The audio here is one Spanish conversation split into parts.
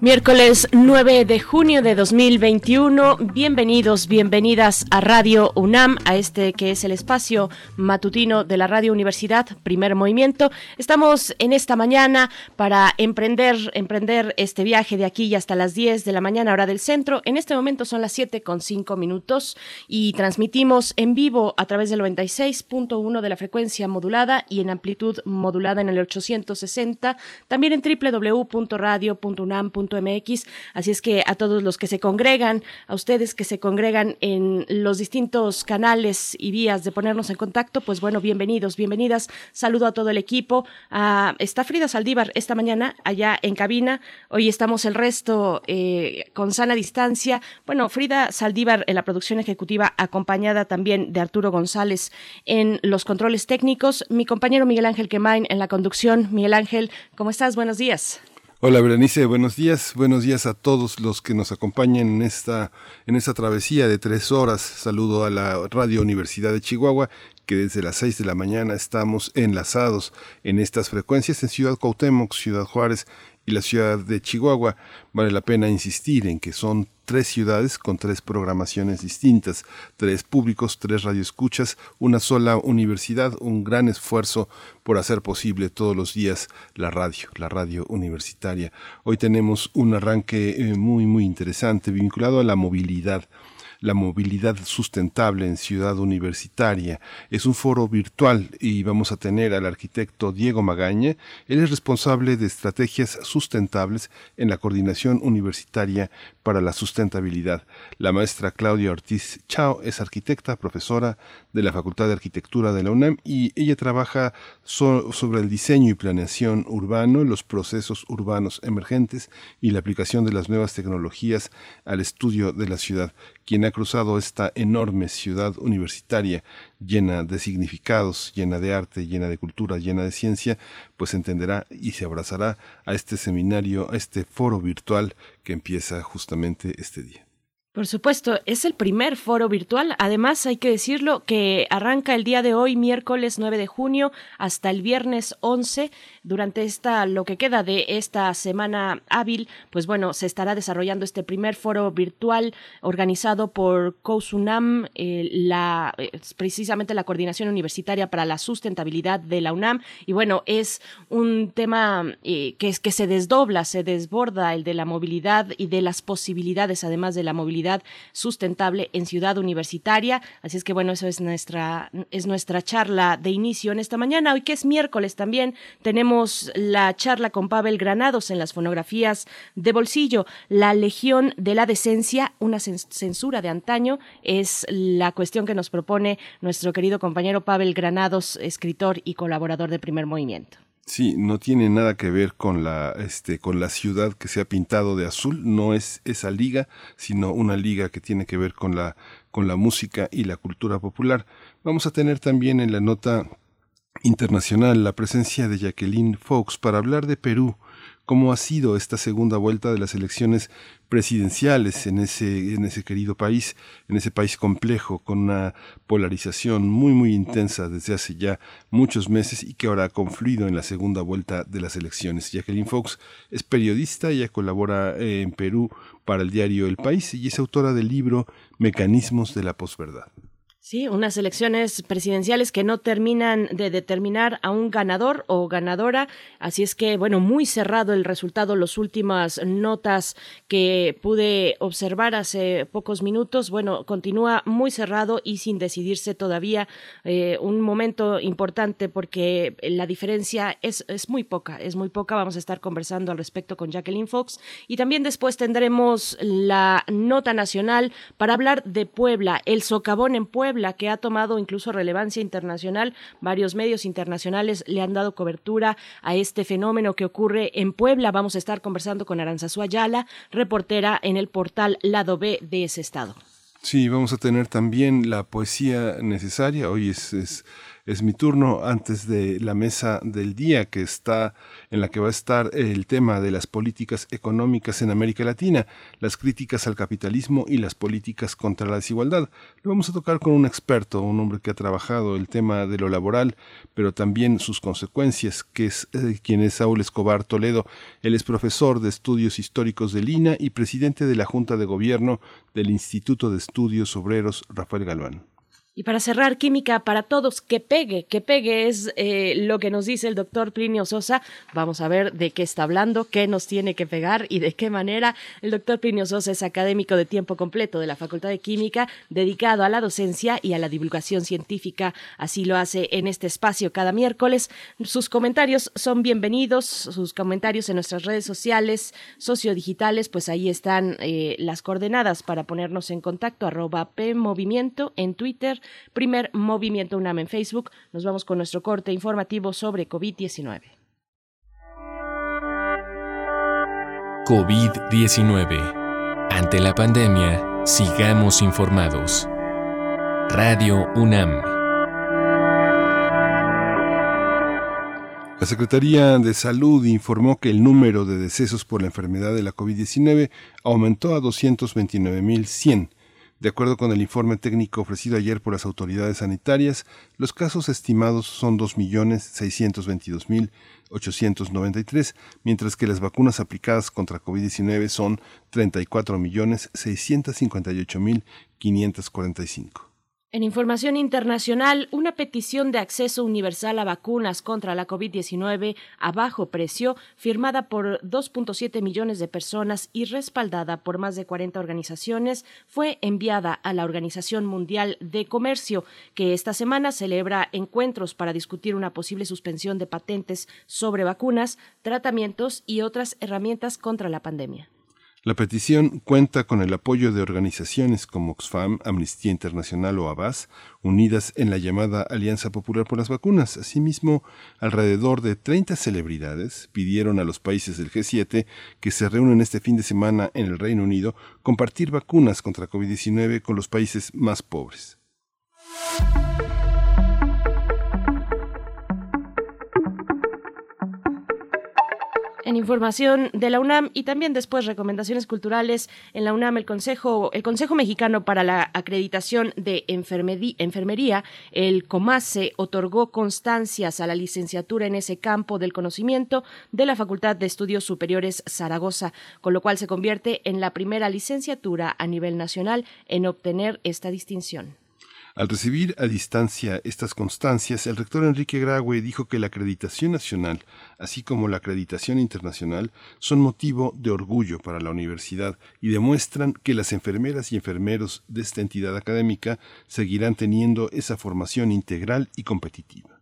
Miércoles 9 de junio de 2021. Bienvenidos, bienvenidas a Radio UNAM, a este que es el espacio matutino de la Radio Universidad, primer movimiento. Estamos en esta mañana para emprender, emprender este viaje de aquí hasta las 10 de la mañana, hora del centro. En este momento son las 7 con 5 minutos y transmitimos en vivo a través del 96.1 de la frecuencia modulada y en amplitud modulada en el 860. También en www.radio.unam.com mx Así es que a todos los que se congregan, a ustedes que se congregan en los distintos canales y vías de ponernos en contacto, pues bueno, bienvenidos, bienvenidas. Saludo a todo el equipo. Está Frida Saldívar esta mañana allá en cabina. Hoy estamos el resto eh, con sana distancia. Bueno, Frida Saldívar en la producción ejecutiva, acompañada también de Arturo González en los controles técnicos. Mi compañero Miguel Ángel Quemain en la conducción. Miguel Ángel, ¿cómo estás? Buenos días. Hola Berenice, buenos días, buenos días a todos los que nos acompañan en esta, en esta travesía de tres horas. Saludo a la Radio Universidad de Chihuahua, que desde las seis de la mañana estamos enlazados en estas frecuencias en Ciudad Cuauhtémoc, Ciudad Juárez y la ciudad de Chihuahua. Vale la pena insistir en que son tres ciudades con tres programaciones distintas, tres públicos, tres radioescuchas, una sola universidad, un gran esfuerzo por hacer posible todos los días la radio, la radio universitaria. Hoy tenemos un arranque eh, muy, muy interesante vinculado a la movilidad la movilidad sustentable en Ciudad Universitaria. Es un foro virtual y vamos a tener al arquitecto Diego Magaña. Él es responsable de estrategias sustentables en la coordinación universitaria para la sustentabilidad. La maestra Claudia Ortiz Chao es arquitecta, profesora de la Facultad de Arquitectura de la UNAM y ella trabaja sobre el diseño y planeación urbano, los procesos urbanos emergentes y la aplicación de las nuevas tecnologías al estudio de la ciudad quien ha cruzado esta enorme ciudad universitaria llena de significados, llena de arte, llena de cultura, llena de ciencia, pues entenderá y se abrazará a este seminario, a este foro virtual que empieza justamente este día. Por supuesto, es el primer foro virtual. Además, hay que decirlo que arranca el día de hoy, miércoles 9 de junio, hasta el viernes 11. Durante esta, lo que queda de esta semana hábil, pues bueno, se estará desarrollando este primer foro virtual organizado por COUSUNAM, eh, la, precisamente la Coordinación Universitaria para la Sustentabilidad de la UNAM. Y bueno, es un tema eh, que, es, que se desdobla, se desborda el de la movilidad y de las posibilidades, además de la movilidad sustentable en Ciudad Universitaria. Así es que bueno, eso es nuestra, es nuestra charla de inicio en esta mañana. Hoy que es miércoles también tenemos la charla con Pavel Granados en las fonografías de bolsillo. La Legión de la Decencia, una censura de antaño, es la cuestión que nos propone nuestro querido compañero Pavel Granados, escritor y colaborador de Primer Movimiento. Sí, no tiene nada que ver con la, este, con la ciudad que se ha pintado de azul, no es esa liga, sino una liga que tiene que ver con la, con la música y la cultura popular. Vamos a tener también en la nota internacional la presencia de Jacqueline Fox para hablar de Perú, cómo ha sido esta segunda vuelta de las elecciones presidenciales en ese, querido país, en ese país complejo, con una polarización muy, muy intensa desde hace ya muchos meses y que ahora ha confluido en la segunda vuelta de las elecciones. Jacqueline Fox es periodista, ella colabora eh, en Perú para el diario El País y es autora del libro Mecanismos de la posverdad. Sí, unas elecciones presidenciales que no terminan de determinar a un ganador o ganadora. Así es que, bueno, muy cerrado el resultado. Las últimas notas que pude observar hace pocos minutos, bueno, continúa muy cerrado y sin decidirse todavía. Eh, un momento importante porque la diferencia es, es muy poca, es muy poca. Vamos a estar conversando al respecto con Jacqueline Fox. Y también después tendremos la nota nacional para hablar de Puebla, el socavón en Puebla que ha tomado incluso relevancia internacional. Varios medios internacionales le han dado cobertura a este fenómeno que ocurre en Puebla. Vamos a estar conversando con Aranzazú Ayala, reportera en el portal Lado B de ese estado. Sí, vamos a tener también la poesía necesaria. Hoy es es mi turno antes de la mesa del día que está en la que va a estar el tema de las políticas económicas en América Latina, las críticas al capitalismo y las políticas contra la desigualdad. Lo vamos a tocar con un experto, un hombre que ha trabajado el tema de lo laboral, pero también sus consecuencias, que es eh, quien es Saúl Escobar Toledo. Él es profesor de estudios históricos de Lina y presidente de la Junta de Gobierno del Instituto de Estudios Obreros Rafael Galván. Y para cerrar, química para todos, que pegue, que pegue es eh, lo que nos dice el doctor Plinio Sosa. Vamos a ver de qué está hablando, qué nos tiene que pegar y de qué manera. El doctor Plinio Sosa es académico de tiempo completo de la Facultad de Química, dedicado a la docencia y a la divulgación científica. Así lo hace en este espacio cada miércoles. Sus comentarios son bienvenidos, sus comentarios en nuestras redes sociales, sociodigitales, pues ahí están eh, las coordenadas para ponernos en contacto, arroba PMovimiento en Twitter Primer Movimiento UNAM en Facebook. Nos vamos con nuestro corte informativo sobre COVID-19. COVID-19. Ante la pandemia, sigamos informados. Radio UNAM. La Secretaría de Salud informó que el número de decesos por la enfermedad de la COVID-19 aumentó a 229.100 de acuerdo con el informe técnico ofrecido ayer por las autoridades sanitarias, los casos estimados son 2.622.893, mientras que las vacunas aplicadas contra COVID-19 son 34.658.545. En información internacional, una petición de acceso universal a vacunas contra la COVID-19 a bajo precio, firmada por 2.7 millones de personas y respaldada por más de 40 organizaciones, fue enviada a la Organización Mundial de Comercio, que esta semana celebra encuentros para discutir una posible suspensión de patentes sobre vacunas, tratamientos y otras herramientas contra la pandemia. La petición cuenta con el apoyo de organizaciones como Oxfam, Amnistía Internacional o Abbas, unidas en la llamada Alianza Popular por las Vacunas. Asimismo, alrededor de 30 celebridades pidieron a los países del G7 que se reúnen este fin de semana en el Reino Unido compartir vacunas contra COVID-19 con los países más pobres. En información de la UNAM y también después recomendaciones culturales en la UNAM el Consejo el Consejo Mexicano para la Acreditación de Enfermería el COMASE otorgó constancias a la licenciatura en ese campo del conocimiento de la Facultad de Estudios Superiores Zaragoza, con lo cual se convierte en la primera licenciatura a nivel nacional en obtener esta distinción. Al recibir a distancia estas constancias, el rector Enrique Graue dijo que la acreditación nacional, así como la acreditación internacional, son motivo de orgullo para la universidad y demuestran que las enfermeras y enfermeros de esta entidad académica seguirán teniendo esa formación integral y competitiva.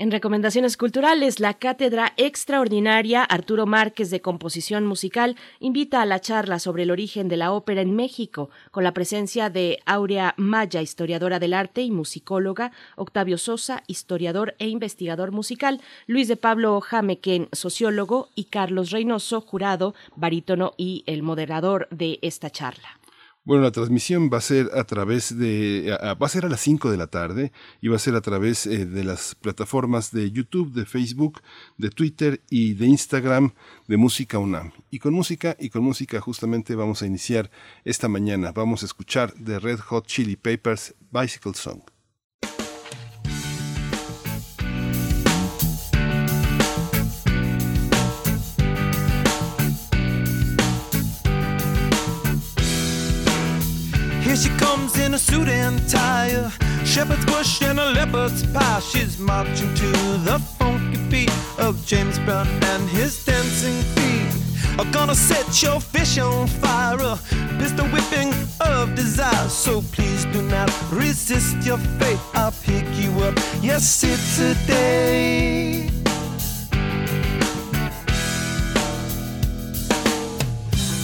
En recomendaciones culturales, la Cátedra Extraordinaria Arturo Márquez de Composición Musical invita a la charla sobre el origen de la ópera en México, con la presencia de Aurea Maya, historiadora del arte y musicóloga, Octavio Sosa, historiador e investigador musical, Luis de Pablo Jamequén, sociólogo, y Carlos Reynoso, jurado, barítono y el moderador de esta charla. Bueno, la transmisión va a ser a través de, va a ser a las 5 de la tarde y va a ser a través eh, de las plataformas de YouTube, de Facebook, de Twitter y de Instagram de Música UNAM. Y con música y con música justamente vamos a iniciar esta mañana. Vamos a escuchar de Red Hot Chili Peppers Bicycle Song. In a suit and tie, shepherd's bush and a leopard's pie. She's marching to the funky beat of James Brown and his dancing feet. Are gonna set your fish on fire, a pistol whipping of desire. So please do not resist your fate. I'll pick you up. Yes, it's a day.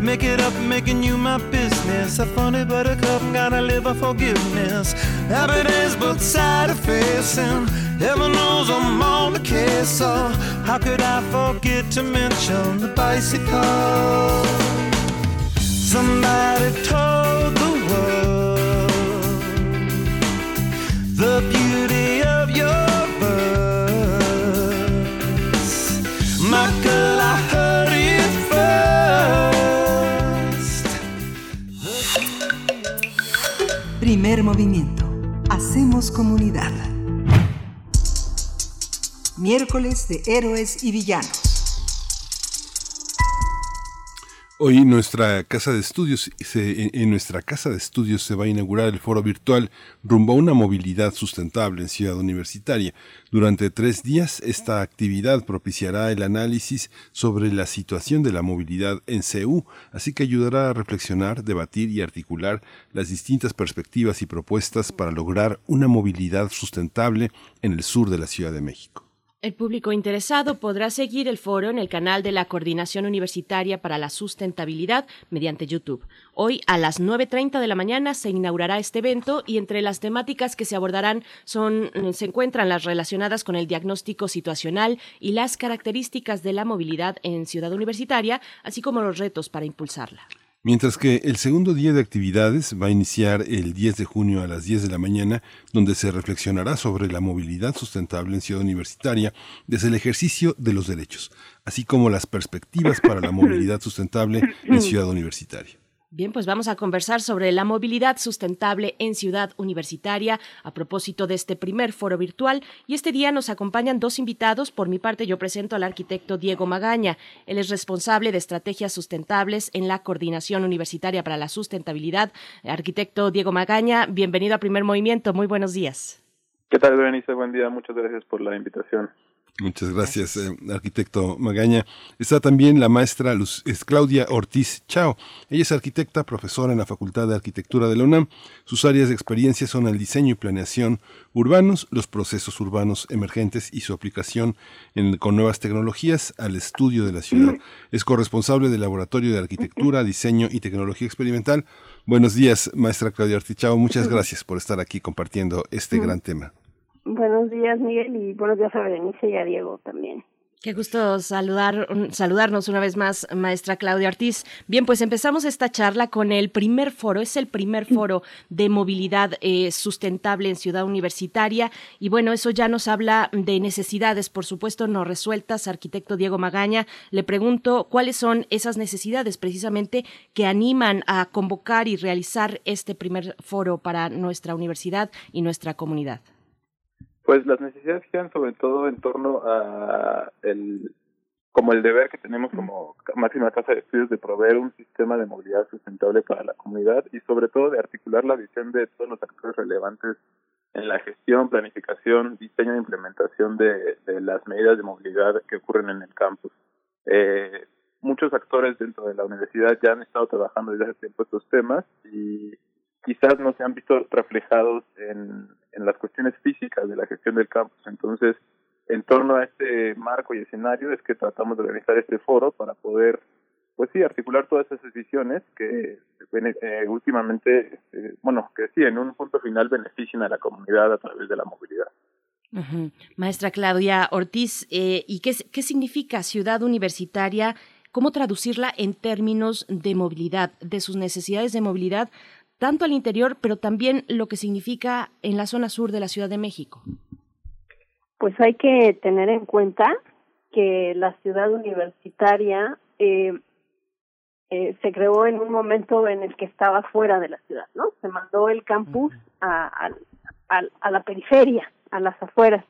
Make it up, making you my business. A funny buttercup, gotta live a forgiveness. Happy days, both side of facing. Heaven knows I'm on the case. So how could I forget to mention the bicycle? Somebody told the world the beauty of your Primer movimiento. Hacemos comunidad. Miércoles de Héroes y Villanos. Hoy nuestra casa de estudios, se, en nuestra casa de estudios se va a inaugurar el foro virtual rumbo a una movilidad sustentable en Ciudad Universitaria. Durante tres días, esta actividad propiciará el análisis sobre la situación de la movilidad en CEU, así que ayudará a reflexionar, debatir y articular las distintas perspectivas y propuestas para lograr una movilidad sustentable en el sur de la Ciudad de México. El público interesado podrá seguir el foro en el canal de la Coordinación Universitaria para la Sustentabilidad mediante YouTube. Hoy a las 9.30 de la mañana se inaugurará este evento y entre las temáticas que se abordarán son, se encuentran las relacionadas con el diagnóstico situacional y las características de la movilidad en Ciudad Universitaria, así como los retos para impulsarla. Mientras que el segundo día de actividades va a iniciar el 10 de junio a las 10 de la mañana, donde se reflexionará sobre la movilidad sustentable en Ciudad Universitaria desde el ejercicio de los derechos, así como las perspectivas para la movilidad sustentable en Ciudad Universitaria. Bien, pues vamos a conversar sobre la movilidad sustentable en Ciudad Universitaria a propósito de este primer foro virtual. Y este día nos acompañan dos invitados. Por mi parte, yo presento al arquitecto Diego Magaña. Él es responsable de estrategias sustentables en la Coordinación Universitaria para la Sustentabilidad. Arquitecto Diego Magaña, bienvenido a Primer Movimiento. Muy buenos días. ¿Qué tal, Berenice? Buen día. Muchas gracias por la invitación. Muchas gracias, eh, arquitecto Magaña. Está también la maestra Luz, es Claudia Ortiz Chao. Ella es arquitecta, profesora en la Facultad de Arquitectura de la UNAM. Sus áreas de experiencia son el diseño y planeación urbanos, los procesos urbanos emergentes y su aplicación en, con nuevas tecnologías al estudio de la ciudad. Es corresponsable del Laboratorio de Arquitectura, Diseño y Tecnología Experimental. Buenos días, maestra Claudia Ortiz Chao. Muchas gracias por estar aquí compartiendo este gran tema. Buenos días, Miguel, y buenos días a Berenice y a Diego también. Qué gusto saludar, saludarnos una vez más, maestra Claudia Ortiz. Bien, pues empezamos esta charla con el primer foro, es el primer foro de movilidad eh, sustentable en Ciudad Universitaria. Y bueno, eso ya nos habla de necesidades, por supuesto, no resueltas. Arquitecto Diego Magaña, le pregunto cuáles son esas necesidades precisamente que animan a convocar y realizar este primer foro para nuestra universidad y nuestra comunidad. Pues las necesidades giran sobre todo en torno a el como el deber que tenemos como máxima casa de estudios de proveer un sistema de movilidad sustentable para la comunidad y sobre todo de articular la visión de todos los actores relevantes en la gestión, planificación, diseño e implementación de, de las medidas de movilidad que ocurren en el campus. Eh, muchos actores dentro de la universidad ya han estado trabajando desde hace tiempo estos temas y quizás no se han visto reflejados en, en las cuestiones físicas de la gestión del campus. Entonces, en torno a este marco y escenario es que tratamos de organizar este foro para poder, pues sí, articular todas esas decisiones que eh, últimamente, eh, bueno, que sí, en un punto final beneficien a la comunidad a través de la movilidad. Maestra Claudia Ortiz, eh, ¿y qué, qué significa ciudad universitaria? ¿Cómo traducirla en términos de movilidad, de sus necesidades de movilidad, tanto al interior, pero también lo que significa en la zona sur de la Ciudad de México? Pues hay que tener en cuenta que la ciudad universitaria eh, eh, se creó en un momento en el que estaba fuera de la ciudad, ¿no? Se mandó el campus a, a, a, la periferia, a las afueras,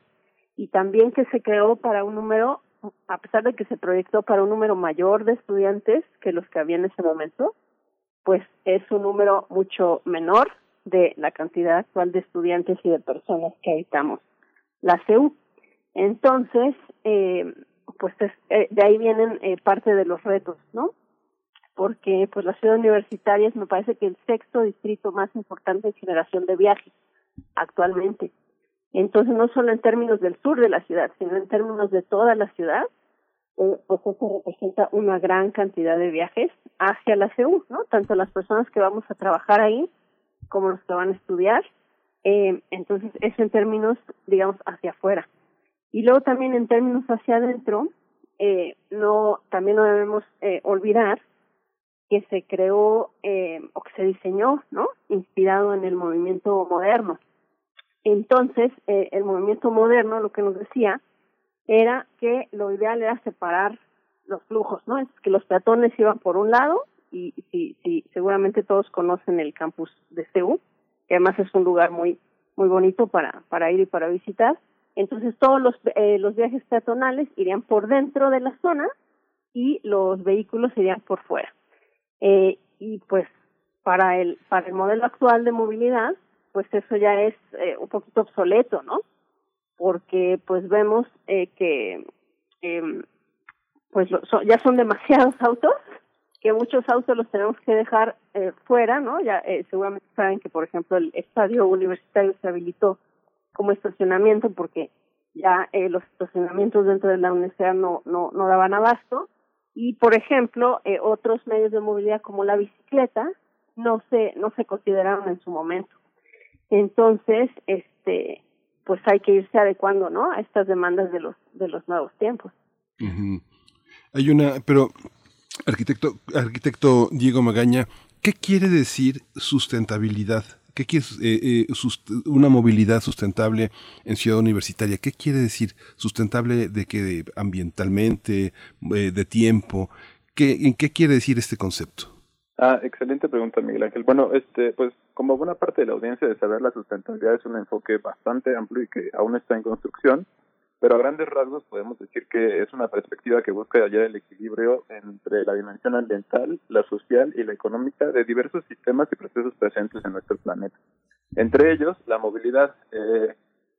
y también que se creó para un número, a pesar de que se proyectó para un número mayor de estudiantes que los que había en ese momento, pues es un número mucho menor de la cantidad actual de estudiantes y de personas que habitamos la CEU. Entonces, eh, pues es, eh, de ahí vienen eh, parte de los retos, ¿no? Porque pues la ciudad universitaria es, me parece que el sexto distrito más importante en generación de viajes actualmente. Entonces, no solo en términos del sur de la ciudad, sino en términos de toda la ciudad, pues eso representa una gran cantidad de viajes hacia la CEU, ¿no? Tanto las personas que vamos a trabajar ahí como los que van a estudiar. Eh, entonces, eso en términos, digamos, hacia afuera. Y luego también en términos hacia adentro, eh, no, también no debemos eh, olvidar que se creó eh, o que se diseñó, ¿no? Inspirado en el movimiento moderno. Entonces, eh, el movimiento moderno lo que nos decía era que lo ideal era separar los flujos, ¿no? Es que los peatones iban por un lado y si, si seguramente todos conocen el campus de CEU, que además es un lugar muy muy bonito para para ir y para visitar entonces todos los, eh, los viajes peatonales irían por dentro de la zona y los vehículos irían por fuera. Eh, y pues para el, para el modelo actual de movilidad, pues eso ya es eh, un poquito obsoleto, ¿no? Porque pues vemos eh, que eh, pues ya son demasiados autos, que muchos autos los tenemos que dejar eh, fuera, ¿no? Ya eh, seguramente saben que, por ejemplo, el estadio universitario se habilitó como estacionamiento porque ya eh, los estacionamientos dentro de la universidad no, no, no daban abasto y por ejemplo eh, otros medios de movilidad como la bicicleta no se no se consideraron en su momento entonces este pues hay que irse adecuando no a estas demandas de los de los nuevos tiempos hay una pero arquitecto arquitecto Diego Magaña qué quiere decir sustentabilidad ¿Qué quiere eh, eh, una movilidad sustentable en Ciudad Universitaria? ¿Qué quiere decir sustentable de que ambientalmente, eh, de tiempo? ¿Qué, ¿En qué quiere decir este concepto? Ah, excelente pregunta, Miguel Ángel. Bueno, este, pues como buena parte de la audiencia de saber, la sustentabilidad es un enfoque bastante amplio y que aún está en construcción pero a grandes rasgos podemos decir que es una perspectiva que busca hallar el equilibrio entre la dimensión ambiental, la social y la económica de diversos sistemas y procesos presentes en nuestro planeta. Entre ellos, la movilidad. Eh,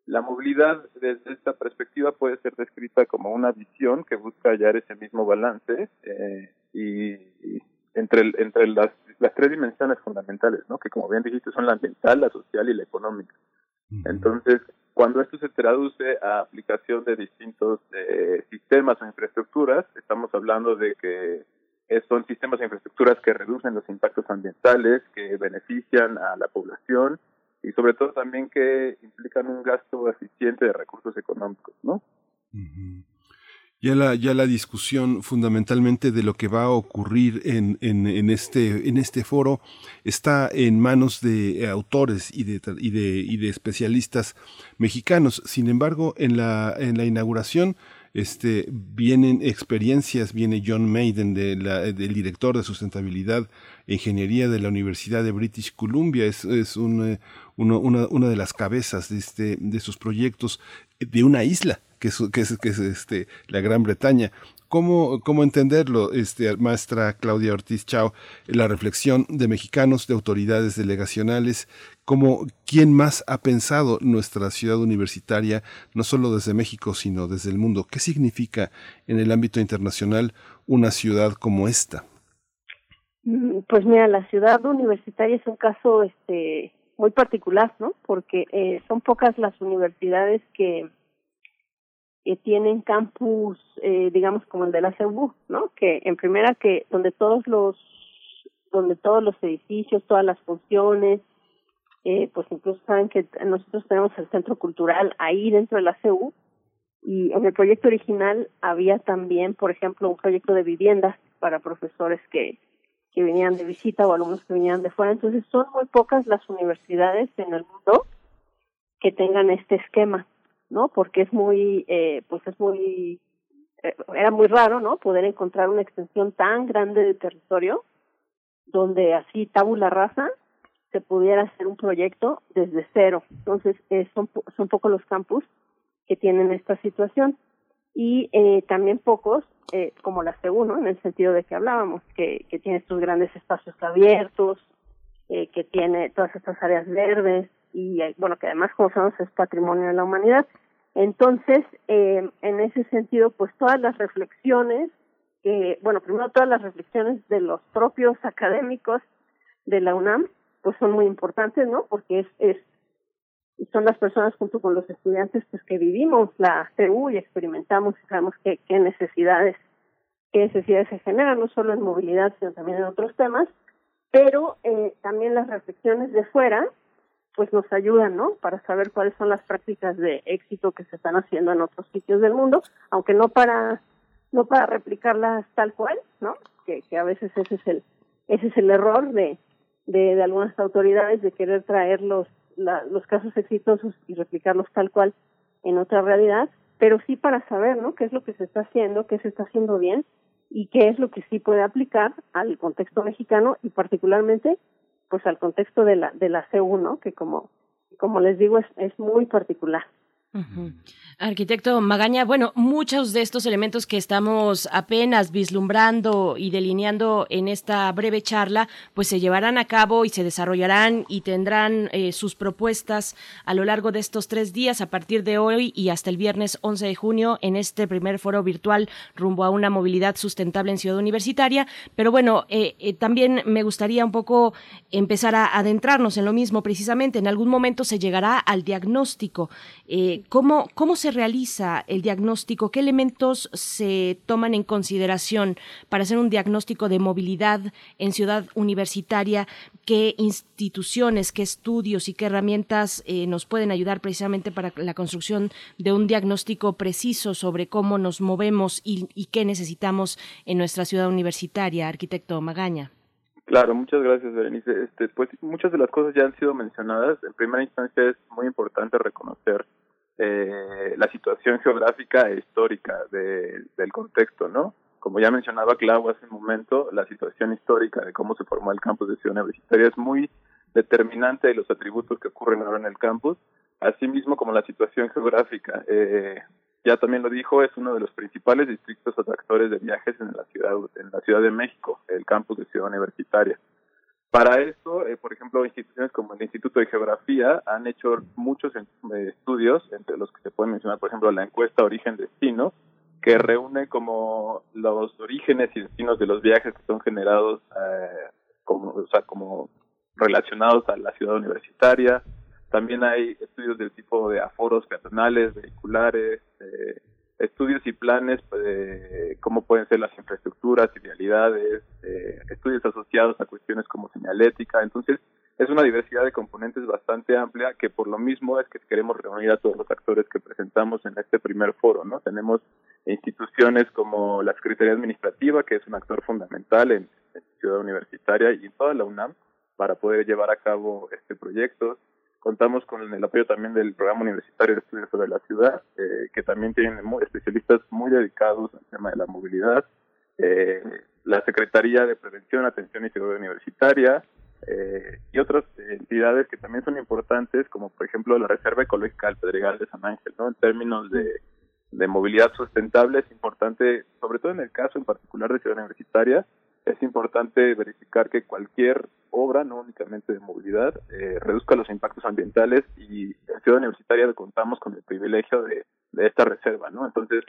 la movilidad desde esta perspectiva puede ser descrita como una visión que busca hallar ese mismo balance eh, y, y, entre, entre las, las tres dimensiones fundamentales, ¿no? que como bien dijiste son la ambiental, la social y la económica. Entonces, cuando esto se traduce a aplicación de distintos eh, sistemas o infraestructuras, estamos hablando de que son sistemas e infraestructuras que reducen los impactos ambientales, que benefician a la población y sobre todo también que implican un gasto eficiente de recursos económicos, ¿no? Ya la, ya la discusión fundamentalmente de lo que va a ocurrir en, en, en, este, en este foro está en manos de autores y de, y de, y de especialistas mexicanos. Sin embargo, en la, en la inauguración, este, vienen experiencias, viene John Maiden, de la, del director de sustentabilidad e ingeniería de la Universidad de British Columbia, es, es un, eh, una, una de las cabezas de, este, de sus proyectos de una isla que es, este, la Gran Bretaña. ¿Cómo, ¿Cómo entenderlo, este, maestra Claudia Ortiz Chao, la reflexión de mexicanos, de autoridades delegacionales, como quién más ha pensado nuestra ciudad universitaria, no solo desde México, sino desde el mundo? ¿Qué significa en el ámbito internacional una ciudad como esta? Mm, pues mira, la ciudad universitaria es un caso este muy particular, ¿no? Porque eh, son pocas las universidades que que tienen campus, eh, digamos como el de la CEU, ¿no? Que en primera que donde todos los donde todos los edificios, todas las funciones eh, pues incluso saben que nosotros tenemos el centro cultural ahí dentro de la CEU y en el proyecto original había también, por ejemplo, un proyecto de viviendas para profesores que, que venían de visita o alumnos que venían de fuera. Entonces son muy pocas las universidades en el mundo que tengan este esquema, ¿no? Porque es muy, eh, pues es muy, eh, era muy raro, ¿no? Poder encontrar una extensión tan grande de territorio donde así tabula rasa se pudiera hacer un proyecto desde cero. Entonces, eh, son, son pocos los campus que tienen esta situación y eh, también pocos, eh, como la C1, en el sentido de que hablábamos, que, que tiene estos grandes espacios abiertos, eh, que tiene todas estas áreas verdes y, eh, bueno, que además, como sabemos, es patrimonio de la humanidad. Entonces, eh, en ese sentido, pues todas las reflexiones, eh, bueno, primero todas las reflexiones de los propios académicos de la UNAM, pues son muy importantes, ¿no? Porque es, es son las personas junto con los estudiantes pues que vivimos la CU y experimentamos y sabemos qué, qué necesidades qué necesidades se generan no solo en movilidad sino también en otros temas pero eh, también las reflexiones de fuera pues nos ayudan no para saber cuáles son las prácticas de éxito que se están haciendo en otros sitios del mundo aunque no para no para replicarlas tal cual no que, que a veces ese es el ese es el error de de, de algunas autoridades de querer traer los, la, los casos exitosos y replicarlos tal cual en otra realidad, pero sí para saber, ¿no? Qué es lo que se está haciendo, qué se está haciendo bien y qué es lo que sí puede aplicar al contexto mexicano y particularmente, pues al contexto de la de la C1, que como como les digo es es muy particular. Arquitecto Magaña, bueno, muchos de estos elementos que estamos apenas vislumbrando y delineando en esta breve charla, pues se llevarán a cabo y se desarrollarán y tendrán eh, sus propuestas a lo largo de estos tres días, a partir de hoy y hasta el viernes 11 de junio, en este primer foro virtual rumbo a una movilidad sustentable en Ciudad Universitaria. Pero bueno, eh, eh, también me gustaría un poco empezar a adentrarnos en lo mismo, precisamente. En algún momento se llegará al diagnóstico. ¿Cómo, ¿Cómo se realiza el diagnóstico? ¿Qué elementos se toman en consideración para hacer un diagnóstico de movilidad en ciudad universitaria? ¿Qué instituciones, qué estudios y qué herramientas eh, nos pueden ayudar precisamente para la construcción de un diagnóstico preciso sobre cómo nos movemos y, y qué necesitamos en nuestra ciudad universitaria, arquitecto Magaña? Claro, muchas gracias, Berenice. Este, pues muchas de las cosas ya han sido mencionadas. En primera instancia es muy importante reconocer eh, la situación geográfica e histórica de, del contexto, ¿no? Como ya mencionaba Clau hace un momento, la situación histórica de cómo se formó el campus de Ciudad Universitaria es muy determinante de los atributos que ocurren ahora en el campus, asimismo como la situación geográfica. Eh, ya también lo dijo, es uno de los principales distritos atractores de viajes en la ciudad, en la Ciudad de México, el campus de Ciudad Universitaria. Para eso, eh, por ejemplo, instituciones como el Instituto de Geografía han hecho muchos eh, estudios, entre los que se pueden mencionar, por ejemplo, la encuesta Origen-Destino, que reúne como los orígenes y destinos de los viajes que son generados eh, como, o sea, como relacionados a la ciudad universitaria. También hay estudios del tipo de aforos peatonales, vehiculares, eh, estudios y planes de cómo pueden ser las infraestructuras y vialidades, eh, estudios asociados a cuestiones como señalética. Entonces, es una diversidad de componentes bastante amplia que por lo mismo es que queremos reunir a todos los actores que presentamos en este primer foro, ¿no? Tenemos instituciones como la Secretaría Administrativa, que es un actor fundamental en, en Ciudad Universitaria y en toda la UNAM para poder llevar a cabo este proyecto. Contamos con el apoyo también del Programa Universitario de Estudios sobre la Ciudad, eh, que también tienen especialistas muy dedicados al tema de la movilidad. Eh, la Secretaría de Prevención, Atención y Seguridad Universitaria eh, y otras entidades que también son importantes, como por ejemplo la Reserva Ecológica del Pedregal de San Ángel, ¿no? En términos de, de movilidad sustentable es importante, sobre todo en el caso en particular de Ciudad Universitaria, es importante verificar que cualquier obra, no únicamente de movilidad, eh, reduzca los impactos ambientales y en Ciudad Universitaria contamos con el privilegio de, de esta reserva, ¿no? Entonces,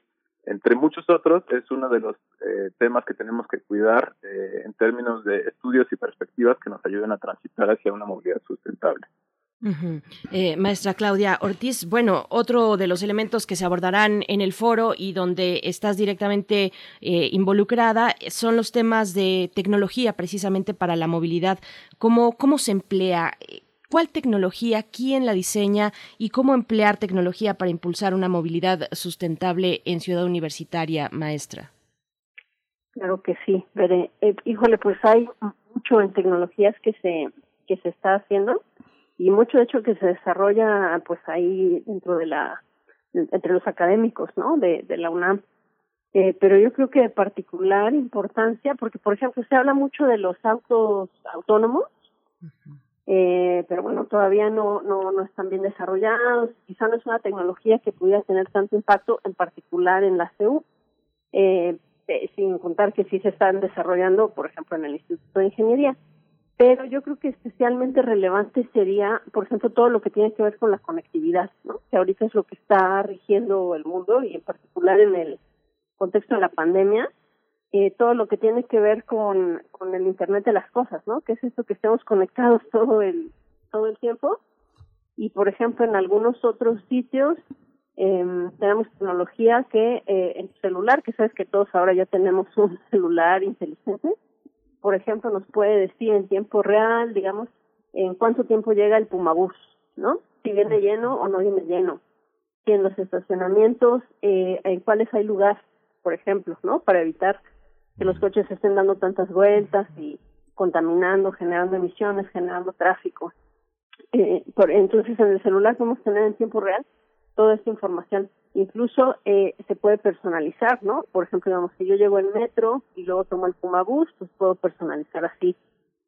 entre muchos otros, es uno de los eh, temas que tenemos que cuidar eh, en términos de estudios y perspectivas que nos ayuden a transitar hacia una movilidad sustentable. Eh, maestra Claudia Ortiz, bueno, otro de los elementos que se abordarán en el foro y donde estás directamente eh, involucrada son los temas de tecnología precisamente para la movilidad. ¿Cómo, cómo se emplea? ¿Cuál tecnología, quién la diseña y cómo emplear tecnología para impulsar una movilidad sustentable en Ciudad Universitaria, maestra? Claro que sí, veré. Eh, híjole, pues hay mucho en tecnologías que se que se está haciendo y mucho de hecho que se desarrolla pues ahí dentro de la entre los académicos, ¿no? De, de la UNAM. Eh, pero yo creo que de particular importancia, porque por ejemplo se habla mucho de los autos autónomos, eh, pero bueno, todavía no, no, no están bien desarrollados, quizá no es una tecnología que pudiera tener tanto impacto, en particular en la CEU, eh, eh, sin contar que sí se están desarrollando, por ejemplo, en el Instituto de Ingeniería. Pero yo creo que especialmente relevante sería, por ejemplo, todo lo que tiene que ver con la conectividad, ¿no? que ahorita es lo que está rigiendo el mundo y en particular en el contexto de la pandemia, eh, todo lo que tiene que ver con, el Internet de las cosas, ¿no? Que es esto que estemos conectados todo el, todo el tiempo. Y, por ejemplo, en algunos otros sitios eh, tenemos tecnología que eh, en celular, que sabes que todos ahora ya tenemos un celular inteligente, por ejemplo, nos puede decir en tiempo real, digamos, en cuánto tiempo llega el Pumabús, ¿no? Si viene lleno o no viene lleno. Si en los estacionamientos, eh, en cuáles hay lugar, por ejemplo, ¿no? Para evitar que los coches estén dando tantas vueltas y contaminando, generando emisiones, generando tráfico. Eh, por, entonces, en el celular podemos tener en tiempo real toda esta información Incluso eh, se puede personalizar, ¿no? Por ejemplo, digamos, si yo llego en metro y luego tomo el Puma Bus, pues puedo personalizar así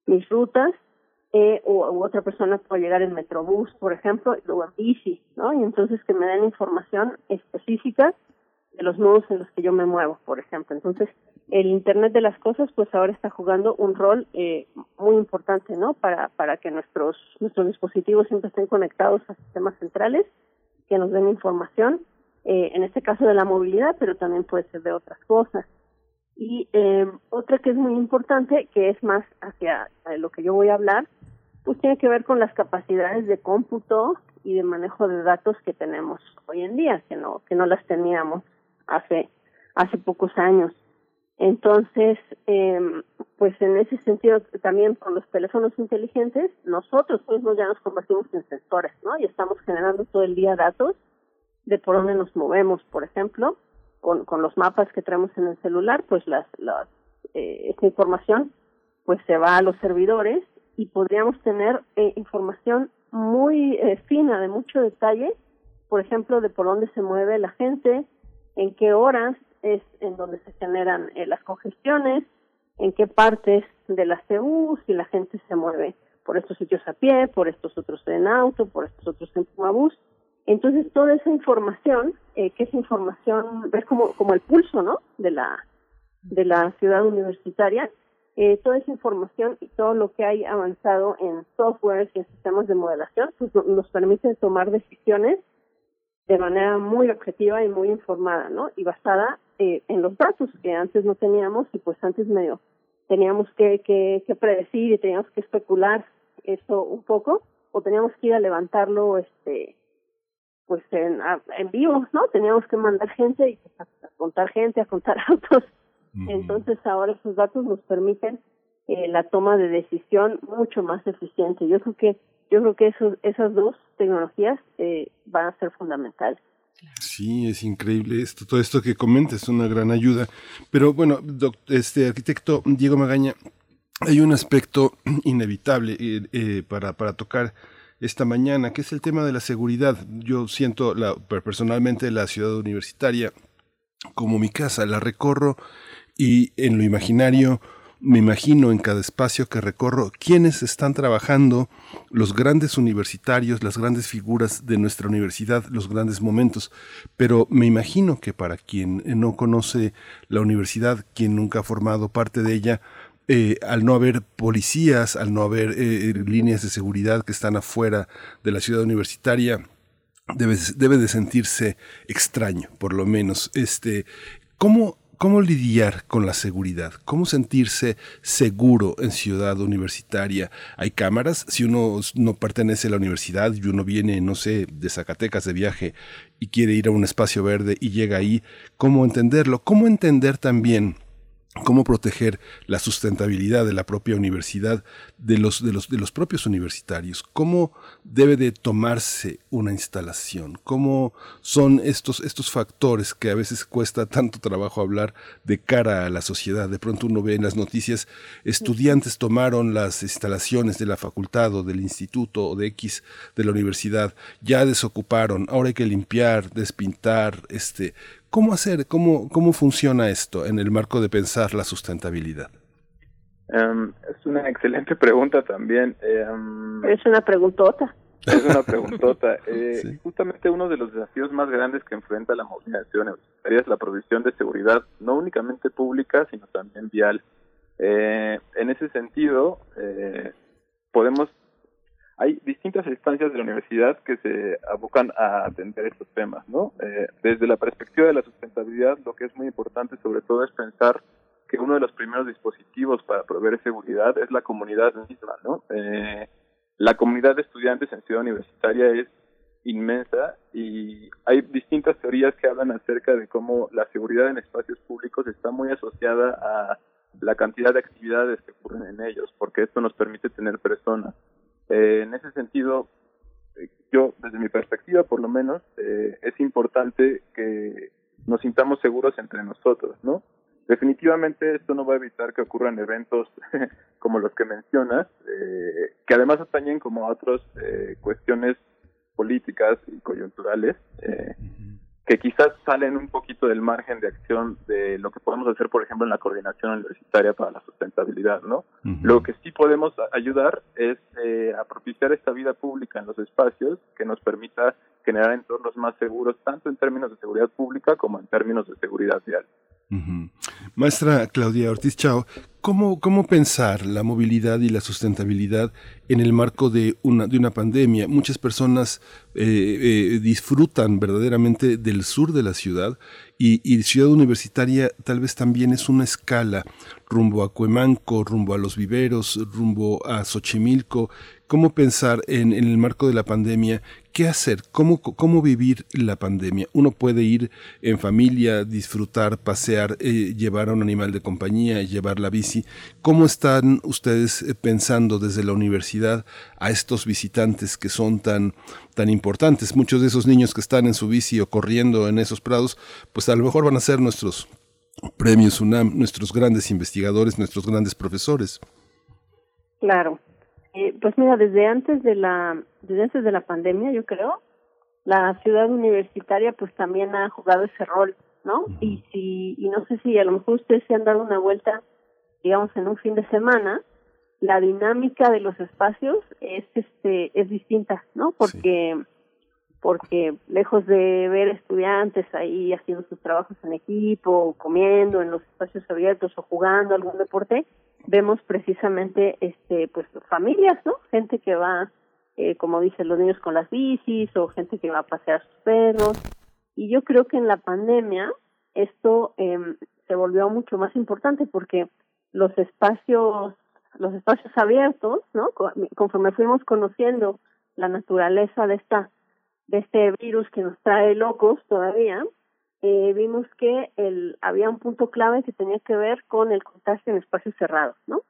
mis rutas, eh, o otra persona puede llegar en Metrobús, por ejemplo, y luego en bici, ¿no? Y entonces que me den información específica de los modos en los que yo me muevo, por ejemplo. Entonces, el Internet de las cosas, pues ahora está jugando un rol eh, muy importante, ¿no? Para, para que nuestros, nuestros dispositivos siempre estén conectados a sistemas centrales que nos den información eh, en este caso de la movilidad, pero también puede ser de otras cosas. Y eh, otra que es muy importante, que es más hacia lo que yo voy a hablar, pues tiene que ver con las capacidades de cómputo y de manejo de datos que tenemos hoy en día, que no que no las teníamos hace hace pocos años. Entonces, eh, pues en ese sentido también con los teléfonos inteligentes, nosotros mismos ya nos convertimos en sensores, ¿no? Y estamos generando todo el día datos de por dónde nos movemos, por ejemplo, con, con los mapas que traemos en el celular, pues las, las eh, esta información pues se va a los servidores y podríamos tener eh, información muy eh, fina, de mucho detalle, por ejemplo, de por dónde se mueve la gente, en qué horas es en donde se generan eh, las congestiones, en qué partes de la CU, si la gente se mueve por estos sitios a pie, por estos otros en auto, por estos otros en Pumabús, entonces, toda esa información, eh, que es información, ves como, como el pulso, ¿no? De la, de la ciudad universitaria, eh, toda esa información y todo lo que hay avanzado en software y en sistemas de modelación, pues nos permite tomar decisiones de manera muy objetiva y muy informada, ¿no? Y basada eh, en los datos que antes no teníamos y pues antes medio teníamos que, que, que predecir y teníamos que especular eso un poco o teníamos que ir a levantarlo este pues en, en vivo, ¿no? Teníamos que mandar gente y pues, a, contar gente, a contar autos. Entonces ahora esos datos nos permiten eh, la toma de decisión mucho más eficiente. Yo creo que yo creo que esos, esas dos tecnologías eh, van a ser fundamentales. Sí, es increíble esto, todo esto que comenta es una gran ayuda. Pero bueno, este arquitecto Diego Magaña, hay un aspecto inevitable eh, eh, para, para tocar esta mañana, que es el tema de la seguridad. Yo siento la, personalmente la ciudad universitaria como mi casa, la recorro y en lo imaginario me imagino en cada espacio que recorro quiénes están trabajando, los grandes universitarios, las grandes figuras de nuestra universidad, los grandes momentos. Pero me imagino que para quien no conoce la universidad, quien nunca ha formado parte de ella, eh, al no haber policías, al no haber eh, líneas de seguridad que están afuera de la ciudad universitaria, debe, debe de sentirse extraño, por lo menos. Este, ¿cómo, ¿Cómo lidiar con la seguridad? ¿Cómo sentirse seguro en ciudad universitaria? ¿Hay cámaras? Si uno no pertenece a la universidad y uno viene, no sé, de Zacatecas de viaje y quiere ir a un espacio verde y llega ahí, ¿cómo entenderlo? ¿Cómo entender también cómo proteger la sustentabilidad de la propia universidad, de los, de los, de los propios universitarios, cómo debe de tomarse una instalación, cómo son estos, estos factores que a veces cuesta tanto trabajo hablar de cara a la sociedad. De pronto uno ve en las noticias, estudiantes tomaron las instalaciones de la facultad o del instituto o de X de la universidad, ya desocuparon, ahora hay que limpiar, despintar, este, ¿Cómo hacer, cómo, cómo funciona esto en el marco de pensar la sustentabilidad? Em, es una excelente pregunta también. Em, es una preguntota. Es una preguntota. Eh, Justamente uno de los desafíos más grandes que enfrenta la movilización universitaria es la provisión de seguridad, no únicamente pública, sino también vial. Eh, en ese sentido, eh, podemos hay distintas instancias de la universidad que se abocan a atender estos temas, ¿no? Eh, desde la perspectiva de la sustentabilidad, lo que es muy importante sobre todo es pensar que uno de los primeros dispositivos para proveer seguridad es la comunidad misma, ¿no? Eh, la comunidad de estudiantes en ciudad universitaria es inmensa y hay distintas teorías que hablan acerca de cómo la seguridad en espacios públicos está muy asociada a la cantidad de actividades que ocurren en ellos, porque esto nos permite tener personas eh, en ese sentido, eh, yo, desde mi perspectiva por lo menos, eh, es importante que nos sintamos seguros entre nosotros, ¿no? Definitivamente esto no va a evitar que ocurran eventos como los que mencionas, eh, que además atañen como a otras eh, cuestiones políticas y coyunturales. Eh, que quizás salen un poquito del margen de acción de lo que podemos hacer, por ejemplo, en la coordinación universitaria para la sustentabilidad, ¿no? Lo que sí podemos ayudar es eh, a propiciar esta vida pública en los espacios que nos permita generar entornos más seguros, tanto en términos de seguridad pública como en términos de seguridad vial. Maestra Claudia Ortiz Chao, ¿cómo, ¿cómo pensar la movilidad y la sustentabilidad en el marco de una, de una pandemia? Muchas personas eh, eh, disfrutan verdaderamente del sur de la ciudad y, y, Ciudad Universitaria tal vez también es una escala rumbo a Cuemanco, rumbo a Los Viveros, rumbo a Xochimilco. ¿Cómo pensar en, el marco de la pandemia ¿Qué hacer? ¿Cómo, ¿Cómo vivir la pandemia? Uno puede ir en familia, disfrutar, pasear, eh, llevar a un animal de compañía, llevar la bici. ¿Cómo están ustedes eh, pensando desde la universidad a estos visitantes que son tan, tan importantes? Muchos de esos niños que están en su bici o corriendo en esos prados, pues a lo mejor van a ser nuestros premios UNAM, nuestros grandes investigadores, nuestros grandes profesores. Claro. Eh, pues mira, desde antes de la desde antes de la pandemia, yo creo, la ciudad universitaria pues también ha jugado ese rol, ¿no? Y si y no sé si a lo mejor ustedes se han dado una vuelta, digamos en un fin de semana, la dinámica de los espacios es este es distinta, ¿no? Porque porque lejos de ver estudiantes ahí haciendo sus trabajos en equipo, comiendo en los espacios abiertos o jugando algún deporte, vemos precisamente este pues familias no gente que va eh, como dicen los niños con las bicis o gente que va a pasear sus perros. Y yo creo que en la pandemia esto eh, se volvió mucho más importante porque los espacios los espacios abiertos no conforme fuimos conociendo la naturaleza de esta de este virus que nos trae locos todavía eh, vimos que el, había un punto clave que tenía que ver con el contagio en espacios cerrados, ¿no?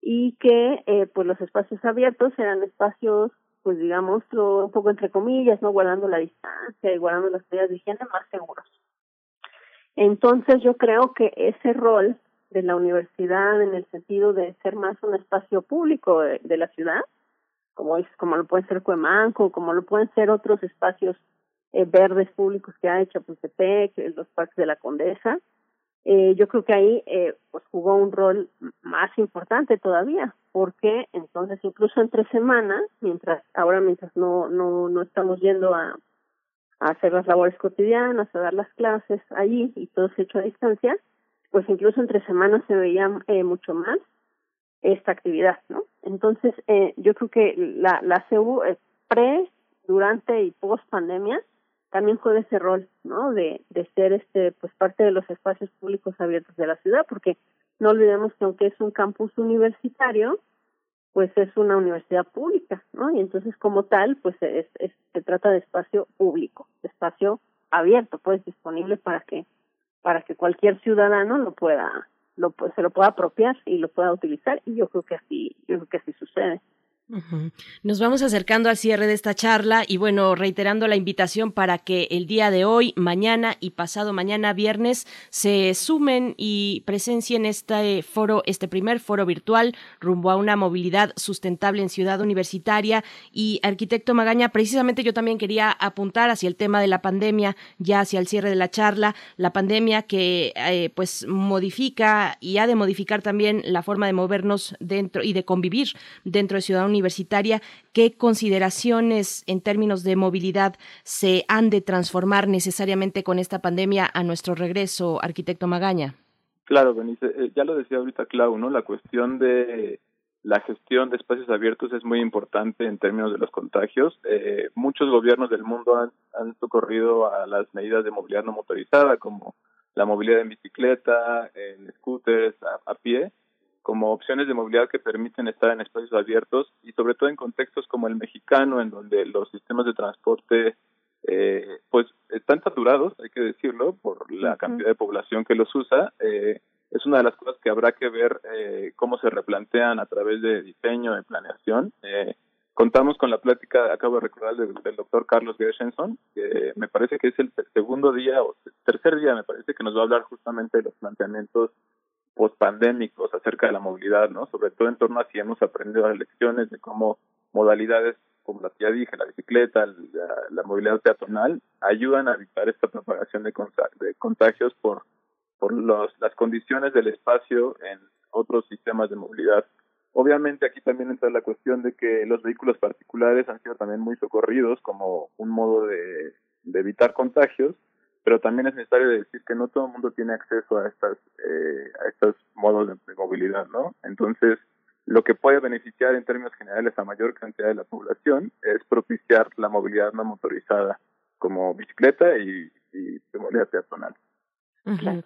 Y que eh, pues los espacios abiertos eran espacios, pues digamos, un poco entre comillas, ¿no? Guardando la distancia y guardando las medidas de higiene más seguros. Entonces yo creo que ese rol de la universidad en el sentido de ser más un espacio público de, de la ciudad, como como lo puede ser Cuemanco, como lo pueden ser otros espacios eh, verdes públicos que ha hecho Chapultepec, los parques de la Condesa. Eh, yo creo que ahí eh, pues jugó un rol más importante todavía, porque entonces incluso entre semanas, mientras ahora mientras no no no estamos yendo a, hacer las labores cotidianas, a dar las clases allí y todo se hecho a distancia, pues incluso entre semanas se veía eh, mucho más esta actividad, ¿no? Entonces, eh, yo creo que la, la CEU eh, pre, durante y post pandemia también juega ese rol, ¿no? De, de ser este, pues parte de los espacios públicos abiertos de la ciudad, porque no olvidemos que aunque es un campus universitario, pues es una universidad pública, ¿no? Y entonces como tal, pues es, se trata de espacio público, de espacio abierto, pues disponible para que para que cualquier ciudadano lo pueda lo se lo pueda apropiar y lo pueda utilizar y yo creo que así yo creo que así sucede. Nos vamos acercando al cierre de esta charla y bueno, reiterando la invitación para que el día de hoy, mañana y pasado mañana viernes se sumen y presencien este foro, este primer foro virtual rumbo a una movilidad sustentable en Ciudad Universitaria. Y arquitecto Magaña, precisamente yo también quería apuntar hacia el tema de la pandemia, ya hacia el cierre de la charla, la pandemia que eh, pues modifica y ha de modificar también la forma de movernos dentro y de convivir dentro de Ciudad Universitaria universitaria, ¿qué consideraciones en términos de movilidad se han de transformar necesariamente con esta pandemia a nuestro regreso, arquitecto Magaña? Claro, Benice, eh, ya lo decía ahorita Clau, ¿no? La cuestión de la gestión de espacios abiertos es muy importante en términos de los contagios. Eh, muchos gobiernos del mundo han, socorrido a las medidas de movilidad no motorizada, como la movilidad en bicicleta, en scooters, a pie, como opciones de movilidad que permiten estar en espacios abiertos y sobre todo en contextos como el mexicano, en donde los sistemas de transporte eh, pues están saturados, hay que decirlo, por la cantidad de población que los usa. Eh, es una de las cosas que habrá que ver eh, cómo se replantean a través de diseño, de planeación. Eh, contamos con la plática, acabo de recordar, del, del doctor Carlos Gershenson, que me parece que es el segundo día o tercer día, me parece que nos va a hablar justamente de los planteamientos post-pandémicos acerca de la movilidad, ¿no? Sobre todo en torno a si hemos aprendido las lecciones de cómo modalidades como las que ya dije, la bicicleta, la, movilidad peatonal, ayudan a evitar esta propagación de, contagios por, por los, las condiciones del espacio en otros sistemas de movilidad. Obviamente aquí también entra la cuestión de que los vehículos particulares han sido también muy socorridos como un modo de evitar contagios, pero también es necesario decir que no todo el mundo tiene acceso a estas eh, a estos modos de, movilidad, ¿no? Entonces, lo que puede beneficiar en términos generales a mayor cantidad de la población es propiciar la movilidad no motorizada, como bicicleta y, y movilidad peatonal. Claro,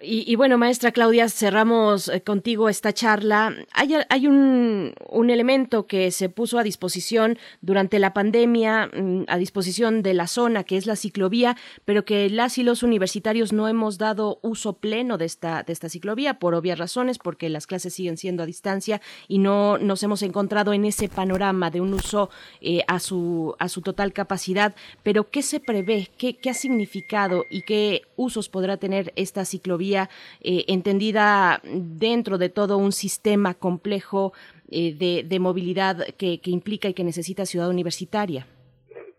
y, bueno, maestra Claudia, cerramos eh, contigo esta charla. Hay, hay un, un, elemento que se puso a disposición durante la pandemia, mm, a disposición de la zona, que es la ciclovía, pero que las y los universitarios no hemos dado uso pleno de esta, de esta ciclovía, por obvias razones, porque las clases siguen siendo a distancia y no nos hemos encontrado en ese panorama de un uso eh, a, su, a su total capacidad. Pero, ¿qué se prevé? ¿Qué, ¿Qué ha significado y qué usos podrá tener esta ciclovía? Ciclovía eh, entendida dentro de todo un sistema complejo eh, de, movilidad que, implica y que necesita ciudad universitaria.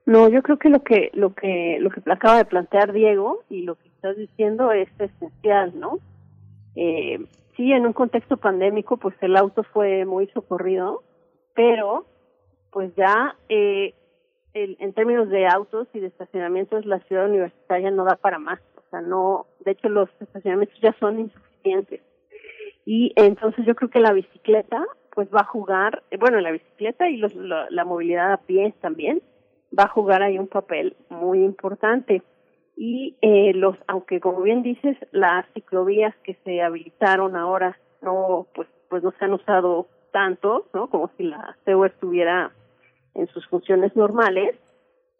No, yo creo que lo que lo que lo que acaba de plantear Diego y lo que estás diciendo es esencial, ¿no? Eh, sí, en un contexto pandémico, pues el auto fue muy socorrido, pero pues ya eh, en términos de autos y de estacionamientos, la ciudad universitaria no da para más o sea, no, de hecho los estacionamientos ya son insuficientes. Y entonces yo creo que la bicicleta pues va a jugar, bueno, la bicicleta y los, la, movilidad a pie también va a jugar ahí un papel muy importante. Y eh, los, aunque como bien dices, las ciclovías que se habilitaron ahora no, pues, pues no se han usado tanto, ¿no? Como si la CEU estuviera en sus funciones normales.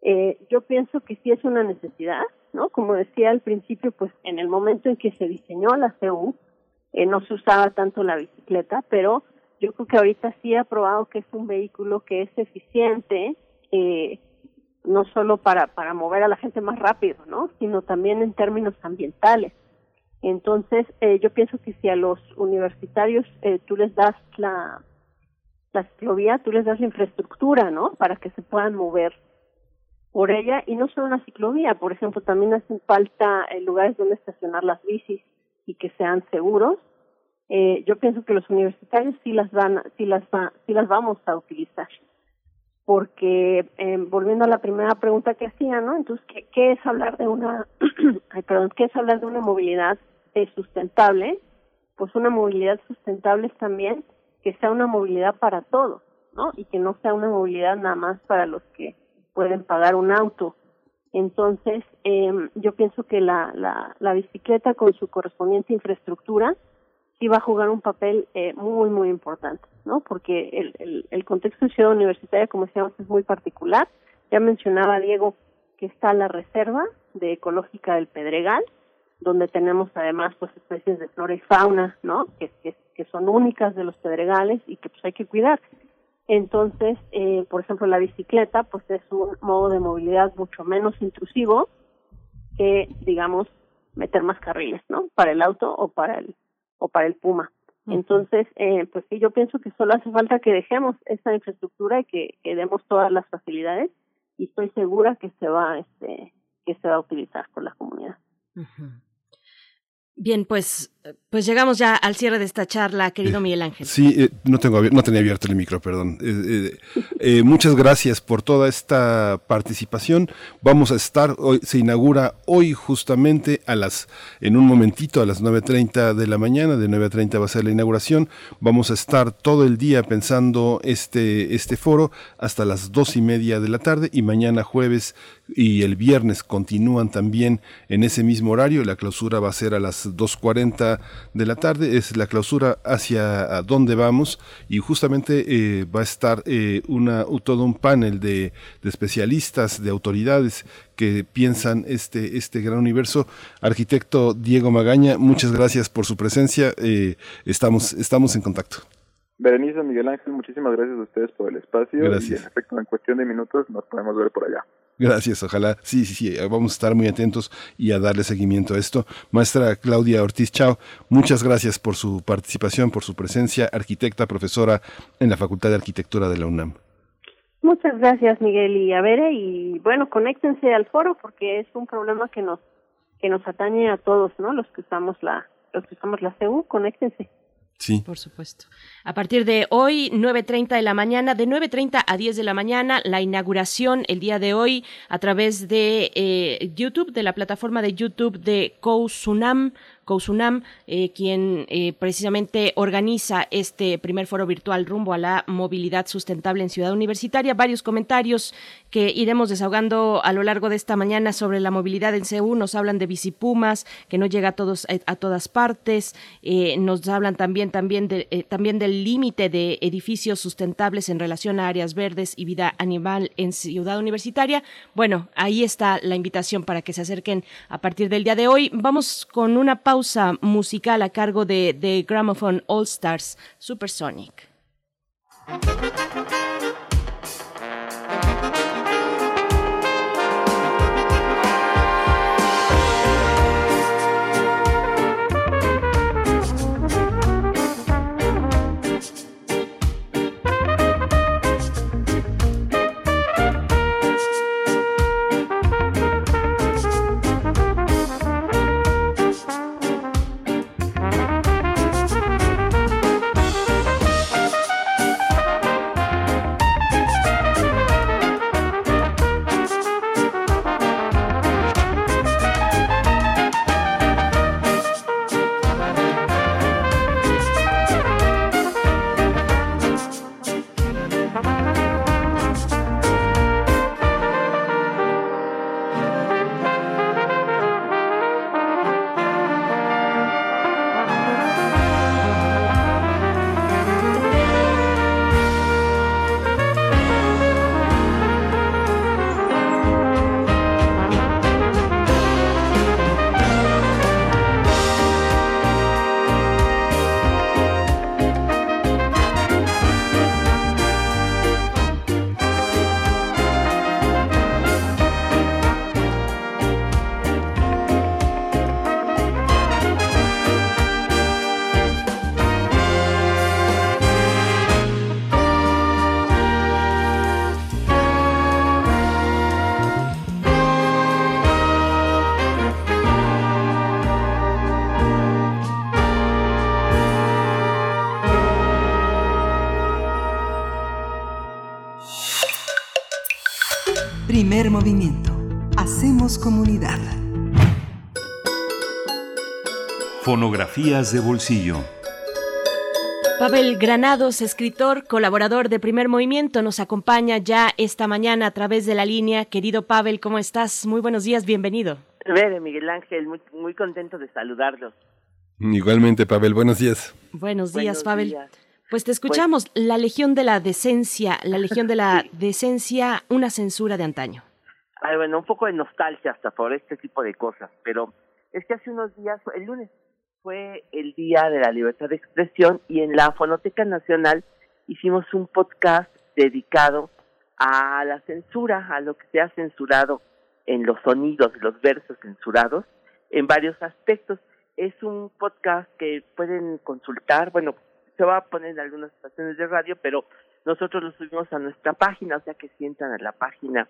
Eh, yo pienso que sí es una necesidad, ¿no? Como decía al principio, pues en el momento en que se diseñó la CU, eh, no se usaba tanto la bicicleta, pero yo creo que ahorita sí ha probado que es un vehículo que es eficiente, eh, no solo para, para mover a la gente más rápido, ¿no? Sino también en términos ambientales. Entonces, eh, yo pienso que si a los universitarios eh, tú les das la, la ciclovía, tú les das la infraestructura, ¿no? Para que se puedan mover por ella y no solo una ciclovía, por ejemplo, también hacen falta eh, lugares donde estacionar las bicis y que sean seguros. Eh, yo pienso que los universitarios sí las van, sí las va, sí las vamos a utilizar, porque eh, volviendo a la primera pregunta que hacía, ¿no? Entonces, ¿qué, qué es hablar de una, ay, perdón, qué es hablar de una movilidad eh, sustentable? Pues una movilidad sustentable es también que sea una movilidad para todos, ¿no? Y que no sea una movilidad nada más para los que pueden pagar un auto. Entonces, eh, yo pienso que la, la, la bicicleta con su correspondiente infraestructura sí va a jugar un papel eh, muy, muy importante, ¿no? Porque el, el, el contexto de ciudad universitaria, como decíamos, es muy particular. Ya mencionaba Diego que está la reserva de ecológica del Pedregal, donde tenemos además pues especies de flora y fauna, ¿no? Que, que, que son únicas de los pedregales y que pues hay que cuidar. Entonces, eh, por ejemplo, la bicicleta pues es un modo de movilidad mucho menos intrusivo que, digamos, meter más carriles, ¿no? Para el auto o para el o para el Puma. Entonces, eh, pues sí, yo pienso que solo hace falta que dejemos esa infraestructura y que, que demos todas las facilidades y estoy segura que se va, este, que se va a utilizar por la comunidad. Bien, pues, pues llegamos ya al cierre de esta charla, querido Miguel Ángel. Sí, eh, no tengo no tenía abierto el micro, perdón. Eh, eh, muchas gracias por toda esta participación. Vamos a estar hoy se inaugura hoy justamente a las en un momentito a las 9:30 de la mañana, de 9:30 va a ser la inauguración. Vamos a estar todo el día pensando este este foro hasta las dos y media de la tarde y mañana jueves y el viernes continúan también en ese mismo horario. La clausura va a ser a las 2.40 de la tarde, es la clausura hacia dónde vamos y justamente eh, va a estar eh, una, todo un panel de, de, especialistas, de autoridades que piensan este, este gran universo. Arquitecto Diego Magaña, muchas gracias por su presencia. Eh, estamos, estamos en contacto. Berenice, Miguel Ángel, muchísimas gracias a ustedes por el espacio. Gracias. Y en efecto, en cuestión de minutos nos podemos ver por allá. Gracias, ojalá. Sí, sí, sí, vamos a estar muy atentos y a darle seguimiento a esto. Maestra Claudia Ortiz Chao, muchas gracias por su participación, por su presencia, arquitecta, profesora en la Facultad de Arquitectura de la UNAM. Muchas gracias, Miguel y Avere, y bueno, conéctense al foro porque es un problema que nos que nos atañe a todos, ¿no? Los que usamos la los que usamos la CEU, conéctense. Sí. Por supuesto. A partir de hoy, 9.30 de la mañana, de 9.30 a 10 de la mañana, la inauguración el día de hoy a través de eh, YouTube, de la plataforma de YouTube de Kousunam, Kousunam, eh, quien eh, precisamente organiza este primer foro virtual rumbo a la movilidad sustentable en Ciudad Universitaria. Varios comentarios que iremos desahogando a lo largo de esta mañana sobre la movilidad en CEU. Nos hablan de bicipumas, que no llega a, todos, a todas partes. Eh, nos hablan también, también, de, eh, también del límite de edificios sustentables en relación a áreas verdes y vida animal en Ciudad Universitaria. Bueno, ahí está la invitación para que se acerquen a partir del día de hoy. Vamos con una pausa musical a cargo de, Gramophone All Stars Supersonic. De bolsillo. Pavel Granados, escritor, colaborador de Primer Movimiento, nos acompaña ya esta mañana a través de la línea. Querido Pavel, ¿cómo estás? Muy buenos días, bienvenido. Vere, Miguel Ángel, muy, muy contento de saludarlos. Igualmente, Pavel, buenos días. Buenos días, Buenos Pavel. días. Pues te escuchamos, la Legión de la Decencia, la Legión de la Decencia, una censura de antaño. Ay, bueno, un poco de nostalgia hasta por este tipo de cosas, pero es que hace unos días, el lunes, fue el Día de la Libertad de Expresión y en la Fonoteca Nacional hicimos un podcast dedicado a la censura, a lo que se ha censurado en los sonidos, los versos censurados, en varios aspectos. Es un podcast que pueden consultar, bueno, se va a poner en algunas estaciones de radio, pero nosotros lo subimos a nuestra página, o sea que si entran a la página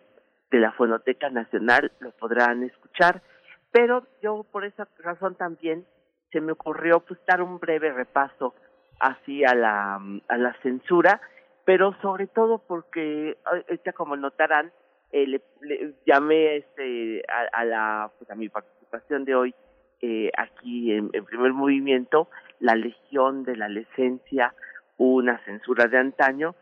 de la Fonoteca Nacional lo podrán escuchar. Pero yo por esa razón también se me ocurrió pues dar un breve repaso así a la, a la censura, pero sobre todo porque, ahorita como notarán, eh, le, llamé este, a, la, pues a mi participación de hoy eh, aquí en, primer movimiento, la legión de la adolescencia, una censura de antaño,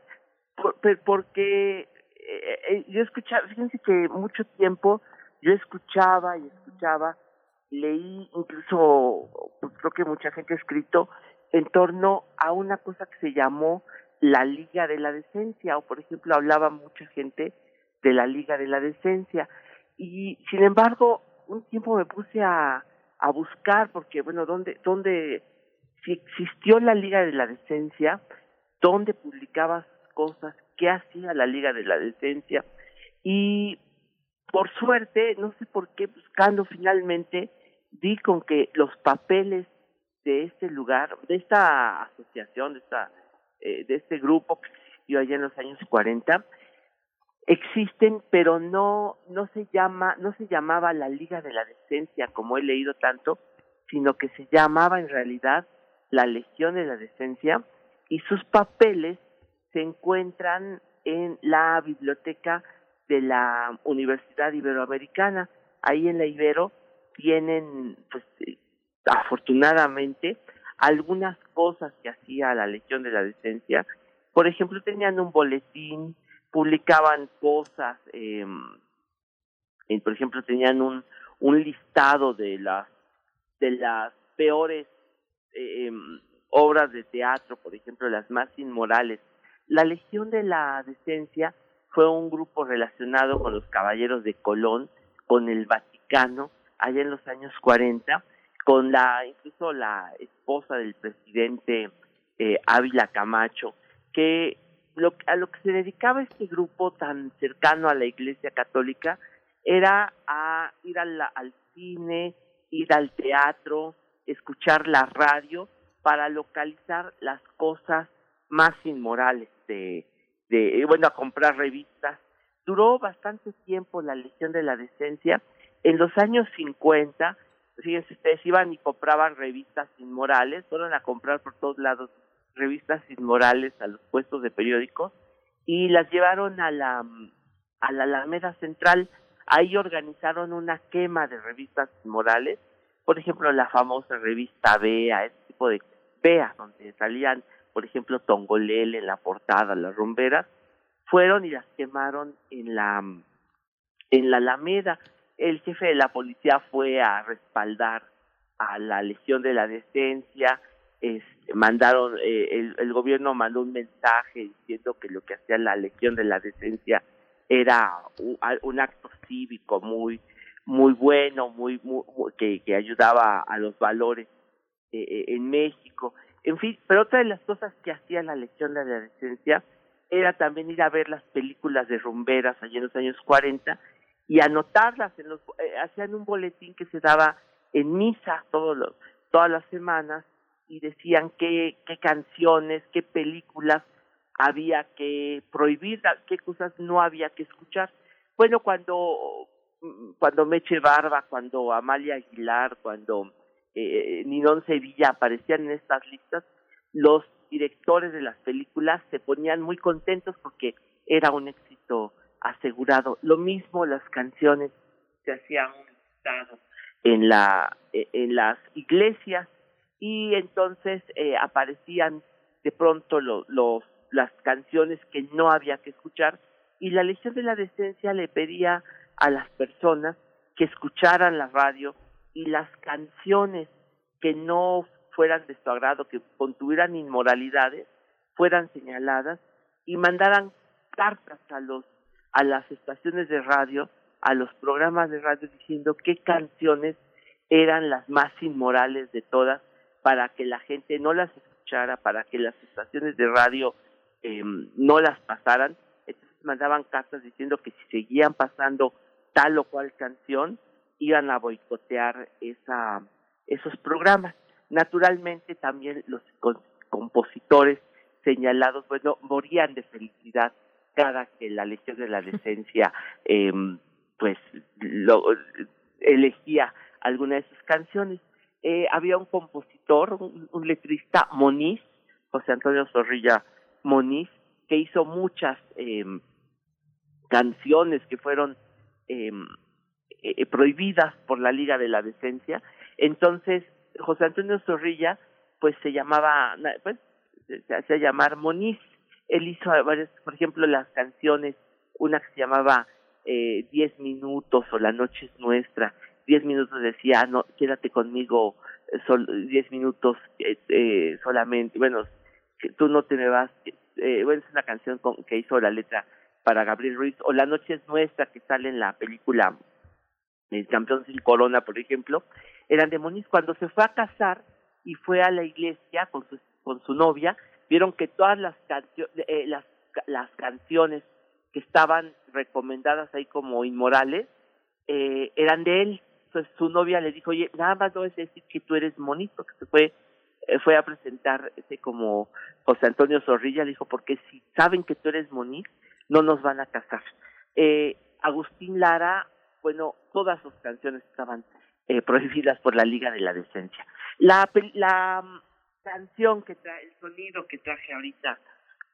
porque eh, eh, yo escuchaba, fíjense que mucho tiempo yo escuchaba y escuchaba leí incluso, pues, creo que mucha gente ha escrito en torno a una cosa que se llamó la Liga de la Decencia, o por ejemplo hablaba mucha gente de la Liga de la Decencia. Y sin embargo, un tiempo me puse a, a buscar, porque bueno, ¿dónde, dónde, si existió la Liga de la Decencia, dónde publicaba cosas, qué hacía la Liga de la Decencia. Y por suerte, no sé por qué, buscando finalmente, di con que los papeles de este lugar, de esta asociación, de esta eh, de este grupo que existió allá en los años 40, existen, pero no no se llama no se llamaba la Liga de la Decencia como he leído tanto, sino que se llamaba en realidad la Legión de la Decencia y sus papeles se encuentran en la biblioteca de la Universidad Iberoamericana. Ahí en la Ibero tienen, pues, eh, afortunadamente, algunas cosas que hacía la Legión de la Decencia. Por ejemplo, tenían un boletín, publicaban cosas, eh, por ejemplo, tenían un, un listado de las, de las peores eh, obras de teatro, por ejemplo, las más inmorales. La Legión de la Decencia fue un grupo relacionado con los caballeros de Colón, con el Vaticano, allá en los años 40, con la incluso la esposa del presidente eh, Ávila Camacho, que lo, a lo que se dedicaba este grupo tan cercano a la Iglesia Católica era a ir al, al cine, ir al teatro, escuchar la radio para localizar las cosas más inmorales de, de bueno, a comprar revistas. Duró bastante tiempo la Legión de la Decencia. En los años 50, fíjense ustedes, iban y compraban revistas inmorales, fueron a comprar por todos lados revistas inmorales a los puestos de periódicos y las llevaron a la, a la Alameda Central. Ahí organizaron una quema de revistas inmorales, por ejemplo, la famosa revista Bea, ese tipo de Bea, donde salían por ejemplo, Tongolele en la portada, las rumberas, fueron y las quemaron en la, en la Alameda. El jefe de la policía fue a respaldar a la Legión de la Decencia, mandaron, eh, el, gobierno mandó un mensaje diciendo que lo que hacía la Legión de la Decencia era un, acto cívico muy muy bueno, muy, que, que ayudaba a los valores eh, eh en México. En fin, pero otra de las cosas que hacía la Legión de la Decencia era también ir a ver las películas de rumberas allá en los años 40 y anotarlas en los eh, hacían un boletín que se daba en misa todos los, todas las semanas y decían qué qué canciones, qué películas había que prohibir, qué cosas no había que escuchar. Bueno, cuando cuando Meche Barba, cuando Amalia Aguilar, cuando eh, Ninón Sevilla aparecían en estas listas, los directores de las películas se ponían muy contentos porque era un éxito asegurado. Lo mismo las canciones se hacían un en la eh, en las iglesias y entonces eh, aparecían de pronto los las canciones que no había que escuchar y la Legión de la Decencia le pedía a las personas que escucharan la radio y las canciones que no fueran de su agrado, que contuvieran inmoralidades, fueran señaladas y mandaran cartas a los a las estaciones de radio, a los programas de radio diciendo qué canciones eran las más inmorales de todas para que la gente no las escuchara, para que las estaciones de radio eh, no las pasaran. Entonces mandaban cartas diciendo que si seguían pasando tal o cual canción, iban a boicotear esa, esos programas. Naturalmente también los compositores señalados, bueno, morían de felicidad cada que la Legión de la Decencia, eh, pues, lo, elegía alguna de sus canciones. Eh, había un compositor, un, letrista, Moniz, José Antonio Zorrilla Moniz, que hizo muchas eh, canciones que fueron eh, eh, prohibidas por la Liga de la Decencia. Entonces, José Antonio Zorrilla, pues se llamaba, pues se hacía llamar Moniz. Él hizo varias, por ejemplo, las canciones, una que se llamaba eh, Diez Minutos o La Noche es Nuestra. Diez minutos decía, no, quédate conmigo eh, sol, diez minutos eh, eh, solamente. Bueno, que tú no te me vas. Bueno, es una canción con, que hizo la letra para Gabriel Ruiz. O La Noche es Nuestra, que sale en la película El Campeón sin Corona, por ejemplo. Eran de Moniz. Cuando se fue a casar y fue a la iglesia con su con su novia, vieron que todas las, eh, las, las canciones que estaban recomendadas ahí como inmorales eh, eran de él. Su novia le dijo, oye, nada más no es decir que tú eres monito, que se fue eh, fue a presentar ese como José Antonio Zorrilla, le dijo, porque si saben que tú eres Moniz, no nos van a casar. Eh, Agustín Lara, bueno, todas sus canciones estaban eh, prohibidas por la Liga de la Decencia. La, la canción que trae, el sonido que traje ahorita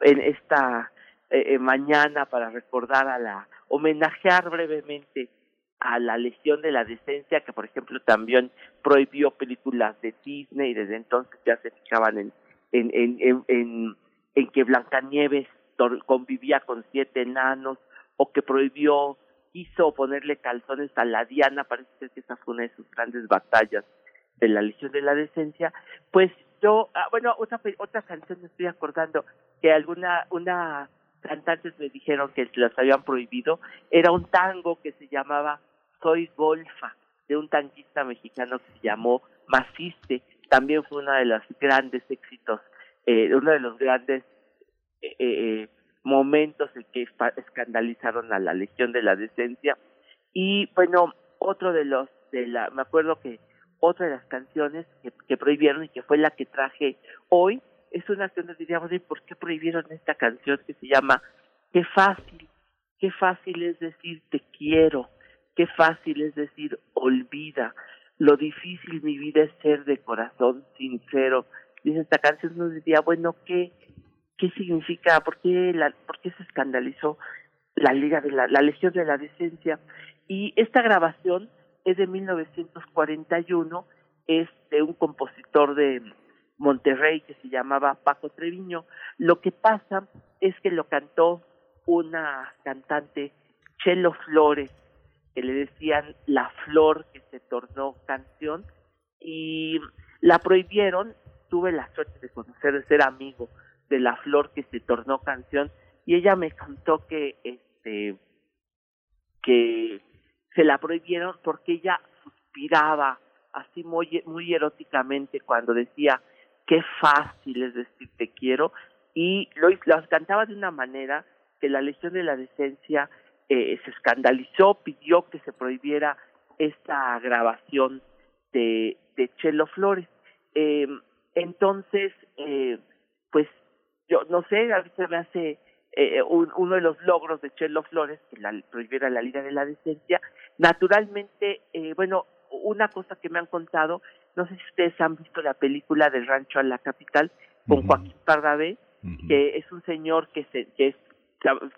en esta eh, eh, mañana para recordar a la, homenajear brevemente a la Legión de la Decencia, que por ejemplo también prohibió películas de Disney y desde entonces ya se fijaban en, en, en, en, en que Blancanieves convivía con siete enanos o que prohibió, quiso ponerle calzones a la Diana, parece que esa fue una de sus grandes batallas de la Legión de la Decencia, pues yo, ah, bueno, otra, otra canción me estoy acordando que alguna, una cantantes me dijeron que las habían prohibido, era un tango que se llamaba Soy Golfa, de un tanquista mexicano que se llamó Maciste, también fue uno de los grandes éxitos, eh, uno de los grandes eh, eh, momentos en que escandalizaron a la Legión de la Decencia, y bueno, otro de los, de la, me acuerdo que otra de las canciones que, prohibieron y que fue la que traje hoy, es una canción donde diríamos, ¿por qué prohibieron esta canción que se llama Qué fácil, qué fácil es decir te quiero, qué fácil es decir olvida, lo difícil mi vida es ser de corazón sincero. Dice esta canción, nos diría, bueno, ¿qué, qué significa? ¿Por qué, la, ¿Por qué se escandalizó la Liga de la Legión de la Decencia? Y esta grabación es de 1941, es de un compositor de Monterrey que se llamaba Paco Treviño. Lo que pasa es que lo cantó una cantante, Chelo Flores, que le decían La Flor que se tornó canción, y la prohibieron. Tuve la suerte de conocer, de ser amigo de La Flor que se tornó canción, y ella me contó que este que se la prohibieron porque ella suspiraba así muy, muy eróticamente cuando decía qué fácil es decir te quiero y lo cantaba de una manera que la Legión de la Decencia eh, se escandalizó, pidió que se prohibiera esta grabación de, de Chelo Flores. Eh, entonces, eh, pues yo no sé, a veces me hace eh, uno de los logros de Chelo Flores, que la prohibiera la Liga de la Decencia. Naturalmente, eh, bueno, una cosa que me han contado, no sé si ustedes han visto la película del Rancho a la Capital con Joaquín Pardavé, que es un señor que, se, que es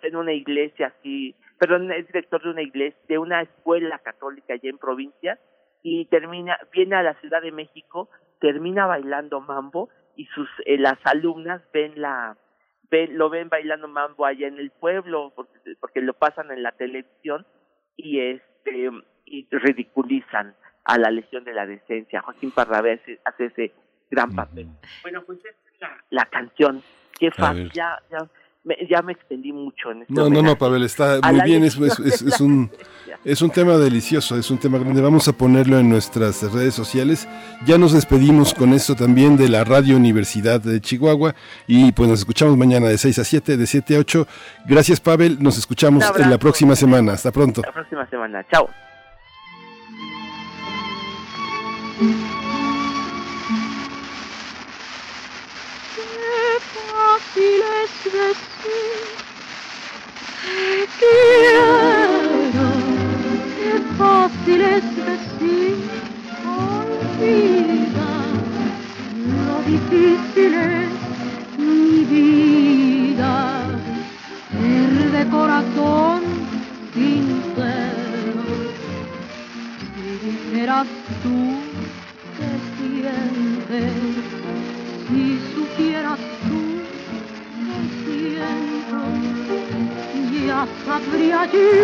en una iglesia así, perdón, es director de una iglesia, de una escuela católica allá en provincia, y termina, viene a la Ciudad de México, termina bailando mambo, y sus, eh, las alumnas ven la, lo ven bailando mambo allá en el pueblo porque, porque lo pasan en la televisión y este y ridiculizan a la Legión de la Decencia. Joaquín Parrabé hace, ese gran papel. Bueno, pues esta es la, canción. Qué fácil, ya, ya, ya me extendí mucho en este No, no, no, Pavel, está muy bien, es, es, un, es un tema delicioso, es un tema grande. Vamos a ponerlo en nuestras redes sociales. Ya nos despedimos con esto también de la Radio Universidad de Chihuahua y pues nos escuchamos mañana de 6 a 7, de 7 a 8. Gracias, Pavel, nos escuchamos en la próxima semana. Hasta pronto. La próxima semana, chao. Fácil es decir. Que quiero, qué fácil es decir. Olvida, lo difícil es mi vida, ser. De corazón sincero, si dijeras tú qué sientes, you.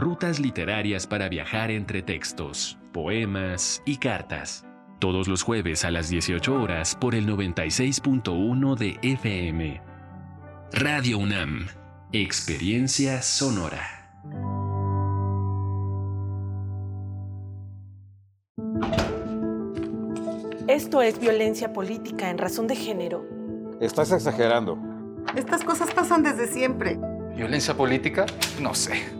Rutas literarias para viajar entre textos, poemas y cartas. Todos los jueves a las 18 horas por el 96.1 de FM. Radio UNAM. Experiencia sonora. Esto es violencia política en razón de género. Estás exagerando. Estas cosas pasan desde siempre. ¿Violencia política? No sé.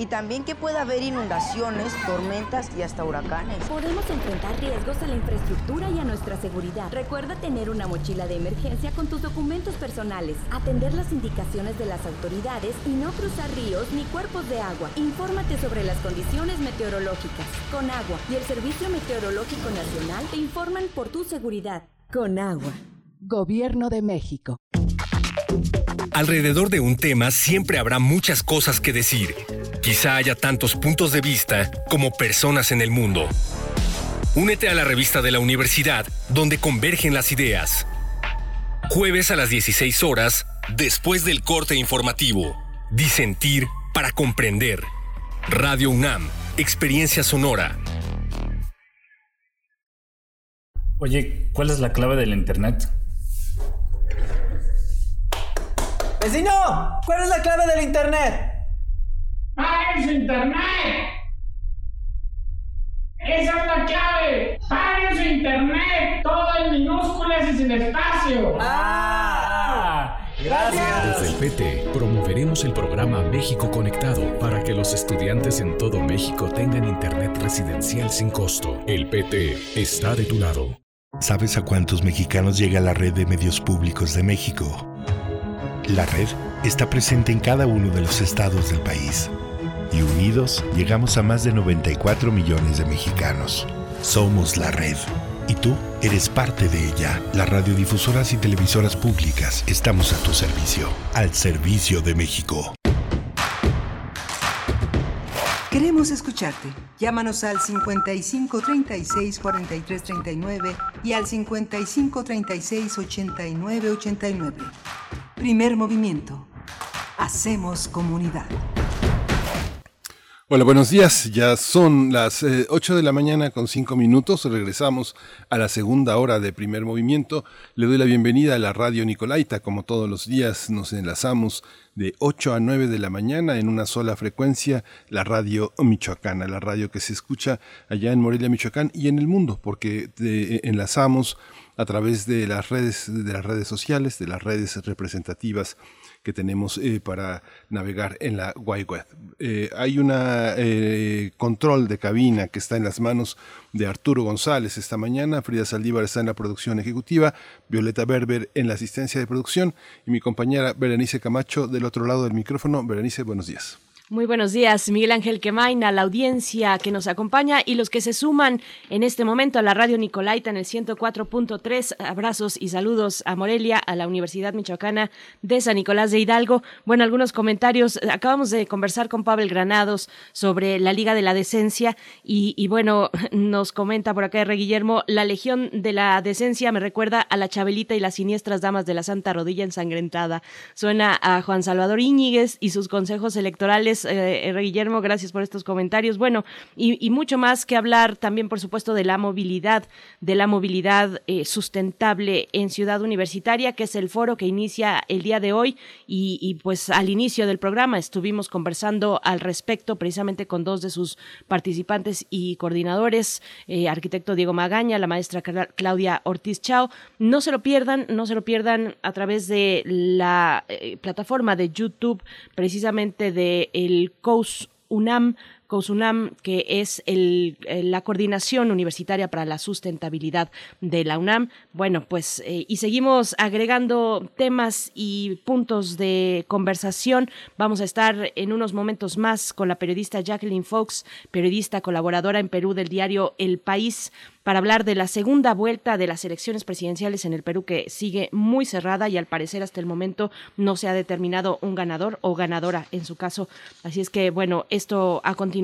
Y también que puede haber inundaciones, tormentas y hasta huracanes. Podemos enfrentar riesgos a la infraestructura y a nuestra seguridad. Recuerda tener una mochila de emergencia con tus documentos personales, atender las indicaciones de las autoridades y no cruzar ríos ni cuerpos de agua. Infórmate sobre las condiciones meteorológicas. Con agua y el Servicio Meteorológico Nacional te informan por tu seguridad. Con agua. Gobierno de México. Alrededor de un tema siempre habrá muchas cosas que decir. Quizá haya tantos puntos de vista como personas en el mundo. Únete a la revista de la universidad donde convergen las ideas. Jueves a las 16 horas, después del corte informativo. Disentir para comprender. Radio UNAM, Experiencia Sonora. Oye, ¿cuál es la clave del Internet? ¡Vecino! ¿Cuál es la clave del Internet? ¡Paguen su Internet! ¡Esa es la clave! ¡Paguen su Internet! Todo en minúsculas y sin espacio. ¡Ah! Gracias. Desde el PT promoveremos el programa México Conectado para que los estudiantes en todo México tengan internet residencial sin costo. El PT está de tu lado. ¿Sabes a cuántos mexicanos llega la red de medios públicos de México? La red está presente en cada uno de los estados del país. Y unidos llegamos a más de 94 millones de mexicanos. Somos la red. Y tú eres parte de ella. Las radiodifusoras y televisoras públicas estamos a tu servicio. Al servicio de México. Queremos escucharte. Llámanos al 55 36 43 39 y al 55 36 89 89. Primer movimiento. Hacemos comunidad. Hola, buenos días. Ya son las eh, 8 de la mañana con 5 minutos. Regresamos a la segunda hora de primer movimiento. Le doy la bienvenida a la radio Nicolaita. Como todos los días nos enlazamos de 8 a 9 de la mañana en una sola frecuencia, la radio michoacana, la radio que se escucha allá en Morelia, Michoacán y en el mundo, porque te enlazamos a través de las redes, de las redes sociales, de las redes representativas que tenemos eh, para navegar en la Wide Web. Eh, hay un eh, control de cabina que está en las manos de Arturo González esta mañana, Frida Saldívar está en la producción ejecutiva, Violeta Berber en la asistencia de producción y mi compañera Berenice Camacho del otro lado del micrófono. Berenice, buenos días. Muy buenos días, Miguel Ángel Quemaina, la audiencia que nos acompaña y los que se suman en este momento a la radio Nicolaita en el 104.3. Abrazos y saludos a Morelia, a la Universidad Michoacana de San Nicolás de Hidalgo. Bueno, algunos comentarios. Acabamos de conversar con Pavel Granados sobre la Liga de la Decencia y, bueno, nos comenta por acá R. Guillermo, la Legión de la Decencia me recuerda a la Chabelita y las siniestras damas de la Santa Rodilla ensangrentada. Suena a Juan Salvador Íñiguez y sus consejos electorales eh, R. Guillermo, gracias por estos comentarios. Bueno, y, mucho más que hablar también, por supuesto, de la movilidad, de la movilidad eh, sustentable en Ciudad Universitaria, que es el foro que inicia el día de hoy. Y, pues al inicio del programa estuvimos conversando al respecto precisamente con dos de sus participantes y coordinadores, eh, arquitecto Diego Magaña, la maestra Claudia Ortiz Chao. No se lo pierdan, no se lo pierdan a través de la eh, plataforma de YouTube, precisamente de COUS UNAM, COUSUNAM, que es el, la coordinación universitaria para la sustentabilidad de la UNAM. Bueno, pues eh, y seguimos agregando temas y puntos de conversación. Vamos a estar en unos momentos más con la periodista Jacqueline Fox, periodista colaboradora en Perú del diario El País para hablar de la segunda vuelta de las elecciones presidenciales en el Perú que sigue muy cerrada y al parecer hasta el momento no se ha determinado un ganador o ganadora en su caso. Así es que bueno, esto a continuación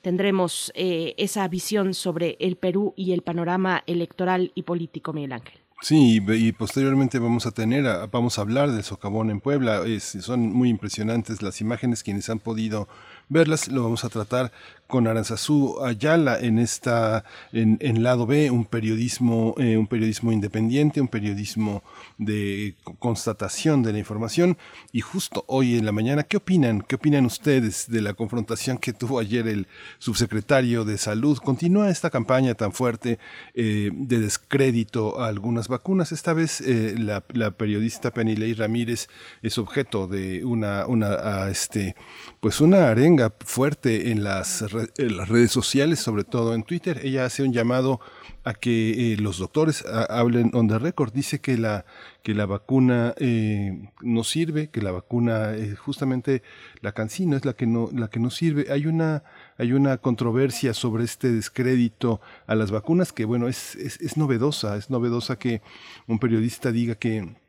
tendremos eh, esa visión sobre el Perú y el panorama electoral y político, Miguel Ángel. Sí, y, posteriormente vamos a tener, vamos a hablar del socavón en Puebla. Son muy impresionantes las imágenes, quienes han podido verlas, lo vamos a tratar con Aranzazú Ayala en esta en, en lado B un periodismo eh, un periodismo independiente un periodismo de constatación de la información. Y justo hoy en la mañana qué opinan qué opinan ustedes de la confrontación que tuvo ayer el subsecretario de salud continúa esta campaña tan fuerte eh, de descrédito a algunas vacunas. Esta vez eh, la, periodista Penilei Ramírez es objeto de una una a este pues una arenga fuerte en las en las redes sociales, sobre todo en Twitter. Ella hace un llamado a que eh, los doctores hablen on the record. Dice que la, que la vacuna eh, no sirve, que la vacuna, eh, justamente la cancina es la que no, la que no sirve. Hay una, hay una controversia sobre este descrédito a las vacunas que, bueno, es, es novedosa. Es novedosa que un periodista diga que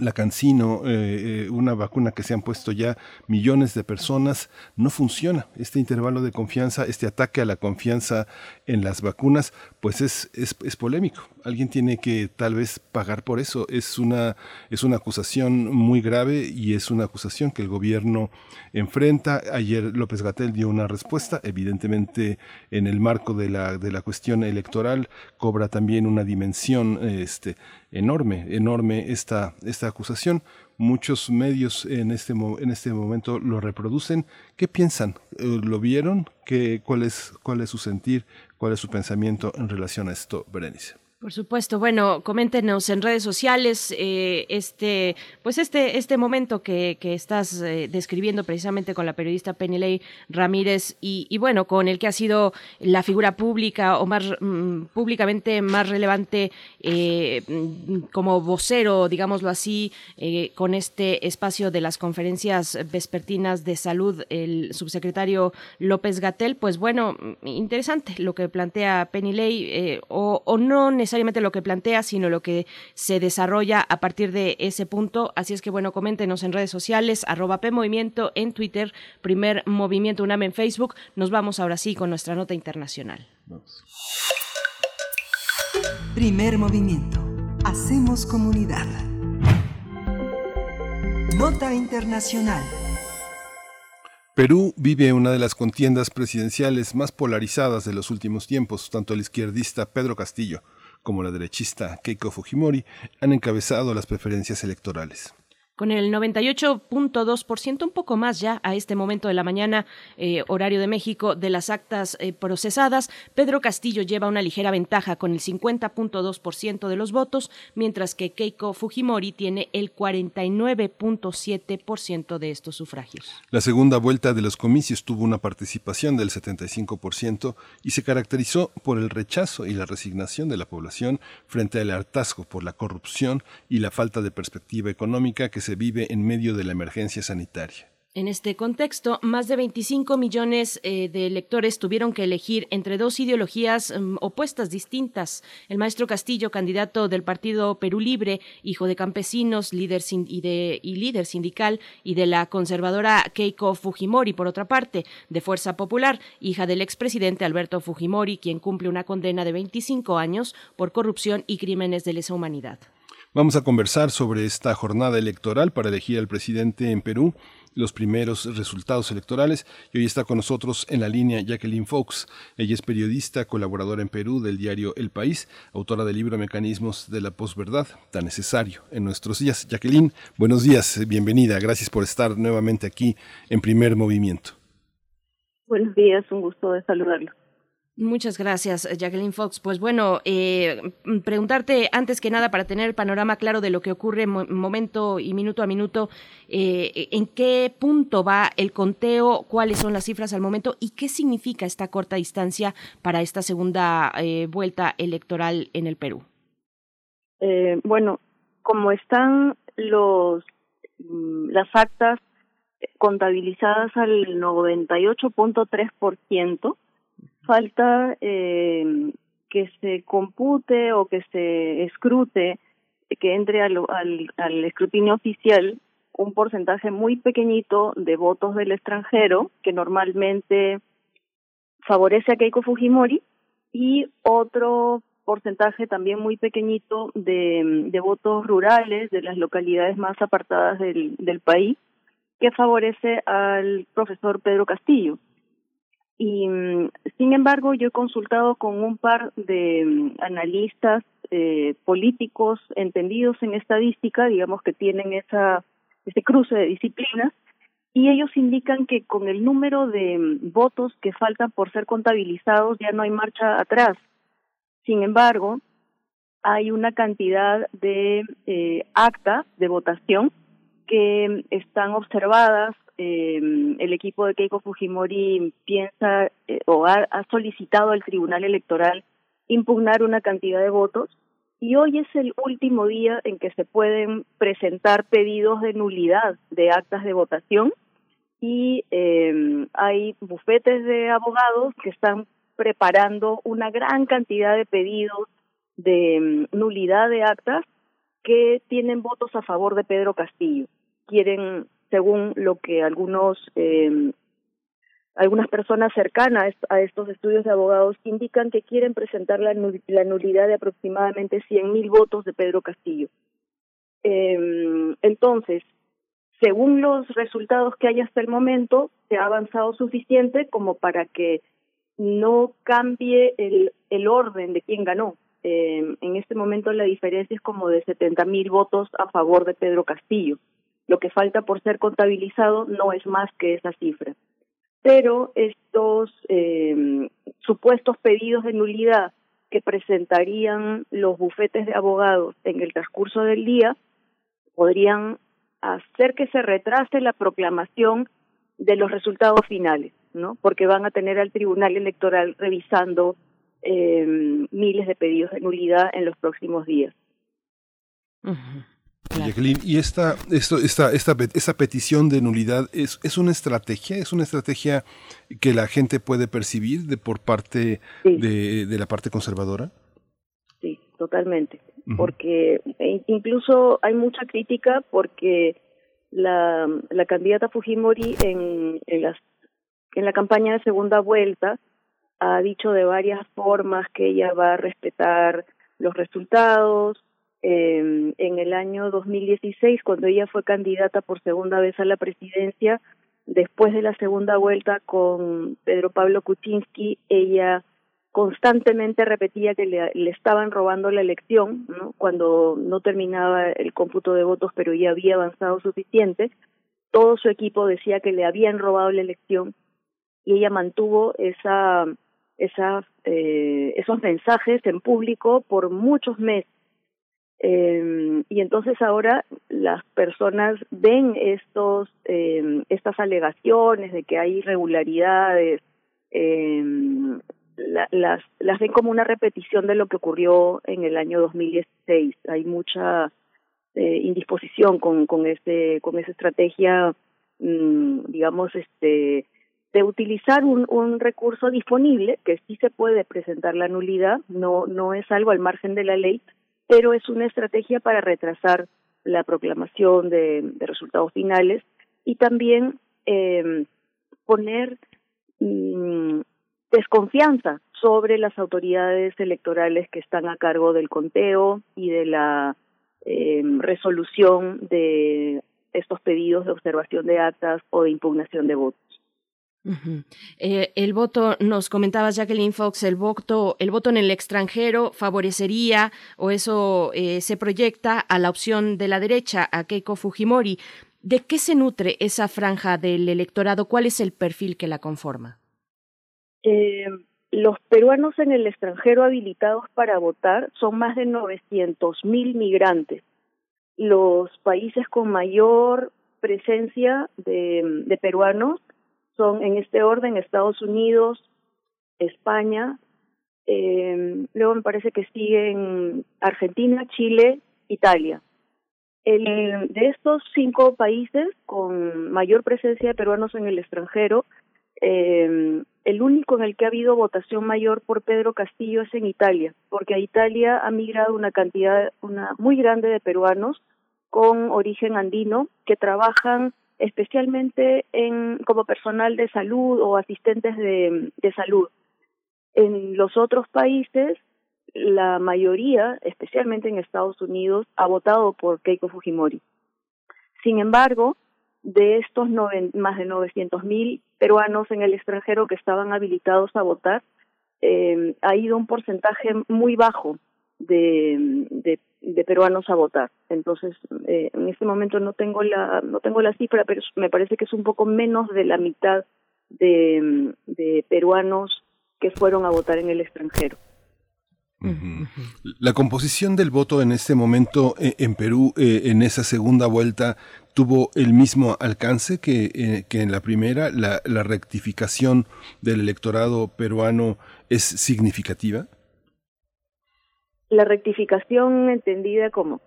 la Cancino, eh, eh, una vacuna que se han puesto ya millones de personas, no funciona. Este intervalo de confianza, este ataque a la confianza en las vacunas, pues es, es, polémico. Alguien tiene que tal vez pagar por eso. Es una, es una acusación muy grave y es una acusación que el gobierno enfrenta. Ayer López Gatel dio una respuesta, evidentemente en el marco de la, de la cuestión electoral cobra también una dimensión este, enorme, enorme esta, esta acusación. Muchos medios en este, en este momento lo reproducen. ¿Qué piensan? Eh, ¿Lo vieron? ¿Qué, cuál, es, ¿Cuál es su sentir? ¿Cuál es su pensamiento en relación a esto, Berenice? Por supuesto, bueno, coméntenos en redes sociales eh, este, pues este, este momento que, que estás eh, describiendo precisamente con la periodista Penilei Ramírez y, y, bueno, con el que ha sido la figura pública o más mm, públicamente más relevante eh, como vocero, digámoslo así, con este espacio de las conferencias vespertinas de salud, el subsecretario López Gatel, pues bueno, interesante lo que plantea Penilei o, o no necesariamente necesariamente lo que plantea, sino lo que se desarrolla a partir de ese punto. Así es que, bueno, coméntenos en redes sociales, arroba PMovimiento en Twitter, Primer Movimiento UNAM en Facebook. Nos vamos ahora sí con nuestra nota internacional. Primer Movimiento. Hacemos comunidad. Nota Internacional. Perú vive una de las contiendas presidenciales más polarizadas de los últimos tiempos. Tanto el izquierdista Pedro Castillo como la derechista Keiko Fujimori han encabezado las preferencias electorales con el 98.2%, un poco más ya a este momento de la mañana, eh, horario de México, de las actas eh, procesadas. Pedro Castillo lleva una ligera ventaja con el 50.2% de los votos, mientras que Keiko Fujimori tiene el 49.7% de estos sufragios. La segunda vuelta de los comicios tuvo una participación del 75% y se caracterizó por el rechazo y la resignación de la población frente al hartazgo por la corrupción y la falta de perspectiva económica que se vive en medio de la emergencia sanitaria. En este contexto, más de 25 millones eh, de electores tuvieron que elegir entre dos ideologías mm, opuestas distintas. El maestro Castillo, candidato del Partido Perú Libre, hijo de campesinos líder y, de, y líder sindical, y de la conservadora Keiko Fujimori, por otra parte, de Fuerza Popular, hija del expresidente Alberto Fujimori, quien cumple una condena de 25 años por corrupción y crímenes de lesa humanidad. Vamos a conversar sobre esta jornada electoral para elegir al presidente en Perú, los primeros resultados electorales. Y hoy está con nosotros en la línea Jacqueline Fox. Ella es periodista, colaboradora en Perú del diario El País, autora del libro Mecanismos de la Posverdad, tan necesario en nuestros días. Jacqueline, buenos días, bienvenida. Gracias por estar nuevamente aquí en primer movimiento. Buenos días, un gusto de saludarlo. Muchas gracias, Jacqueline Fox. Pues bueno, eh, preguntarte antes que nada para tener el panorama claro de lo que ocurre momento y minuto a minuto, eh, en qué punto va el conteo, cuáles son las cifras al momento y qué significa esta corta distancia para esta segunda eh, vuelta electoral en el Perú. bueno, como están los mm, las actas contabilizadas al 98.3%, falta eh, que se compute o que se escrute, que entre al, escrutinio oficial un porcentaje muy pequeñito de votos del extranjero que normalmente favorece a Keiko Fujimori y otro porcentaje también muy pequeñito de, de votos rurales de las localidades más apartadas del, del país que favorece al profesor Pedro Castillo. Y mm, sin embargo, yo he consultado con un par de mm, analistas eh, políticos entendidos en estadística, digamos que tienen esa ese cruce de disciplinas, y ellos indican que con el número de mm, votos que faltan por ser contabilizados ya no hay marcha atrás. Sin embargo, hay una cantidad de eh, actas de votación que están observadas eh, el equipo de Keiko Fujimori piensa eh, o ha, solicitado al Tribunal Electoral impugnar una cantidad de votos y hoy es el último día en que se pueden presentar pedidos de nulidad de actas de votación y eh, hay bufetes de abogados que están preparando una gran cantidad de pedidos de mm, nulidad de actas que tienen votos a favor de Pedro Castillo. Quieren, según lo que algunos eh, algunas personas cercanas a estos estudios de abogados indican que quieren presentar la, nulidad de aproximadamente 100.000 votos de Pedro Castillo. Eh, entonces, según los resultados que hay hasta el momento, se ha avanzado suficiente como para que no cambie el, el orden de quién ganó. Eh, en este momento la diferencia es como de 70.000 votos a favor de Pedro Castillo. Lo que falta por ser contabilizado no es más que esa cifra pero estos eh, supuestos pedidos de nulidad que presentarían los bufetes de abogados en el transcurso del día podrían hacer que se retrase la proclamación de los resultados finales, ¿no? Porque van a tener al Tribunal Electoral revisando eh, miles de pedidos de nulidad en los próximos días. ¿Y esta, esto, esta, esta, esta petición de nulidad es, es una estrategia? ¿Es una estrategia que la gente puede percibir de por parte de, de, la parte conservadora? Sí, totalmente. Porque e incluso hay mucha crítica porque la, la candidata Fujimori en, en, las, en la campaña de segunda vuelta ha dicho de varias formas que ella va a respetar los resultados, eh, en el año 2016, cuando ella fue candidata por segunda vez a la presidencia, después de la segunda vuelta con Pedro Pablo Kuczynski, ella constantemente repetía que le, estaban robando la elección, cuando no terminaba el cómputo de votos, pero ya había avanzado suficiente. Todo su equipo decía que le habían robado la elección y ella mantuvo esa, esa, eh, esos mensajes en público por muchos meses eh, y entonces ahora las personas ven estos eh, estas alegaciones de que hay irregularidades eh, la, las las ven como una repetición de lo que ocurrió en el año 2016 hay mucha eh, indisposición con con ese con esa estrategia mmm, digamos este de utilizar un, un recurso disponible que sí se puede presentar la nulidad. No no es algo al margen de la ley pero es una estrategia para retrasar la proclamación de, resultados finales y también eh, poner mm, desconfianza sobre las autoridades electorales que están a cargo del conteo y de la eh, resolución de estos pedidos de observación de actas o de impugnación de votos. Eh, el voto, nos comentaba Jacqueline Fox, el voto, el voto en el extranjero favorecería o eso eh, se proyecta a la opción de la derecha, a Keiko Fujimori. ¿De qué se nutre esa franja del electorado? ¿Cuál es el perfil que la conforma? Eh, los peruanos en el extranjero habilitados para votar son más de 900 mil migrantes. Los países con mayor presencia de peruanos son en este orden Estados Unidos, España, eh, luego me parece que siguen Argentina, Chile, Italia. El, de estos cinco países con mayor presencia de peruanos en el extranjero, eh, el único en el que ha habido votación mayor por Pedro Castillo es en Italia, porque a Italia ha migrado una cantidad una muy grande de peruanos con origen andino que trabajan especialmente en, como personal de salud o asistentes de, salud. En los otros países, la mayoría, especialmente en Estados Unidos, ha votado por Keiko Fujimori. Sin embargo, de estos más de 900 mil peruanos en el extranjero que estaban habilitados a votar, eh, ha ido un porcentaje muy bajo de, peruanos a votar. Entonces, eh, en este momento no tengo la no tengo la cifra, pero me parece que es un poco menos de la mitad de, de peruanos que fueron a votar en el extranjero. La composición del voto en este momento eh, en Perú, eh, en esa segunda vuelta, tuvo el mismo alcance que, eh, que en la primera. La, la rectificación del electorado peruano es significativa. La rectificación entendida como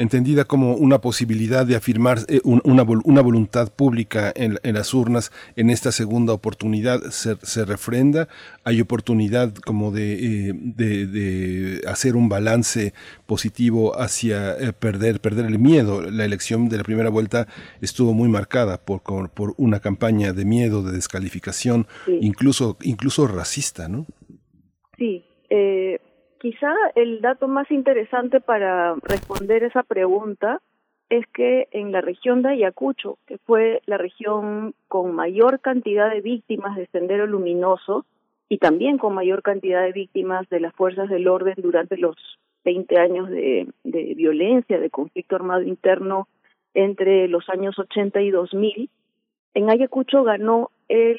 entendida como una posibilidad de afirmar eh, una, una, voluntad pública en, las urnas en esta segunda oportunidad, se, se refrenda, hay oportunidad como de, de, hacer un balance positivo hacia perder, perder el miedo. La elección de la primera vuelta estuvo muy marcada por, por una campaña de miedo, de descalificación, incluso, incluso racista, ¿no? Sí, eh, quizá el dato más interesante para responder esa pregunta es que en la región de Ayacucho, que fue la región con mayor cantidad de víctimas de Sendero Luminoso y también con mayor cantidad de víctimas de las fuerzas del orden durante los 20 años de, violencia, de conflicto armado interno entre los años 80 y 2000, en Ayacucho ganó el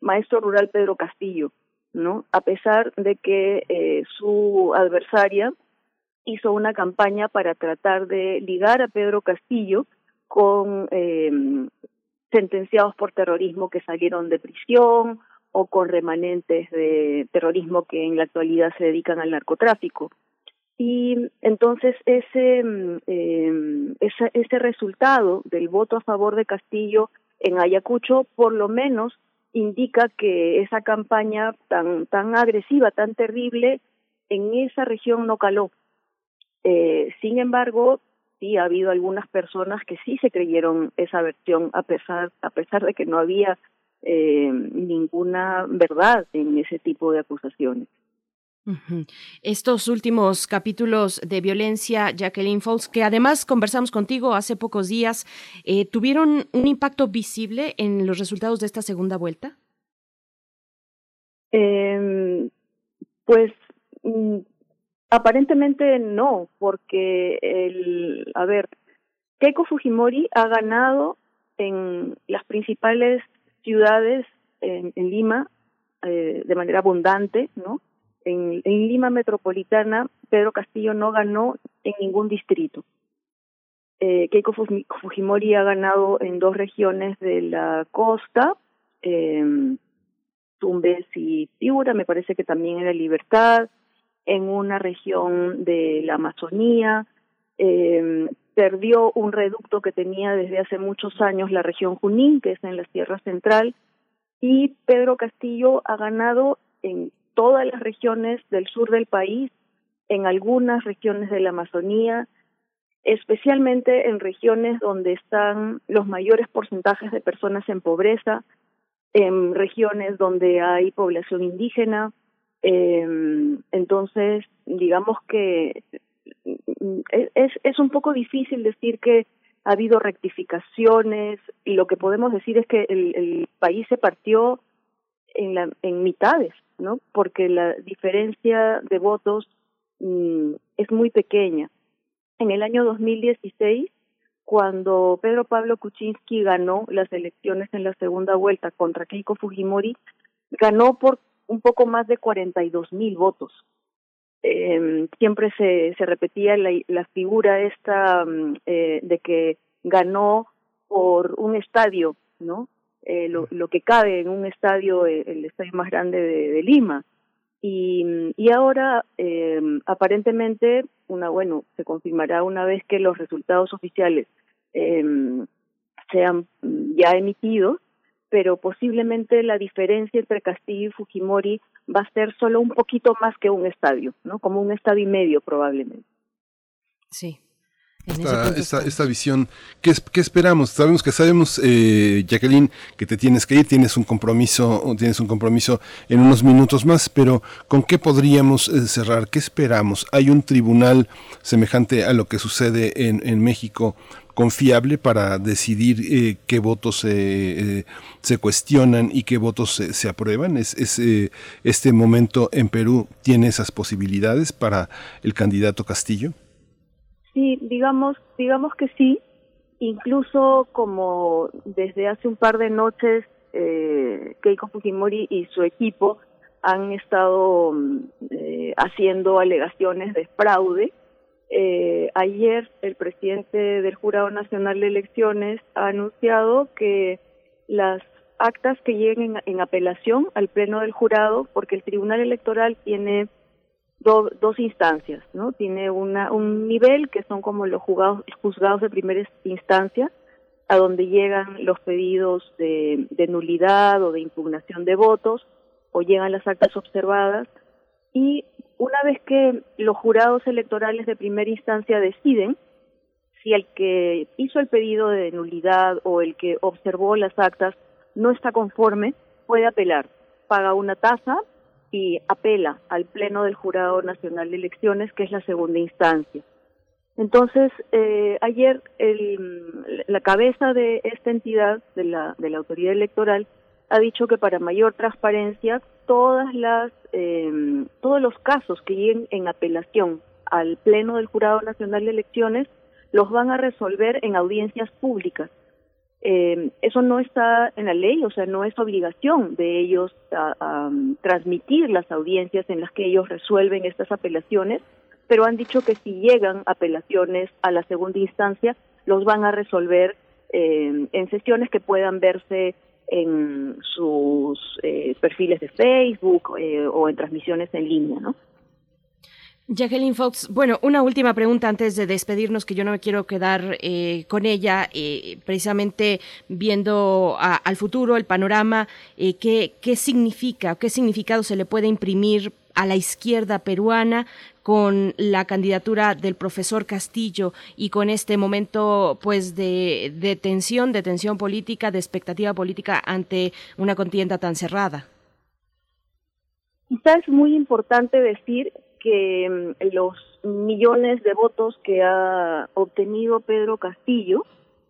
maestro rural Pedro Castillo, ¿no? A pesar de que eh, su adversaria hizo una campaña para tratar de ligar a Pedro Castillo con eh, sentenciados por terrorismo que salieron de prisión o con remanentes de terrorismo que en la actualidad se dedican al narcotráfico. Y entonces ese, eh, ese, ese resultado del voto a favor de Castillo en Ayacucho, por lo menos indica que esa campaña tan, tan agresiva, tan terrible, en esa región no caló. Eh, sin embargo, sí ha habido algunas personas que sí se creyeron esa versión a pesar, a pesar de que no había eh, ninguna verdad en ese tipo de acusaciones. Estos últimos capítulos de violencia, Jacqueline Foles, que además conversamos contigo hace pocos días, eh, ¿tuvieron un impacto visible en los resultados de esta segunda vuelta? Eh, pues mm, aparentemente no, porque el, a ver, Keiko Fujimori ha ganado en las principales ciudades en, Lima eh, de manera abundante, ¿no? En, Lima Metropolitana, Pedro Castillo no ganó en ningún distrito. Eh, Keiko Fujimori ha ganado en dos regiones de la costa, eh, Tumbes y Piura, me parece que también en la Libertad, en una región de la Amazonía, eh, perdió un reducto que tenía desde hace muchos años la región Junín, que es en la Sierra Central, y Pedro Castillo ha ganado en todas las regiones del sur del país, en algunas regiones de la Amazonía, especialmente en regiones donde están los mayores porcentajes de personas en pobreza, en regiones donde hay población indígena. Eh, entonces, digamos que es, es un poco difícil decir que ha habido rectificaciones lo que podemos decir es que el país se partió en, la, en mitades, ¿no? Porque la diferencia de votos mm, es muy pequeña. En el año 2016, cuando Pedro Pablo Kuczynski ganó las elecciones en la segunda vuelta contra Keiko Fujimori, ganó por un poco más de 42 mil votos. Eh, siempre se, se repetía la, figura esta mm, eh, de que ganó por un estadio, ¿no? Eh, lo, lo, que cabe en un estadio, eh, el estadio más grande de, de Lima. Y, y ahora, eh, aparentemente, una bueno, se confirmará una vez que los resultados oficiales eh, sean ya emitidos, pero posiblemente la diferencia entre Castillo y Fujimori va a ser solo un poquito más que un estadio, ¿no? Como un estadio y medio probablemente. Sí, esta, esta, visión. ¿Qué, ¿Qué, esperamos? Sabemos que sabemos, eh, Jacqueline, que te tienes que ir, tienes un compromiso, tienes un compromiso en unos minutos más, pero ¿con qué podríamos eh, cerrar? ¿Qué esperamos? ¿Hay un tribunal semejante a lo que sucede en, en México confiable para decidir eh, qué votos se cuestionan y qué votos se, se aprueban? ¿Es, es este momento en Perú tiene esas posibilidades para el candidato Castillo? Sí, digamos, digamos que sí. Incluso como desde hace un par de noches eh, Keiko Fujimori y su equipo han estado mm, eh, haciendo alegaciones de fraude. Eh, ayer el presidente del Jurado Nacional de Elecciones ha anunciado que las actas que lleguen en, en apelación al pleno del jurado, porque el Tribunal Electoral tiene dos instancias, ¿no? Tiene una, un nivel que son como los juzgados, juzgados de primera instancia, a donde llegan los pedidos de, de nulidad o de impugnación de votos, o llegan las actas observadas, y una vez que los jurados electorales de primera instancia deciden si el que hizo el pedido de nulidad o el que observó las actas no está conforme, puede apelar, paga una tasa y apela al Pleno del Jurado Nacional de Elecciones, que es la segunda instancia. Entonces, eh, ayer el, la cabeza de esta entidad, de la, de la autoridad electoral, ha dicho que para mayor transparencia, todas las, eh, todos los casos que lleguen en apelación al Pleno del Jurado Nacional de Elecciones los van a resolver en audiencias públicas. Eh, eso no está en la ley, o sea, no es obligación de ellos a, transmitir las audiencias en las que ellos resuelven estas apelaciones, pero han dicho que si llegan apelaciones a la segunda instancia, los van a resolver eh, en sesiones que puedan verse en sus eh, perfiles de Facebook eh, o en transmisiones en línea, ¿no? Jacqueline Fox, bueno, una última pregunta antes de despedirnos, que yo no me quiero quedar eh, con ella, eh, precisamente viendo al futuro, el panorama, eh, ¿qué, ¿qué significa, qué significado se le puede imprimir a la izquierda peruana con la candidatura del profesor Castillo y con este momento pues de, de tensión, de tensión política, de expectativa política ante una contienda tan cerrada. Quizás es muy importante decir que mm, los millones de votos que ha obtenido Pedro Castillo,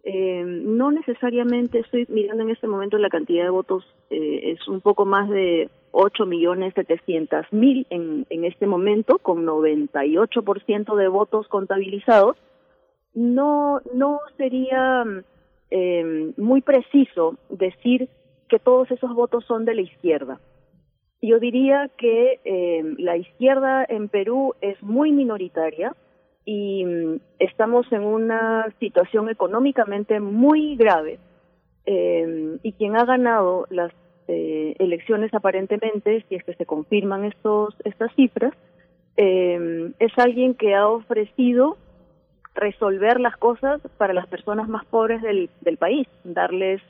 eh, no necesariamente estoy mirando en este momento la cantidad de votos, eh, es un poco más de 8 millones 700 mil en, en este momento, con 98% de votos contabilizados. No, no sería eh, muy preciso decir que todos esos votos son de la izquierda yo diría que eh, la izquierda en Perú es muy minoritaria y mm, estamos en una situación económicamente muy grave. Eh, y quien ha ganado las eh, elecciones aparentemente, si es que se confirman estos, estas cifras, es alguien que ha ofrecido resolver las cosas para las personas más pobres del, del país, darles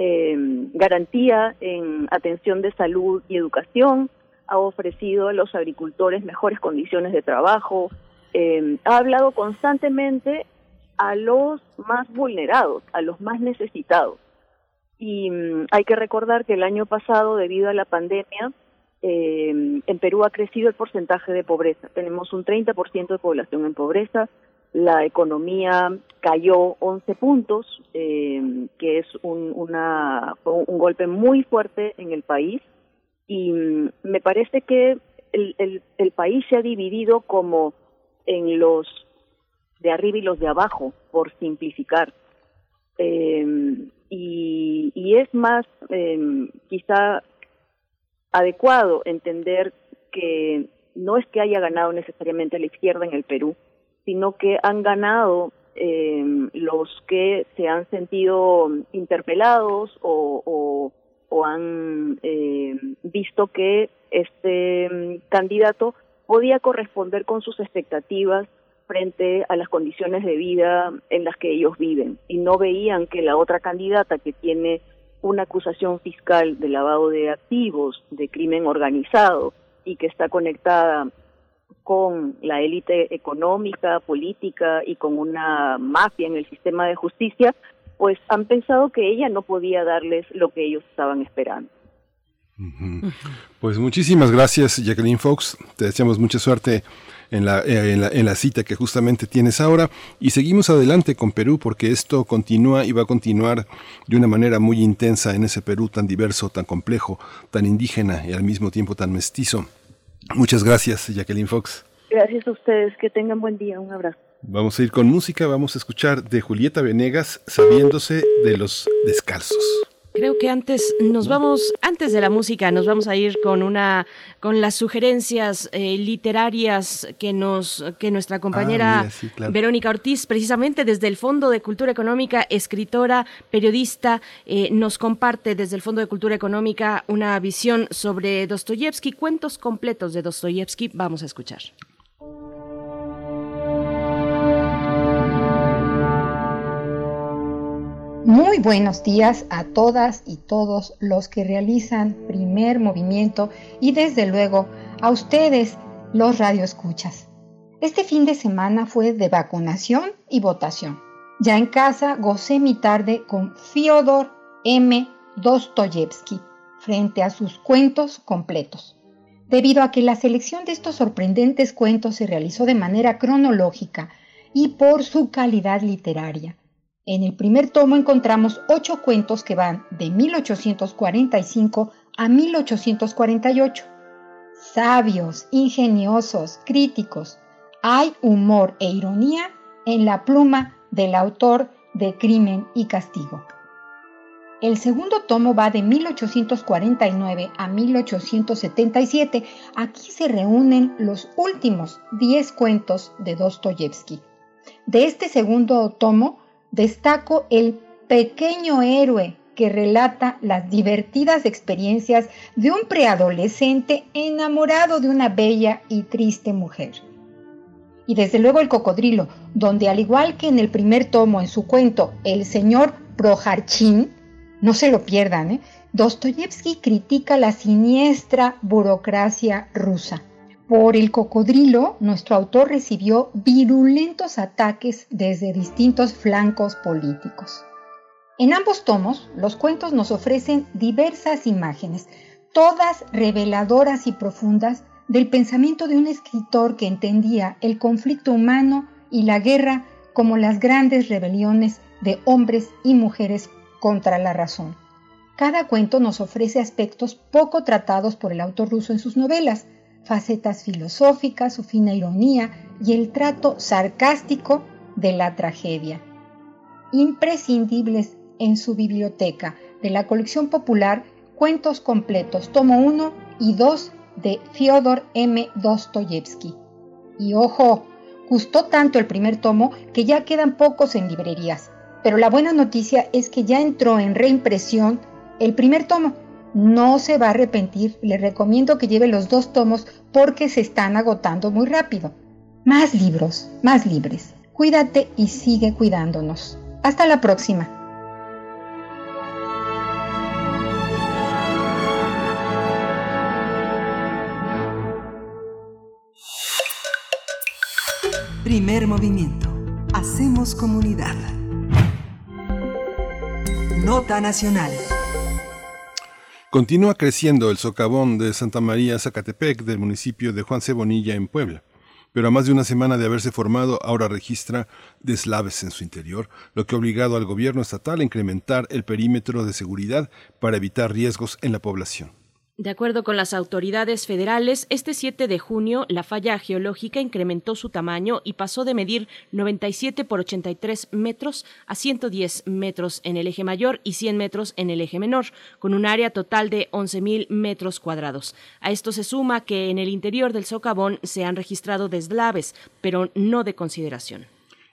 eh, garantía en atención de salud y educación, ha ofrecido a los agricultores mejores condiciones de trabajo, eh, ha hablado constantemente a los más vulnerados, a los más necesitados. Y mm, hay que recordar que el año pasado, debido a la pandemia, eh, en Perú ha crecido el porcentaje de pobreza. Tenemos un 30% de población en pobreza, la economía cayó 11 puntos, eh, que es un, una, un golpe muy fuerte en el país. Y mm, me parece que el, el, país se ha dividido como en los de arriba y los de abajo, por simplificar. Eh, y, y, es más eh, quizá adecuado entender que no es que haya ganado necesariamente la izquierda en el Perú, sino que han ganado eh, los que se han sentido interpelados o, o, han eh, visto que este mm, candidato podía corresponder con sus expectativas frente a las condiciones de vida en las que ellos viven. Y no veían que la otra candidata que tiene una acusación fiscal de lavado de activos, de crimen organizado y que está conectada con la élite económica, política y con una mafia en el sistema de justicia, pues han pensado que ella no podía darles lo que ellos estaban esperando. Pues muchísimas gracias, Jacqueline Fox. Te deseamos mucha suerte en la, eh, en, la, en la cita que justamente tienes ahora y seguimos adelante con Perú porque esto continúa y va a continuar de una manera muy intensa en ese Perú tan diverso, tan complejo, tan indígena y al mismo tiempo tan mestizo. Muchas gracias, Jacqueline Fox. Gracias a ustedes, que tengan buen día, un abrazo. Vamos a ir con música, vamos a escuchar de Julieta Venegas, sabiéndose de los descalzos. Creo que antes nos vamos, antes de la música, nos vamos a ir con una, con las sugerencias eh, literarias que nos, que nuestra compañera Ah, mira, sí, claro. Verónica Ortiz, precisamente desde el Fondo de Cultura Económica, escritora, periodista, eh, nos comparte desde el Fondo de Cultura Económica una visión sobre Dostoyevsky, cuentos completos de Dostoyevsky. Vamos a escuchar. Muy buenos días a todas y todos los que realizan primer movimiento y desde luego a ustedes, los radioescuchas. Este fin de semana fue de vacunación y votación. Ya en casa gocé mi tarde con Fyodor M. Dostoyevsky frente a sus cuentos completos. Debido a que la selección de estos sorprendentes cuentos se realizó de manera cronológica y por su calidad literaria, en el primer tomo encontramos ocho cuentos que van de 1845 a 1848. Sabios, ingeniosos, críticos. Hay humor e ironía en la pluma del autor de Crimen y Castigo. El segundo tomo va de 1849 a 1877. Aquí se reúnen los últimos 10 cuentos de Dostoyevsky. De este segundo tomo destaco el pequeño héroe que relata las divertidas experiencias de un preadolescente enamorado de una bella y triste mujer. Y desde luego el cocodrilo, donde al igual que en el primer tomo en su cuento El señor Projarchin, no se lo pierdan, ¿eh? Dostoyevsky critica la siniestra burocracia rusa. Por el cocodrilo, nuestro autor recibió virulentos ataques desde distintos flancos políticos. En ambos tomos, los cuentos nos ofrecen diversas imágenes, todas reveladoras y profundas del pensamiento de un escritor que entendía el conflicto humano y la guerra como las grandes rebeliones de hombres y mujeres contra la razón. Cada cuento nos ofrece aspectos poco tratados por el autor ruso en sus novelas, facetas filosóficas, su fina ironía y el trato sarcástico de la tragedia. Imprescindibles en su biblioteca de la colección popular Cuentos completos, tomo 1 y 2 de Fyodor M. Dostoyevsky. Y ojo, gustó tanto el primer tomo que ya quedan pocos en librerías, pero la buena noticia es que ya entró en reimpresión el primer tomo. No se va a arrepentir, le recomiendo que lleve los dos tomos porque se están agotando muy rápido. Más libros, más libres. Cuídate y sigue cuidándonos. Hasta la próxima. Primer movimiento. Hacemos comunidad. Nota nacional. Continúa creciendo el socavón de Santa María Zacatepec del municipio de Juan Cebonilla en Puebla. Pero a más de una semana de haberse formado, ahora registra deslaves en su interior, lo que ha obligado al gobierno estatal a incrementar el perímetro de seguridad para evitar riesgos en la población. De acuerdo con las autoridades federales, este 7 de junio la falla geológica incrementó su tamaño y pasó de medir 97 por 83 metros a 110 metros en el eje mayor y 100 metros en el eje menor, con un área total de 11.000 metros cuadrados. A esto se suma que en el interior del socavón se han registrado deslaves, pero no de consideración.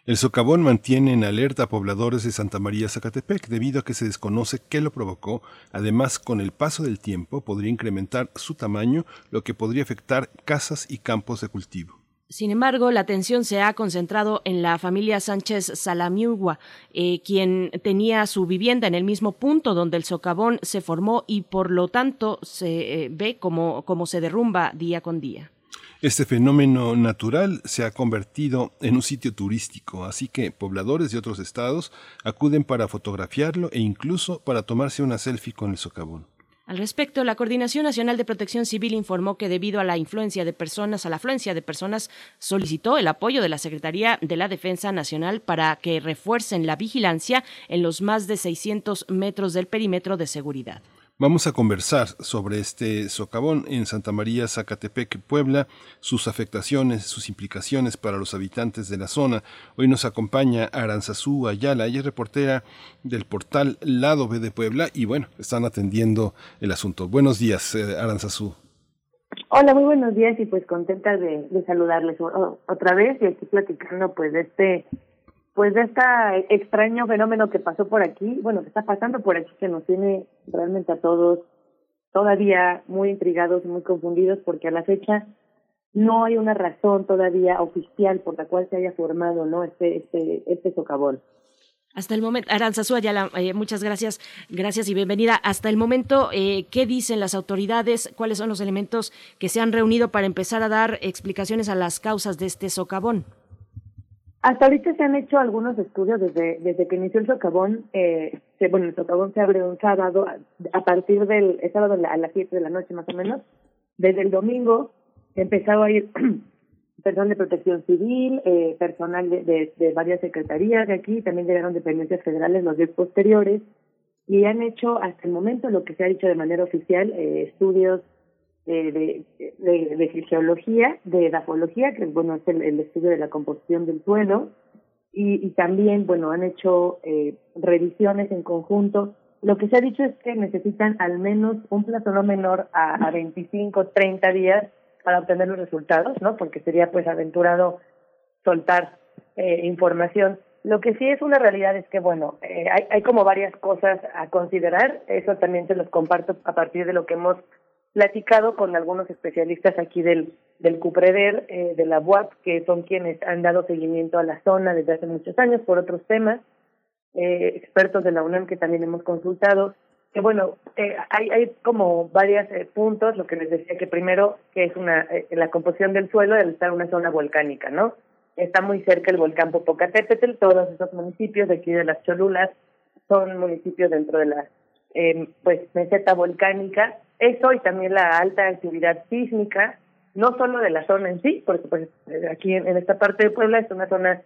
El socavón mantiene en alerta a pobladores de Santa María Zacatepec debido a que se desconoce qué lo provocó. Además, con el paso del tiempo podría incrementar su tamaño, lo que podría afectar casas y campos de cultivo. Sin embargo, la atención se ha concentrado en la familia Sánchez Salamiugua, eh, quien tenía su vivienda en el mismo punto donde el socavón se formó y por lo tanto se eh, ve como, como se derrumba día con día. Este fenómeno natural se ha convertido en un sitio turístico, así que pobladores de otros estados acuden para fotografiarlo e incluso para tomarse una selfie con el socavón. Al respecto, la Coordinación Nacional de Protección Civil informó que debido a la influencia de personas, a la afluencia de personas, solicitó el apoyo de la Secretaría de la Defensa Nacional para que refuercen la vigilancia en los más de 600 metros del perímetro de seguridad. Vamos a conversar sobre este socavón en Santa María, Zacatepec, Puebla, sus afectaciones, sus implicaciones para los habitantes de la zona. Hoy nos acompaña Aranzazú Ayala, ella es reportera del portal Lado B de Puebla y bueno, están atendiendo el asunto. Buenos días, eh, Aranzazú. Hola, muy buenos días y pues contenta de, de saludarles otra vez y aquí platicando pues de este pues de este extraño fenómeno que pasó por aquí, bueno, que está pasando por aquí, que nos tiene realmente a todos todavía muy intrigados y muy confundidos, porque a la fecha no hay una razón todavía oficial por la cual se haya formado no este este este socavón. Hasta el momento, Aranzazú Ayala, eh, muchas gracias, gracias y bienvenida. Hasta el momento, eh, ¿qué dicen las autoridades? ¿Cuáles son los elementos que se han reunido para empezar a dar explicaciones a las causas de este socavón? Hasta ahorita se han hecho algunos estudios desde desde que inició el socavón. Eh, bueno, el socavón se abrió un sábado a, partir del sábado a las 7 de la noche más o menos. Desde el domingo empezaba a ir personal de protección civil, eh, personal de, de, varias secretarías de aquí, también llegaron dependencias federales los días posteriores y han hecho hasta el momento lo que se ha dicho de manera oficial, eh, estudios de, de, de, fisiología, de edafología, que bueno, es el, estudio de la composición del suelo, y, y también, bueno, han hecho eh, revisiones en conjunto. Lo que se ha dicho es que necesitan al menos un plazo no menor a, a 25, 30 días para obtener los resultados, ¿no? Porque sería pues aventurado soltar eh, información. Lo que sí es una realidad es que, bueno, eh, hay, hay como varias cosas a considerar. Eso también se los comparto a partir de lo que hemos platicado con algunos especialistas aquí del, del CUPREDER, eh, de la UAP, que son quienes han dado seguimiento a la zona desde hace muchos años por otros temas, eh, expertos de la UNAM que también hemos consultado, que bueno, eh, hay, hay como varios eh, puntos, lo que les decía que primero, que es una eh, la composición del suelo al estar una zona volcánica, ¿no? Está muy cerca el volcán Popocatépetl, todos esos municipios de aquí de las Cholulas son municipios dentro de la eh, pues meseta volcánica eso y también la alta actividad sísmica, no solo de la zona en sí, porque pues aquí en, esta parte de Puebla es una zona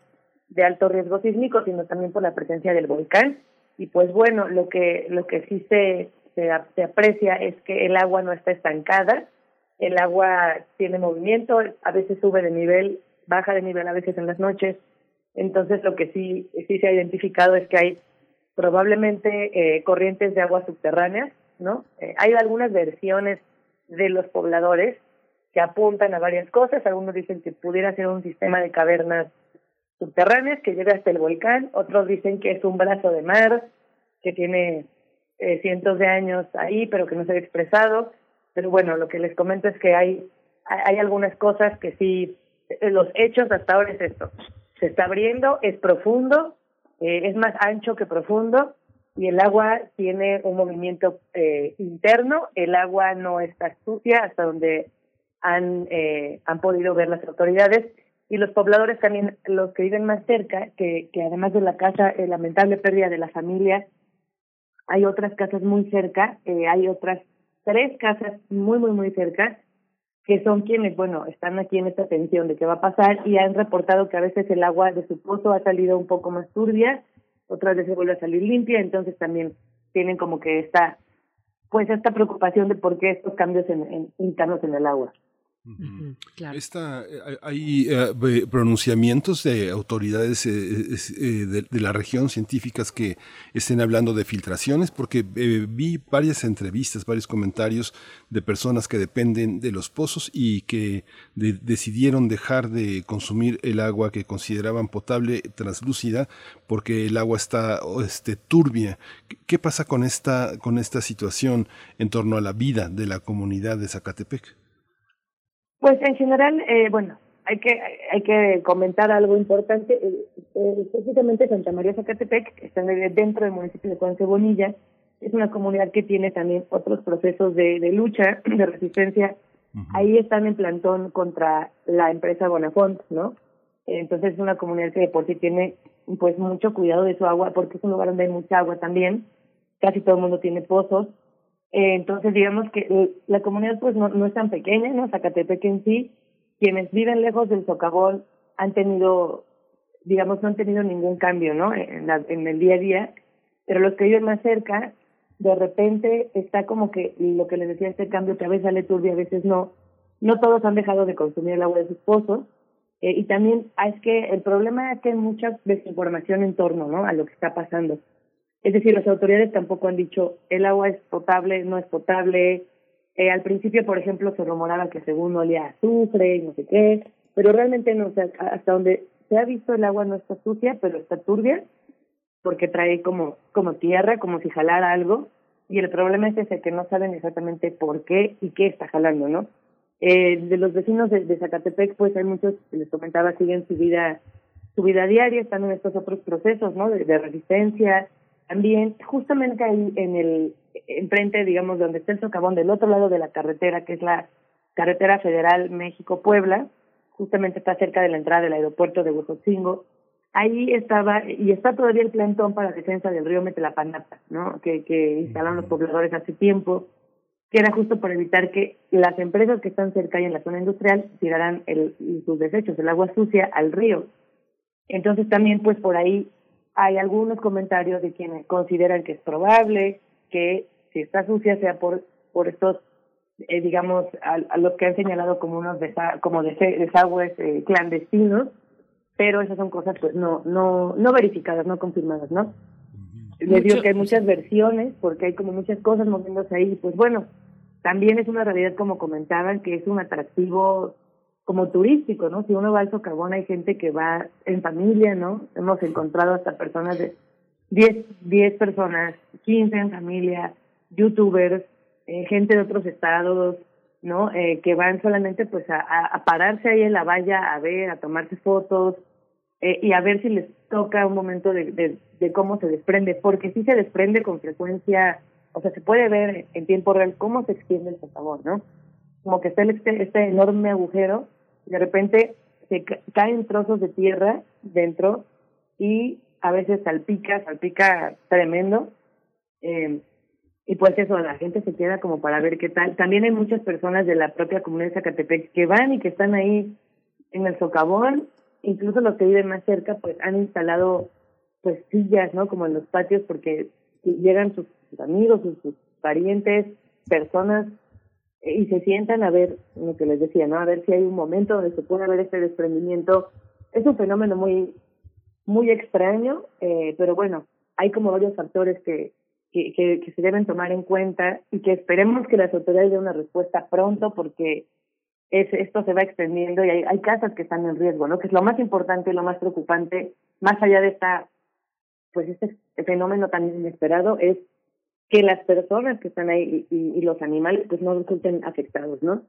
de alto riesgo sísmico, sino también por la presencia del volcán. Y pues bueno, lo que lo que sí se, se, se aprecia es que el agua no está estancada, el agua tiene movimiento, a veces sube de nivel, baja de nivel a veces en las noches. Entonces lo que sí sí se ha identificado es que hay probablemente eh, corrientes de agua subterráneas ¿no? Eh, hay algunas versiones de los pobladores que apuntan a varias cosas. Algunos dicen que pudiera ser un sistema de cavernas subterráneas que llega hasta el volcán. Otros dicen que es un brazo de mar que tiene eh, cientos de años ahí, pero que no se ha expresado. Pero bueno, lo que les comento es que hay, hay algunas cosas que sí, eh, los hechos hasta ahora es esto. Se está abriendo, es profundo, eh, es más ancho que profundo, y el agua tiene un movimiento eh, interno, el agua no está sucia hasta donde han, eh, han podido ver las autoridades y los pobladores también, los que viven más cerca, que, además de la casa, eh, lamentable pérdida de la familia, hay otras casas muy cerca, eh, hay otras tres casas muy, muy, muy cerca, que son quienes, bueno, están aquí en esta tensión de qué va a pasar y han reportado que a veces el agua de su pozo ha salido un poco más turbia otra vez se vuelve a salir limpia, entonces también tienen como que esta, pues esta preocupación de por qué estos cambios en, internos en el agua. Esta, eh, hay eh, pronunciamientos de autoridades eh, de, la región científicas que estén hablando de filtraciones, porque vi varias entrevistas, varios comentarios de personas que dependen de los pozos y que decidieron dejar de consumir el agua que consideraban potable, translúcida, porque el agua está este, turbia. ¿Qué pasa con esta, con esta situación en torno a la vida de la comunidad de Zacatepec? Pues en general, eh, bueno, hay que hay que comentar algo importante. Eh, eh, específicamente Santa María Zacatepec, que está dentro del municipio de Juan Bonilla, es una comunidad que tiene también otros procesos de, de lucha, de resistencia. Ahí están en plantón contra la empresa Bonafont, ¿no? Entonces es una comunidad que de por sí tiene pues mucho cuidado de su agua, porque es un lugar donde hay mucha agua también. Casi todo el mundo tiene pozos eh, entonces, digamos que la comunidad pues no, no es tan pequeña, ¿no? Zacatepec en sí, quienes viven lejos del socavón han tenido, digamos, no han tenido ningún cambio, ¿no? En, la, en el día a día, pero los que viven más cerca, de repente está como que lo que les decía este cambio que a veces sale turbio, a veces no, no todos han dejado de consumir el agua de sus pozos. Eh, y también ah, es que el problema es que hay mucha desinformación en torno ¿no? a lo que está pasando. Es decir, las autoridades tampoco han dicho el agua es potable, no es potable. Eh, al principio, por ejemplo, se rumoraba que según olía azufre y no sé qué, pero realmente no, o sea, hasta donde se ha visto el agua no está sucia, pero está turbia, porque trae como, como tierra, como si jalara algo, y el problema es ese, que no saben exactamente por qué y qué está jalando, ¿no? Eh, de los vecinos de, de, Zacatepec, pues hay muchos, les comentaba, siguen su vida, su vida diaria, están en estos otros procesos, ¿no? De, de resistencia. También, justamente ahí en el, enfrente, digamos, donde está el socavón, del otro lado de la carretera, que es la carretera federal México-Puebla, justamente está cerca de la entrada del aeropuerto de Huejotzingo. Ahí estaba, y está todavía el plantón para defensa del río Metelapanapa, ¿no? Que, que instalaron los pobladores hace tiempo que era justo por evitar que las empresas que están cerca y en la zona industrial tiraran el, sus desechos, el agua sucia, al río. Entonces también pues por ahí hay algunos comentarios de quienes consideran que es probable que si está sucia sea por por estos eh, digamos a, los que han señalado como unos como desagües eh, clandestinos pero esas son cosas pues no no no verificadas no confirmadas no les digo que hay muchas versiones, porque hay como muchas cosas moviéndose ahí. Pues bueno, también es una realidad, como comentaban, que es un atractivo como turístico, ¿no? Si uno va al socavón hay gente que va en familia, ¿no? Hemos encontrado hasta personas de 10, 10 personas, 15 en familia, youtubers, eh, gente de otros estados, ¿no? Eh, que van solamente pues a, a, pararse ahí en la valla a ver, a tomarse fotos, eh, y a ver si les toca un momento de, de, de, cómo se desprende, porque sí se desprende con frecuencia, o sea, se puede ver en tiempo real cómo se extiende el sabor, ¿no? Como que está este, este enorme agujero, de repente se caen trozos de tierra dentro y a veces salpica, salpica tremendo. Eh, y pues eso, la gente se queda como para ver qué tal. También hay muchas personas de la propia comunidad de Zacatepec que van y que están ahí en el socavón incluso los que viven más cerca pues han instalado pues sillas, ¿no? Como en los patios porque llegan sus, amigos, sus, parientes, personas y se sientan a ver lo que les decía, ¿no? A ver si hay un momento donde se puede ver este desprendimiento. Es un fenómeno muy muy extraño, eh, pero bueno, hay como varios factores que, que, que, que se deben tomar en cuenta y que esperemos que las autoridades den una respuesta pronto porque es, esto se va extendiendo y hay, hay casas que están en riesgo, ¿no? Que es lo más importante, lo más preocupante, más allá de esta, pues este fenómeno tan inesperado, es que las personas que están ahí y, los animales pues no resulten afectados, ¿no?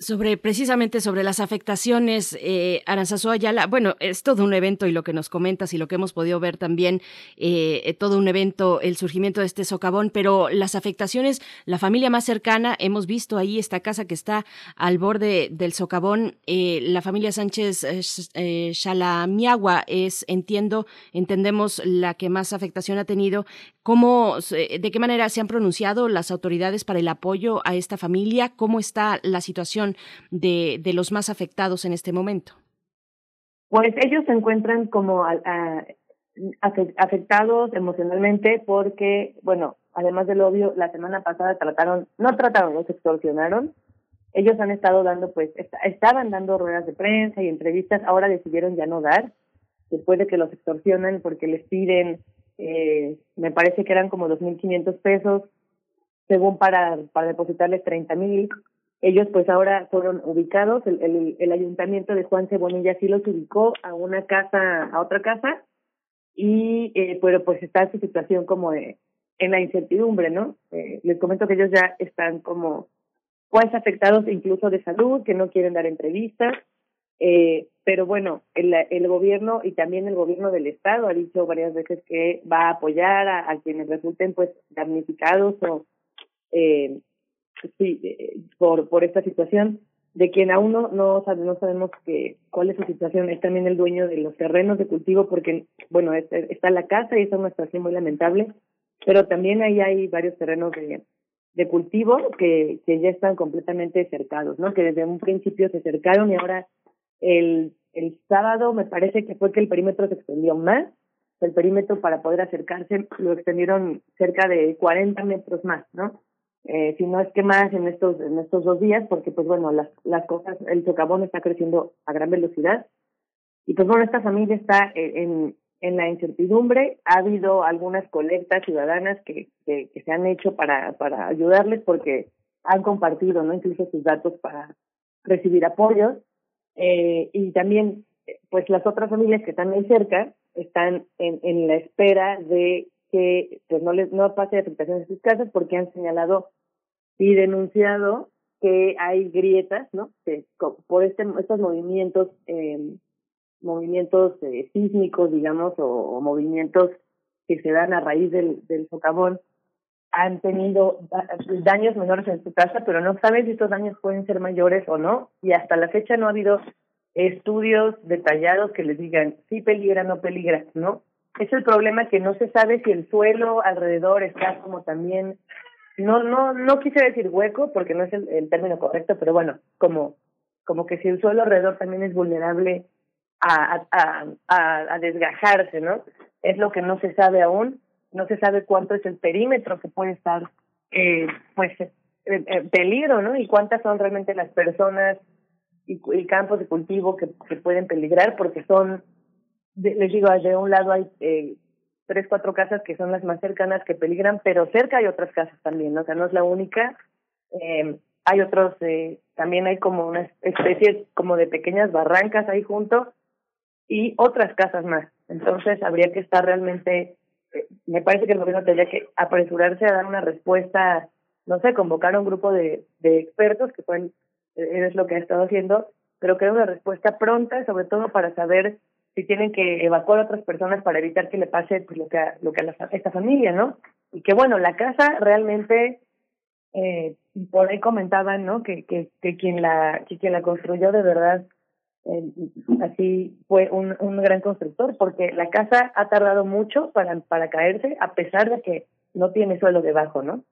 Sobre precisamente sobre las afectaciones, eh, Ayala, bueno, es todo un evento y lo que nos comentas y lo que hemos podido ver también, eh, todo un evento, el surgimiento de este socavón, pero las afectaciones, la familia más cercana, hemos visto ahí esta casa que está al borde del socavón, eh, la familia Sánchez eh, es, entiendo, entendemos la que más afectación ha tenido. ¿Cómo, de qué manera se han pronunciado las autoridades para el apoyo a esta familia? ¿Cómo está la situación de, de los más afectados en este momento? Pues ellos se encuentran como afectados emocionalmente porque, bueno, además del obvio, la semana pasada trataron, no trataron, los extorsionaron. Ellos han estado dando, pues, estaban dando ruedas de prensa y entrevistas, ahora decidieron ya no dar, después de que los extorsionan porque les piden, eh, me parece que eran como 2.500 pesos, según para, para depositarles 30.000 ellos pues ahora fueron ubicados, el, el, el ayuntamiento de Juan Cebonilla sí los ubicó a una casa, a otra casa, y eh, pero pues está su situación como en la incertidumbre, ¿no? Eh, les comento que ellos ya están como pues afectados incluso de salud, que no quieren dar entrevistas, eh, pero bueno, el, el gobierno y también el gobierno del estado ha dicho varias veces que va a apoyar a, a quienes resulten pues damnificados o eh, sí, eh, por, por esta situación, de quien aún no, no, no sabemos que, cuál es su situación, es también el dueño de los terrenos de cultivo, porque, bueno, está la casa y es una situación muy lamentable, pero también ahí hay varios terrenos de, de cultivo que, que ya están completamente cercados, ¿no? Que desde un principio se cercaron y ahora el, el sábado me parece que fue que el perímetro se extendió más el perímetro para poder acercarse lo extendieron cerca de 40 metros más, ¿no? Eh, si no es que más en estos en estos dos días, porque pues bueno, las, las cosas, el socavón está creciendo a gran velocidad. Y pues bueno, esta familia está en, en la incertidumbre. Ha habido algunas colectas ciudadanas que, que, se han hecho para, para ayudarles porque han compartido, ¿no? Incluso sus datos para recibir apoyos. Eh, y también, pues las otras familias que están ahí cerca están en, en la espera de que pues no les no pase afectación en sus casas porque han señalado y denunciado que hay grietas, ¿no? Que, por este estos movimientos eh, movimientos eh, sísmicos, digamos, o, o, movimientos que se dan a raíz del, del socavón han tenido daños menores en su casa, pero no saben si estos daños pueden ser mayores o no, y hasta la fecha no ha habido estudios detallados que les digan si peligra o no peligra, ¿no? Es el problema que no se sabe si el suelo alrededor está como también, no, no, no quise decir hueco porque no es el, término correcto, pero bueno, como, como que si el suelo alrededor también es vulnerable a, a, a, a desgajarse, ¿no? Es lo que no se sabe aún, no se sabe cuánto es el perímetro que puede estar, eh, pues, en peligro, ¿no? Y cuántas son realmente las personas y, y campos de cultivo que, que pueden peligrar, porque son, de, les digo, de un lado hay eh, tres, cuatro casas que son las más cercanas que peligran, pero cerca hay otras casas también. O sea, no es la única. Eh, hay otros, eh, también hay como una especie como de pequeñas barrancas ahí junto y otras casas más. Entonces habría que estar realmente, eh, me parece que el gobierno tendría que apresurarse a dar una respuesta, no sé, convocar a un grupo de, de expertos que pueden es lo que ha estado haciendo, pero que una respuesta pronta, sobre todo para saber si tienen que evacuar a otras personas para evitar que le pase pues, lo que a, lo que a, la, esta familia, ¿no? Y que bueno, la casa realmente eh, por ahí comentaban, ¿no? Que, que, que quien la que quien la construyó de verdad eh, así fue un, un gran constructor, porque la casa ha tardado mucho para para caerse a pesar de que no tiene suelo debajo, ¿no?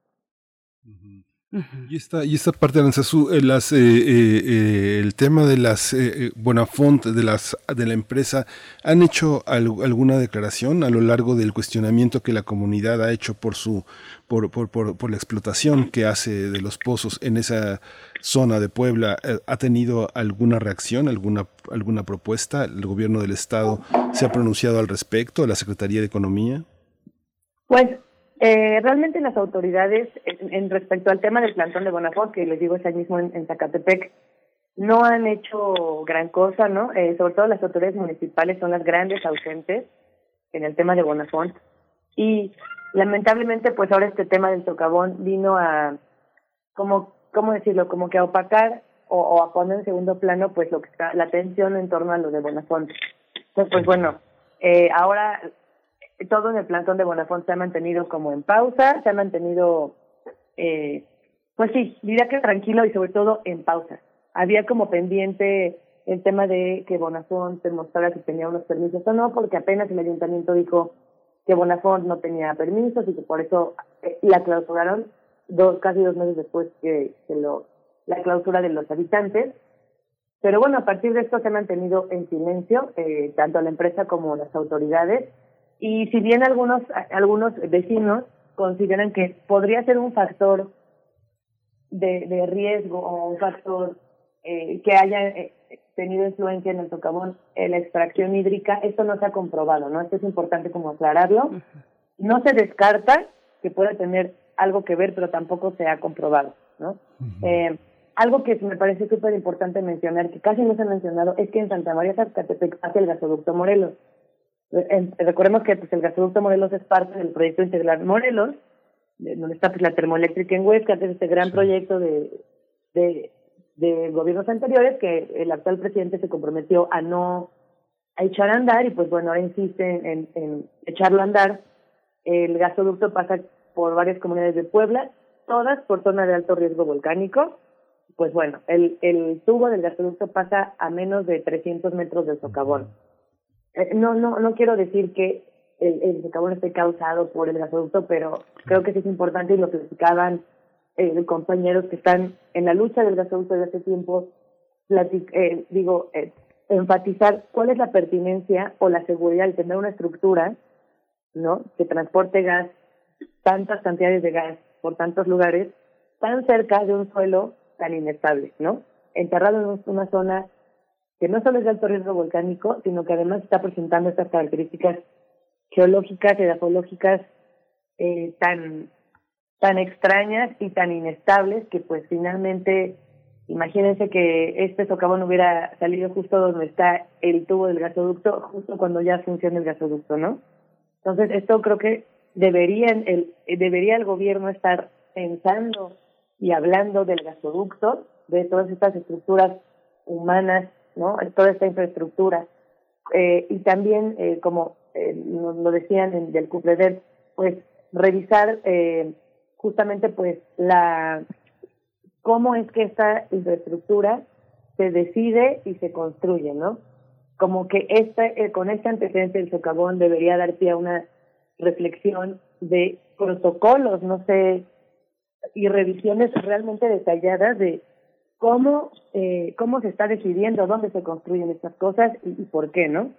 Y esta, y esta parte de las, eh, eh, el tema de las eh, Bonafont, de, las, de la empresa, ¿han hecho alguna declaración a lo largo del cuestionamiento que la comunidad ha hecho por, su, por, por, por, por la explotación que hace de los pozos en esa zona de Puebla? ¿Ha tenido alguna reacción, alguna, alguna propuesta? ¿El gobierno del Estado se ha pronunciado al respecto? ¿La Secretaría de Economía? Pues eh, realmente las autoridades, en, en, respecto al tema del plantón de Bonafont, que les digo es ahí mismo en, Zacatepec, no han hecho gran cosa, ¿no? Eh, sobre todo las autoridades municipales son las grandes ausentes en el tema de Bonafont. Y lamentablemente, pues ahora este tema del socavón vino a, como, ¿cómo decirlo? Como que a opacar o, a poner en segundo plano, pues lo que está, la atención en torno a lo de Bonafont. Entonces, pues bueno, eh, ahora todo en el plantón de Bonafont se ha mantenido como en pausa, se ha mantenido, eh, pues sí, diría que tranquilo y sobre todo en pausa. Había como pendiente el tema de que Bonafont demostrara si tenía unos permisos o no, porque apenas el ayuntamiento dijo que Bonafont no tenía permisos y que por eso eh, la clausuraron dos, casi dos meses después que, que lo, la clausura de los habitantes. Pero bueno, a partir de esto se ha mantenido en silencio, eh, tanto la empresa como las autoridades, y si bien algunos, algunos vecinos consideran que podría ser un factor de, de riesgo o un factor eh, que haya eh, tenido influencia en el socavón, en la extracción hídrica, esto no se ha comprobado, ¿no? Esto es importante como aclararlo. No se descarta que pueda tener algo que ver, pero tampoco se ha comprobado, ¿no? eh, algo que me parece súper importante mencionar, que casi no se ha mencionado, es que en Santa María Zacatepec hace el gasoducto Morelos. Recordemos que pues, el gasoducto Morelos es parte del proyecto integral Morelos, donde está pues, la termoeléctrica en Huesca, que es este gran proyecto de, de, de gobiernos anteriores que el actual presidente se comprometió a no a echar a andar y pues bueno, ahora insiste en, en echarlo a andar. El gasoducto pasa por varias comunidades de Puebla, todas por zona de alto riesgo volcánico. Pues bueno, el, el tubo del gasoducto pasa a menos de 300 metros del socavón. Eh, no, no, no quiero decir que el, el esté causado por el gasoducto, pero creo que sí es importante y lo explicaban eh, compañeros que están en la lucha del gasoducto desde hace tiempo, eh, digo, eh, enfatizar cuál es la pertinencia o la seguridad de tener una estructura ¿no? Que transporte gas, tantas cantidades de gas por tantos lugares, tan cerca de un suelo tan inestable, ¿no? Enterrado en una zona que no solo es de alto riesgo volcánico, sino que además está presentando estas características geológicas edafológicas eh, tan tan extrañas y tan inestables que pues finalmente imagínense que este socavón hubiera salido justo donde está el tubo del gasoducto justo cuando ya funciona el gasoducto no entonces esto creo que deberían el debería el gobierno estar pensando y hablando del gasoducto de todas estas estructuras humanas no toda esta infraestructura eh, y también eh, como eh, lo decían en, del CUPREDER pues revisar eh, justamente pues la cómo es que esta infraestructura se decide y se construye, ¿no? Como que este, con este antecedente del socavón debería dar pie a una reflexión de protocolos, no sé, y revisiones realmente detalladas de cómo eh, cómo se está decidiendo dónde se construyen estas cosas y, y por qué, ¿no?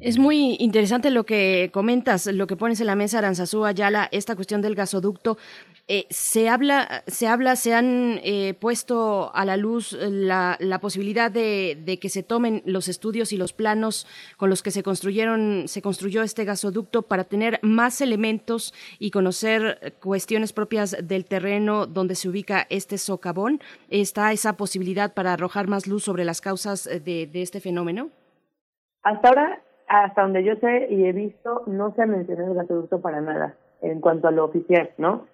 Es muy interesante lo que comentas, lo que pones en la mesa, Aranzazú Ayala, esta cuestión del gasoducto. Eh, se habla, se habla, se han eh, puesto a la luz la, la posibilidad de, de, que se tomen los estudios y los planos con los que se construyeron, se construyó este gasoducto para tener más elementos y conocer cuestiones propias del terreno donde se ubica este socavón. ¿Está esa posibilidad para arrojar más luz sobre las causas de, de este fenómeno? Hasta ahora hasta donde yo sé y he visto, no se ha mencionado el gasoducto para nada en cuanto a lo oficial, ¿no?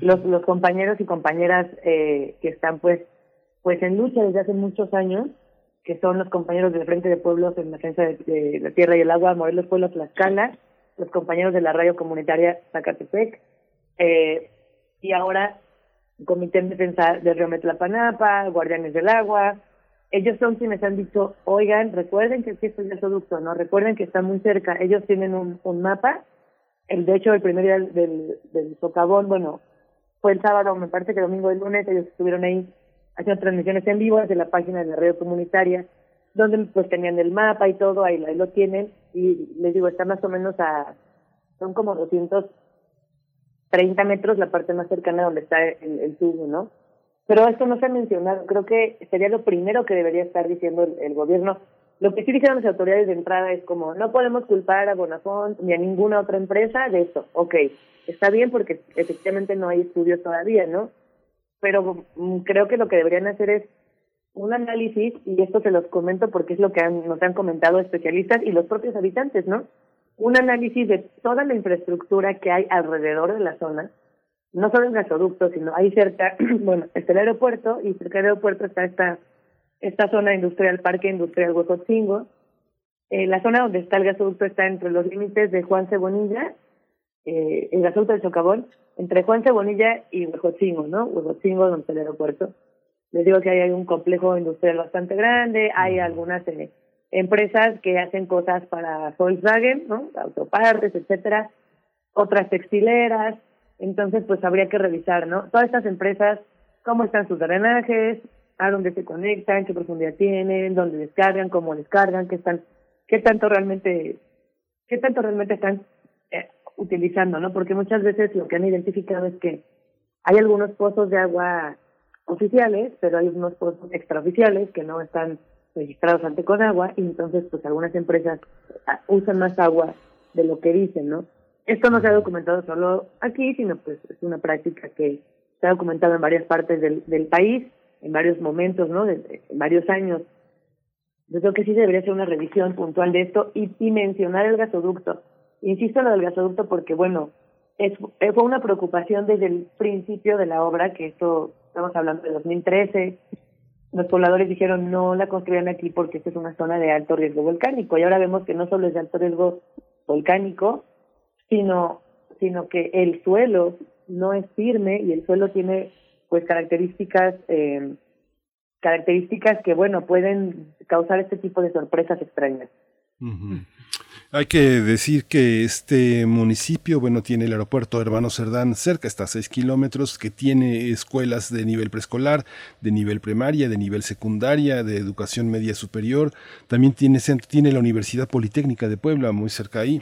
Los, los compañeros y compañeras eh, que están pues pues en lucha desde hace muchos años, que son los compañeros del Frente de Pueblos en defensa de, de la Tierra y el Agua, Morelos Pueblos Tlaxcala, los compañeros de la radio comunitaria Zacatepec, eh, y ahora Comité de Defensa del Río Metlapanapa, Guardianes del Agua, ellos son quienes han dicho, oigan, recuerden que está el gasoducto, ¿no? Recuerden que está muy cerca. Ellos tienen un, un mapa. El, de hecho, el primer día del, del, socavón, bueno, fue el sábado, me parece que domingo y lunes, ellos estuvieron ahí haciendo transmisiones en vivo desde la página de la radio comunitaria, donde pues tenían el mapa y todo, ahí, lo tienen, y les digo, está más o menos a, son como 230 metros la parte más cercana donde está el tubo, ¿no? Pero esto no se ha mencionado. Creo que sería lo primero que debería estar diciendo el, gobierno. Lo que sí dijeron las autoridades de entrada es como, no podemos culpar a Bonafont ni a ninguna otra empresa de esto. Ok, está bien porque efectivamente no hay estudios todavía, ¿no? Pero mm, creo que lo que deberían hacer es un análisis, y esto se los comento porque es lo que han, nos han comentado especialistas y los propios habitantes, ¿no? Un análisis de toda la infraestructura que hay alrededor de la zona, no solo el gasoducto, sino ahí cerca, bueno, está el aeropuerto y cerca del aeropuerto está esta, esta zona industrial, Parque Industrial Huejotzingo. Eh, la zona donde está el gasoducto está entre los límites de Juan Cebonilla, eh, el gasoducto del Socavón, entre Juan Cebonilla y Huejotzingo, ¿no? Huejotzingo, donde está el aeropuerto. Les digo que hay un complejo industrial bastante grande, hay algunas eh, empresas que hacen cosas para Volkswagen, ¿no? Autopartes, etcétera, otras textileras, entonces, pues habría que revisar, ¿no? Todas estas empresas, cómo están sus drenajes, a dónde se conectan, qué profundidad tienen, dónde descargan, cómo descargan, qué están, qué tanto realmente, qué tanto realmente están eh, utilizando, ¿no? Porque muchas veces lo que han identificado es que hay algunos pozos de agua oficiales, pero hay unos pozos extraoficiales que no están registrados ante con agua y entonces pues algunas empresas ah, usan más agua de lo que dicen, ¿no? Esto no se ha documentado solo aquí, sino pues es una práctica que se ha documentado en varias partes del, del país, en varios momentos, ¿no? De, en varios años. Yo creo que sí debería ser una revisión puntual de esto y, y mencionar el gasoducto. Insisto en lo del gasoducto porque, bueno, es, fue una preocupación desde el principio de la obra, que esto, estamos hablando de 2013, los pobladores dijeron no la construyan aquí porque esta es una zona de alto riesgo volcánico y ahora vemos que no solo es de alto riesgo volcánico, sino, sino que el suelo no es firme y el suelo tiene pues características eh, características que bueno pueden causar este tipo de sorpresas extrañas. Hay que decir que este municipio, bueno, tiene el aeropuerto Hermano Cerdán cerca, está a seis kilómetros, que tiene escuelas de nivel preescolar, de nivel primaria, de nivel secundaria, de educación media superior. También tiene, tiene la Universidad Politécnica de Puebla muy cerca ahí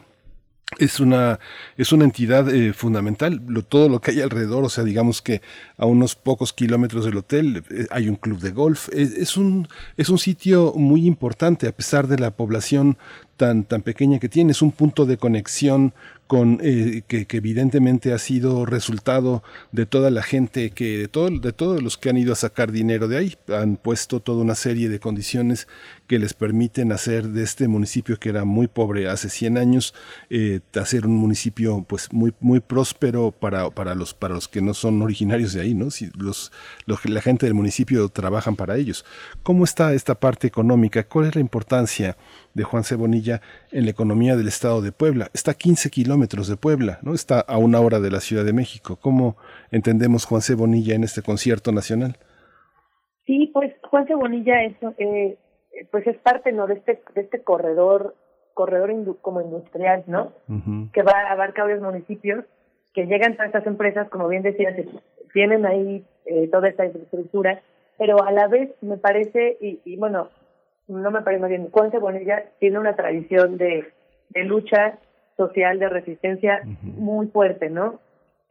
es una, es una entidad eh, fundamental. Lo, todo lo que hay alrededor, o sea, digamos que a unos pocos kilómetros del hotel eh, hay un club de golf. Es, un, es un sitio muy importante a pesar de la población tan, tan pequeña que tiene. Es un punto de conexión con eh, que, evidentemente ha sido resultado de toda la gente que de todo, de todos los que han ido a sacar dinero de ahí. Han puesto toda una serie de condiciones que les permiten hacer de este municipio que era muy pobre hace 100 años eh, hacer un municipio pues muy muy próspero para, para los para los que no son originarios de ahí no si los, los la gente del municipio trabajan para ellos. Cómo está esta parte económica cuál es la importancia de Juan Cebonilla en la economía del estado de Puebla. Está a 15 kilómetros de Puebla, ¿no? Está a una hora de la Ciudad de México. ¿Cómo entendemos Juan Cebonilla en este concierto nacional? Sí, pues Juan Cebonilla es, eh, pues es parte ¿no? de este de este corredor corredor como industrial, ¿no? Que va a abarcar varios municipios, que llegan todas estas empresas, como bien decías, tienen ahí eh, toda esta infraestructura, pero a la vez me parece, y, y bueno, no me parece bien, Juan Cebonilla tiene una tradición de, de lucha social, de resistencia muy fuerte, ¿no?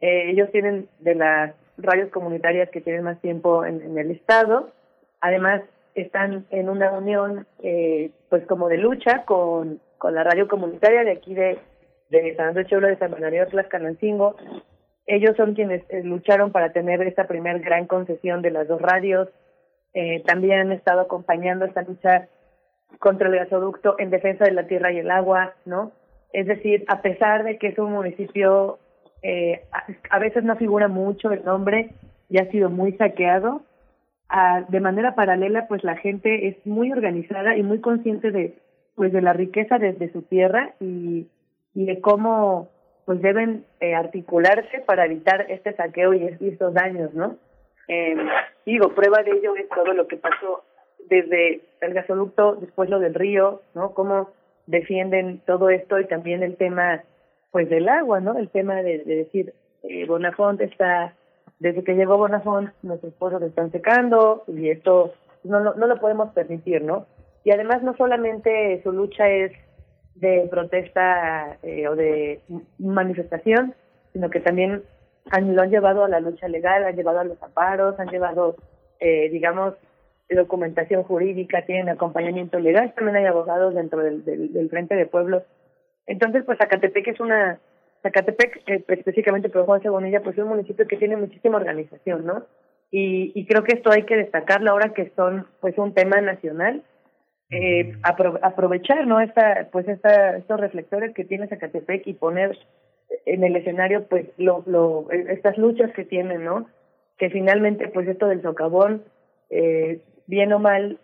Eh, ellos tienen de las radios comunitarias que tienen más tiempo en, el Estado, además están en una unión, eh, pues como de lucha con, con la radio comunitaria de aquí de, de San Andrés Cholula de San Bernardino Tlaxcalancingo. Ellos son quienes eh, lucharon para tener esta primer gran concesión de las dos radios, eh, también han estado acompañando esta lucha contra el gasoducto en defensa de la tierra y el agua, ¿no? Es decir, a pesar de que es un municipio, eh, a, veces no figura mucho el nombre y ha sido muy saqueado, de manera paralela, pues la gente es muy organizada y muy consciente de, pues de la riqueza de, su tierra y, y de cómo pues deben eh, articularse para evitar este saqueo y estos daños, ¿no? Eh, digo, prueba de ello es todo lo que pasó desde el gasoducto, después lo del río, ¿no? Cómo defienden todo esto y también el tema, pues, del agua, ¿no? El tema de, decir, eh, Bonafont está, desde que llegó Bonafont, nuestros pozos están secando y esto no, no, no lo podemos permitir, ¿no? Y además no solamente su lucha es de protesta eh, o de manifestación, sino que también han, lo han llevado a la lucha legal, han llevado a los aparos, han llevado, eh, digamos, documentación jurídica, tienen acompañamiento legal, también hay abogados dentro del, del, Frente de Pueblos. Entonces, pues Zacatepec es una, Zacatepec eh, específicamente, pero Juan Cebonilla, pues es un municipio que tiene muchísima organización, ¿no? Y, y creo que esto hay que destacarlo ahora que son, pues, un tema nacional. Eh, aprovechar, ¿no? Esta, pues, esta, estos reflectores que tiene Zacatepec y poner en el escenario pues lo, lo estas luchas que tienen no que finalmente pues esto del socavón eh, bien o mal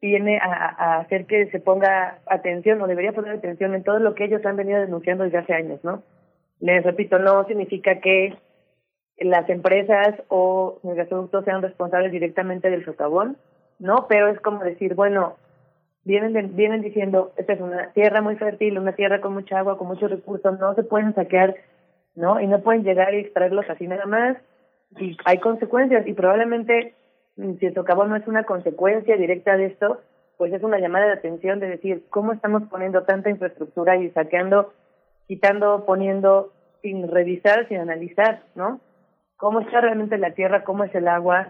viene a, a, hacer que se ponga atención o debería poner atención en todo lo que ellos han venido denunciando desde hace años no les repito no significa que las empresas o los gasoductos sean responsables directamente del socavón no pero es como decir bueno vienen, vienen diciendo, esta es una tierra muy fértil, una tierra con mucha agua, con muchos recursos, no se pueden saquear, ¿no? Y no pueden llegar y extraerlos así nada más. Y hay consecuencias, y probablemente mm, si el socavón no es una consecuencia directa de esto, pues es una llamada de atención de decir, ¿cómo estamos poniendo tanta infraestructura y saqueando, quitando, poniendo, sin revisar, sin analizar, ¿no? ¿Cómo está realmente la tierra? ¿Cómo es el agua?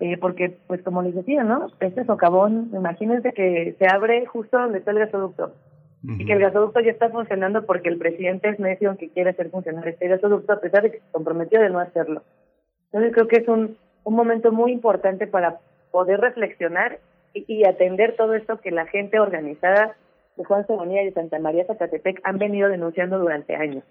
Eh, porque, pues como les decía, ¿no? Este socavón, imagínense que se abre justo donde está el gasoducto y que el gasoducto ya está funcionando porque el presidente es necio que quiere hacer funcionar este gasoducto a pesar de que se comprometió de no hacerlo. Entonces creo que es un, un momento muy importante para poder reflexionar y, atender todo esto que la gente organizada de Juan Sebonía y de Santa María Zacatepec han venido denunciando durante años.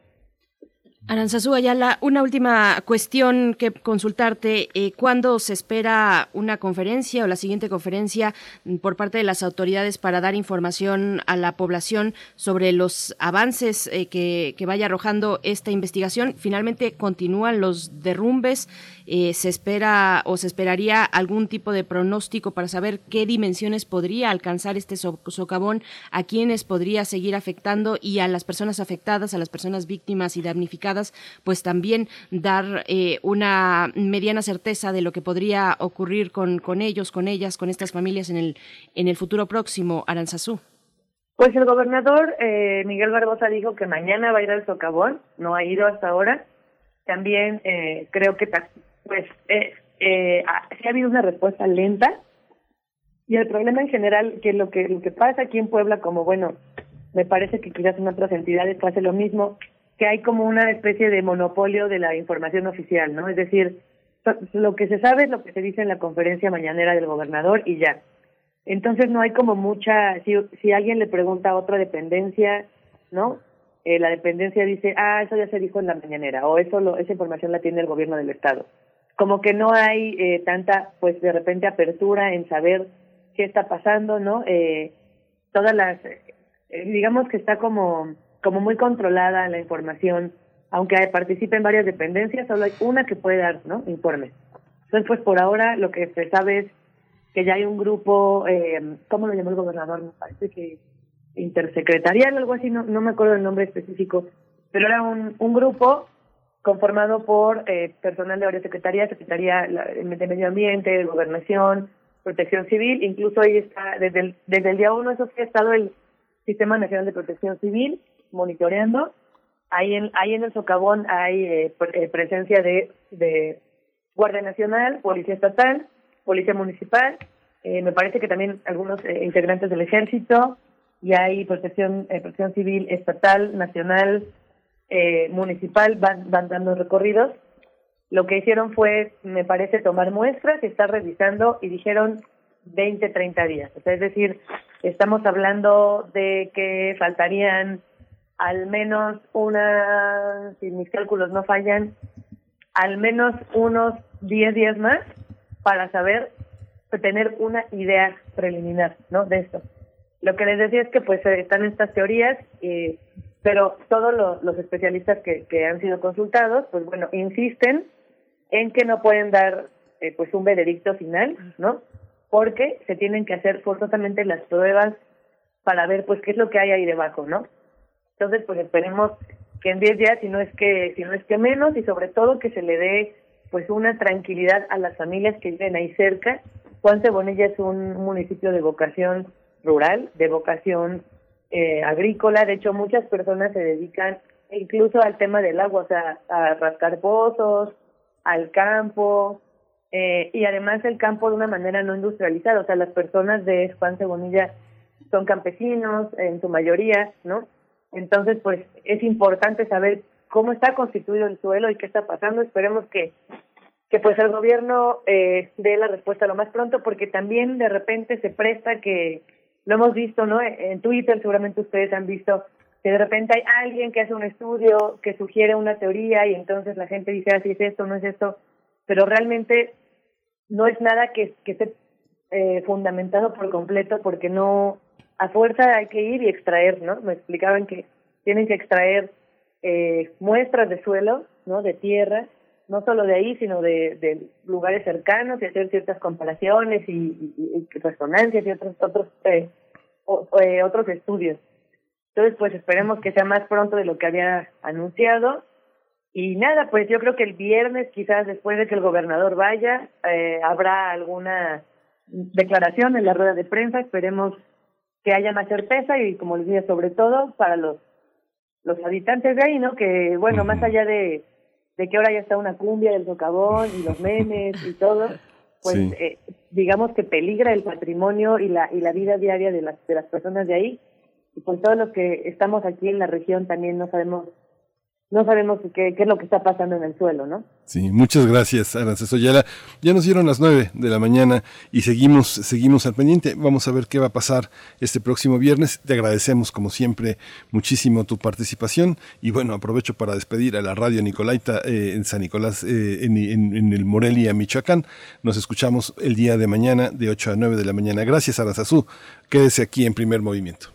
Aranzazú Ayala, una última cuestión que consultarte. Eh, ¿Cuándo se espera una conferencia o la siguiente conferencia por parte de las autoridades para dar información a la población sobre los avances eh, que, vaya arrojando esta investigación? Finalmente, ¿continúan los derrumbes? Eh, ¿Se espera o se esperaría algún tipo de pronóstico para saber qué dimensiones podría alcanzar este socavón, a quiénes podría seguir afectando y a las personas afectadas, a las personas víctimas y damnificadas? pues también dar eh, una mediana certeza de lo que podría ocurrir con, con ellos, con ellas, con estas familias en el, en el futuro próximo, Aranzazú. Pues el gobernador eh, Miguel Barbosa dijo que mañana va a ir al socavón, no ha ido hasta ahora. También eh, creo que pues eh, eh, sí ha habido una respuesta lenta y el problema en general que lo que lo que pasa aquí en Puebla como bueno me parece que quizás en otras entidades pase lo mismo que hay como una especie de monopolio de la información oficial no es decir lo que se sabe es lo que se dice en la conferencia mañanera del gobernador y ya entonces no hay como mucha, si, si alguien le pregunta a otra dependencia, ¿no? Eh, la dependencia dice, ah, eso ya se dijo en la mañanera, o eso lo, esa información la tiene el gobierno del Estado. Como que no hay eh, tanta, pues de repente, apertura en saber qué está pasando, ¿no? Eh, todas las, eh, digamos que está como, como muy controlada la información, aunque participen varias dependencias, solo hay una que puede dar, ¿no? Informes. Entonces, pues por ahora lo que se sabe es que ya hay un grupo, eh, ¿cómo lo llamó el gobernador? Me parece que intersecretarial, algo así, no, no me acuerdo el nombre específico, pero era un, un grupo conformado por eh, personal de varias secretarías, Secretaría de Medio Ambiente, Gobernación, Protección Civil, incluso ahí está, desde el, desde el día uno, eso sí ha estado el Sistema Nacional de Protección Civil monitoreando. Ahí en, ahí en el socavón hay eh, eh presencia de, de Guardia Nacional, Policía Estatal, Policía Municipal, eh, me parece que también algunos eh, integrantes del Ejército, y hay protección, eh, protección civil estatal, nacional, eh, municipal, van, van dando recorridos. Lo que hicieron fue, me parece, tomar muestras y estar revisando y dijeron 20, 30 días. O sea, es decir, estamos hablando de que faltarían al menos una, si mis cálculos no fallan, al menos unos 10 días más para saber tener una idea preliminar, ¿no? De esto. Lo que les decía es que pues están estas teorías, y, pero todos los, especialistas que, que han sido consultados, pues bueno, insisten en que no pueden dar eh, pues un veredicto final, ¿no? Porque se tienen que hacer forzosamente las pruebas para ver pues qué es lo que hay ahí debajo, ¿no? Entonces, pues esperemos que en 10 días, si no es que si no es que menos y sobre todo que se le dé pues una tranquilidad a las familias que viven ahí cerca. Juan Cebonilla es un municipio de vocación rural, de vocación eh, agrícola, de hecho muchas personas se dedican incluso al tema del agua, o sea, a rascar pozos, al campo, eh, y además el campo de una manera no industrializada, o sea, las personas de Juan Cebonilla son campesinos en su mayoría, ¿no? Entonces, pues es importante saber cómo está constituido el suelo y qué está pasando. Esperemos que que pues el gobierno eh, dé la respuesta lo más pronto porque también de repente se presta que lo hemos visto no en Twitter seguramente ustedes han visto que de repente hay alguien que hace un estudio que sugiere una teoría y entonces la gente dice así ah, es esto no es esto pero realmente no es nada que, que esté eh, fundamentado por completo porque no a fuerza hay que ir y extraer no me explicaban que tienen que extraer eh, muestras de suelo no de tierra no solo de ahí, sino de, de lugares cercanos y hacer ciertas comparaciones y, y, resonancias y otros otros eh, eh, otros estudios. Entonces, pues esperemos que sea más pronto de lo que había anunciado. Y nada, pues yo creo que el viernes, quizás después de que el gobernador vaya, eh, habrá alguna declaración en la rueda de prensa. Esperemos que haya más certeza y, como les decía, sobre todo para los los habitantes de ahí, ¿no? Que, bueno, más allá de de que ahora ya está una cumbia del socavón y los memes y todo, pues eh, digamos que peligra el patrimonio y la y la vida diaria de las de las personas de ahí. Y con todos los que estamos aquí en la región también no sabemos no sabemos qué, qué, es lo que está pasando en el suelo, ¿no? Sí, muchas gracias, Aranceso Ya nos dieron las nueve de la mañana y seguimos, seguimos al pendiente. Vamos a ver qué va a pasar este próximo viernes. Te agradecemos, como siempre, muchísimo tu participación. Y bueno, aprovecho para despedir a la radio Nicolaita eh, en San Nicolás, eh, en, en, en, el Morelia, Michoacán. Nos escuchamos el día de mañana, de 8 a 9 de la mañana. Gracias, Aranzazú. Quédese aquí en primer movimiento.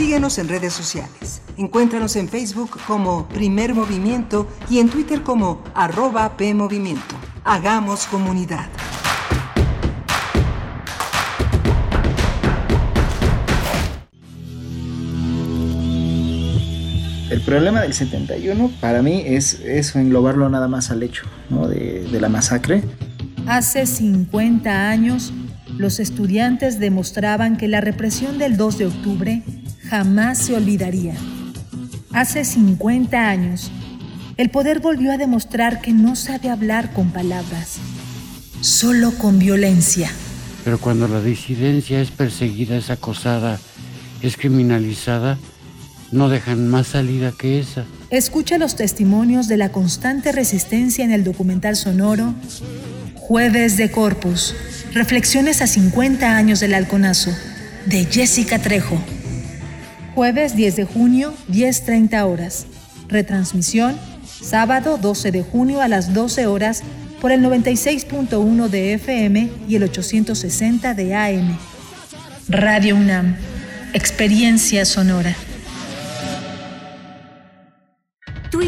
Síguenos en redes sociales. Encuéntranos en Facebook como Primer Movimiento y en Twitter como arroba PMovimiento. Hagamos comunidad. El problema del 71 para mí es eso, englobarlo nada más al hecho ¿no? de, de la masacre. Hace 50 años los estudiantes demostraban que la represión del 2 de octubre jamás se olvidaría. Hace 50 años, el poder volvió a demostrar que no sabe hablar con palabras, solo con violencia. Pero cuando la disidencia es perseguida, es acosada, es criminalizada, no dejan más salida que esa. Escucha los testimonios de la constante resistencia en el documental sonoro Jueves de Corpus, Reflexiones a 50 años del halconazo, de Jessica Trejo. Jueves 10 de junio, 10.30 horas. Retransmisión, sábado 12 de junio a las 12 horas por el 96.1 de FM y el 860 de AM. Radio UNAM, Experiencia Sonora.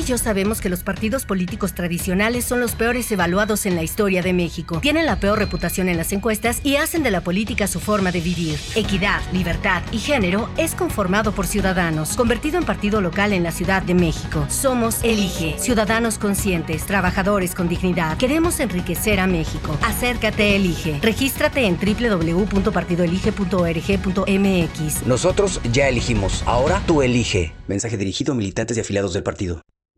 Y yo sabemos que los partidos políticos tradicionales son los peores evaluados en la historia de México. Tienen la peor reputación en las encuestas y hacen de la política su forma de vivir. Equidad, libertad y género es conformado por Ciudadanos, convertido en partido local en la Ciudad de México. Somos Elige, ciudadanos conscientes, trabajadores con dignidad. Queremos enriquecer a México. Acércate Elige. Regístrate en www.partidoelige.org.mx. Nosotros ya elegimos. Ahora tú elige. Mensaje dirigido a militantes y afiliados del partido.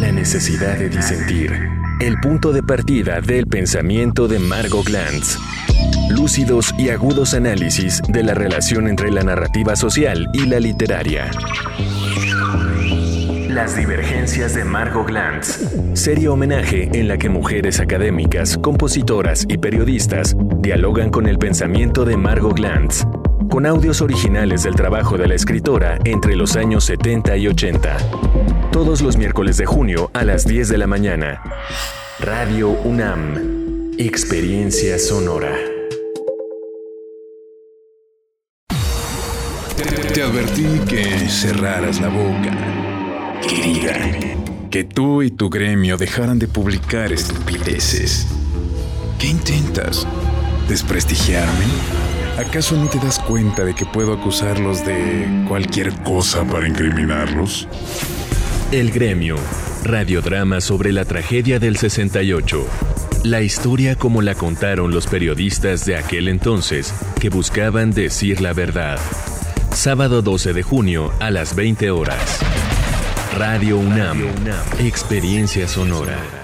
La necesidad de disentir. El punto de partida del pensamiento de Margot Glantz. Lúcidos y agudos análisis de la relación entre la narrativa social y la literaria. Las divergencias de Margot Glantz. Serie homenaje en la que mujeres académicas, compositoras y periodistas dialogan con el pensamiento de Margot Glantz con audios originales del trabajo de la escritora entre los años 70 y 80. Todos los miércoles de junio a las 10 de la mañana. Radio UNAM. Experiencia sonora. Te advertí que cerraras la boca. Querida. Que tú y tu gremio dejaran de publicar estupideces. ¿Qué intentas? ¿Desprestigiarme? ¿Acaso no te das cuenta de que puedo acusarlos de cualquier cosa para incriminarlos? El Gremio, radiodrama sobre la tragedia del 68. La historia como la contaron los periodistas de aquel entonces que buscaban decir la verdad. Sábado 12 de junio a las 20 horas. Radio UNAM, Experiencia Sonora.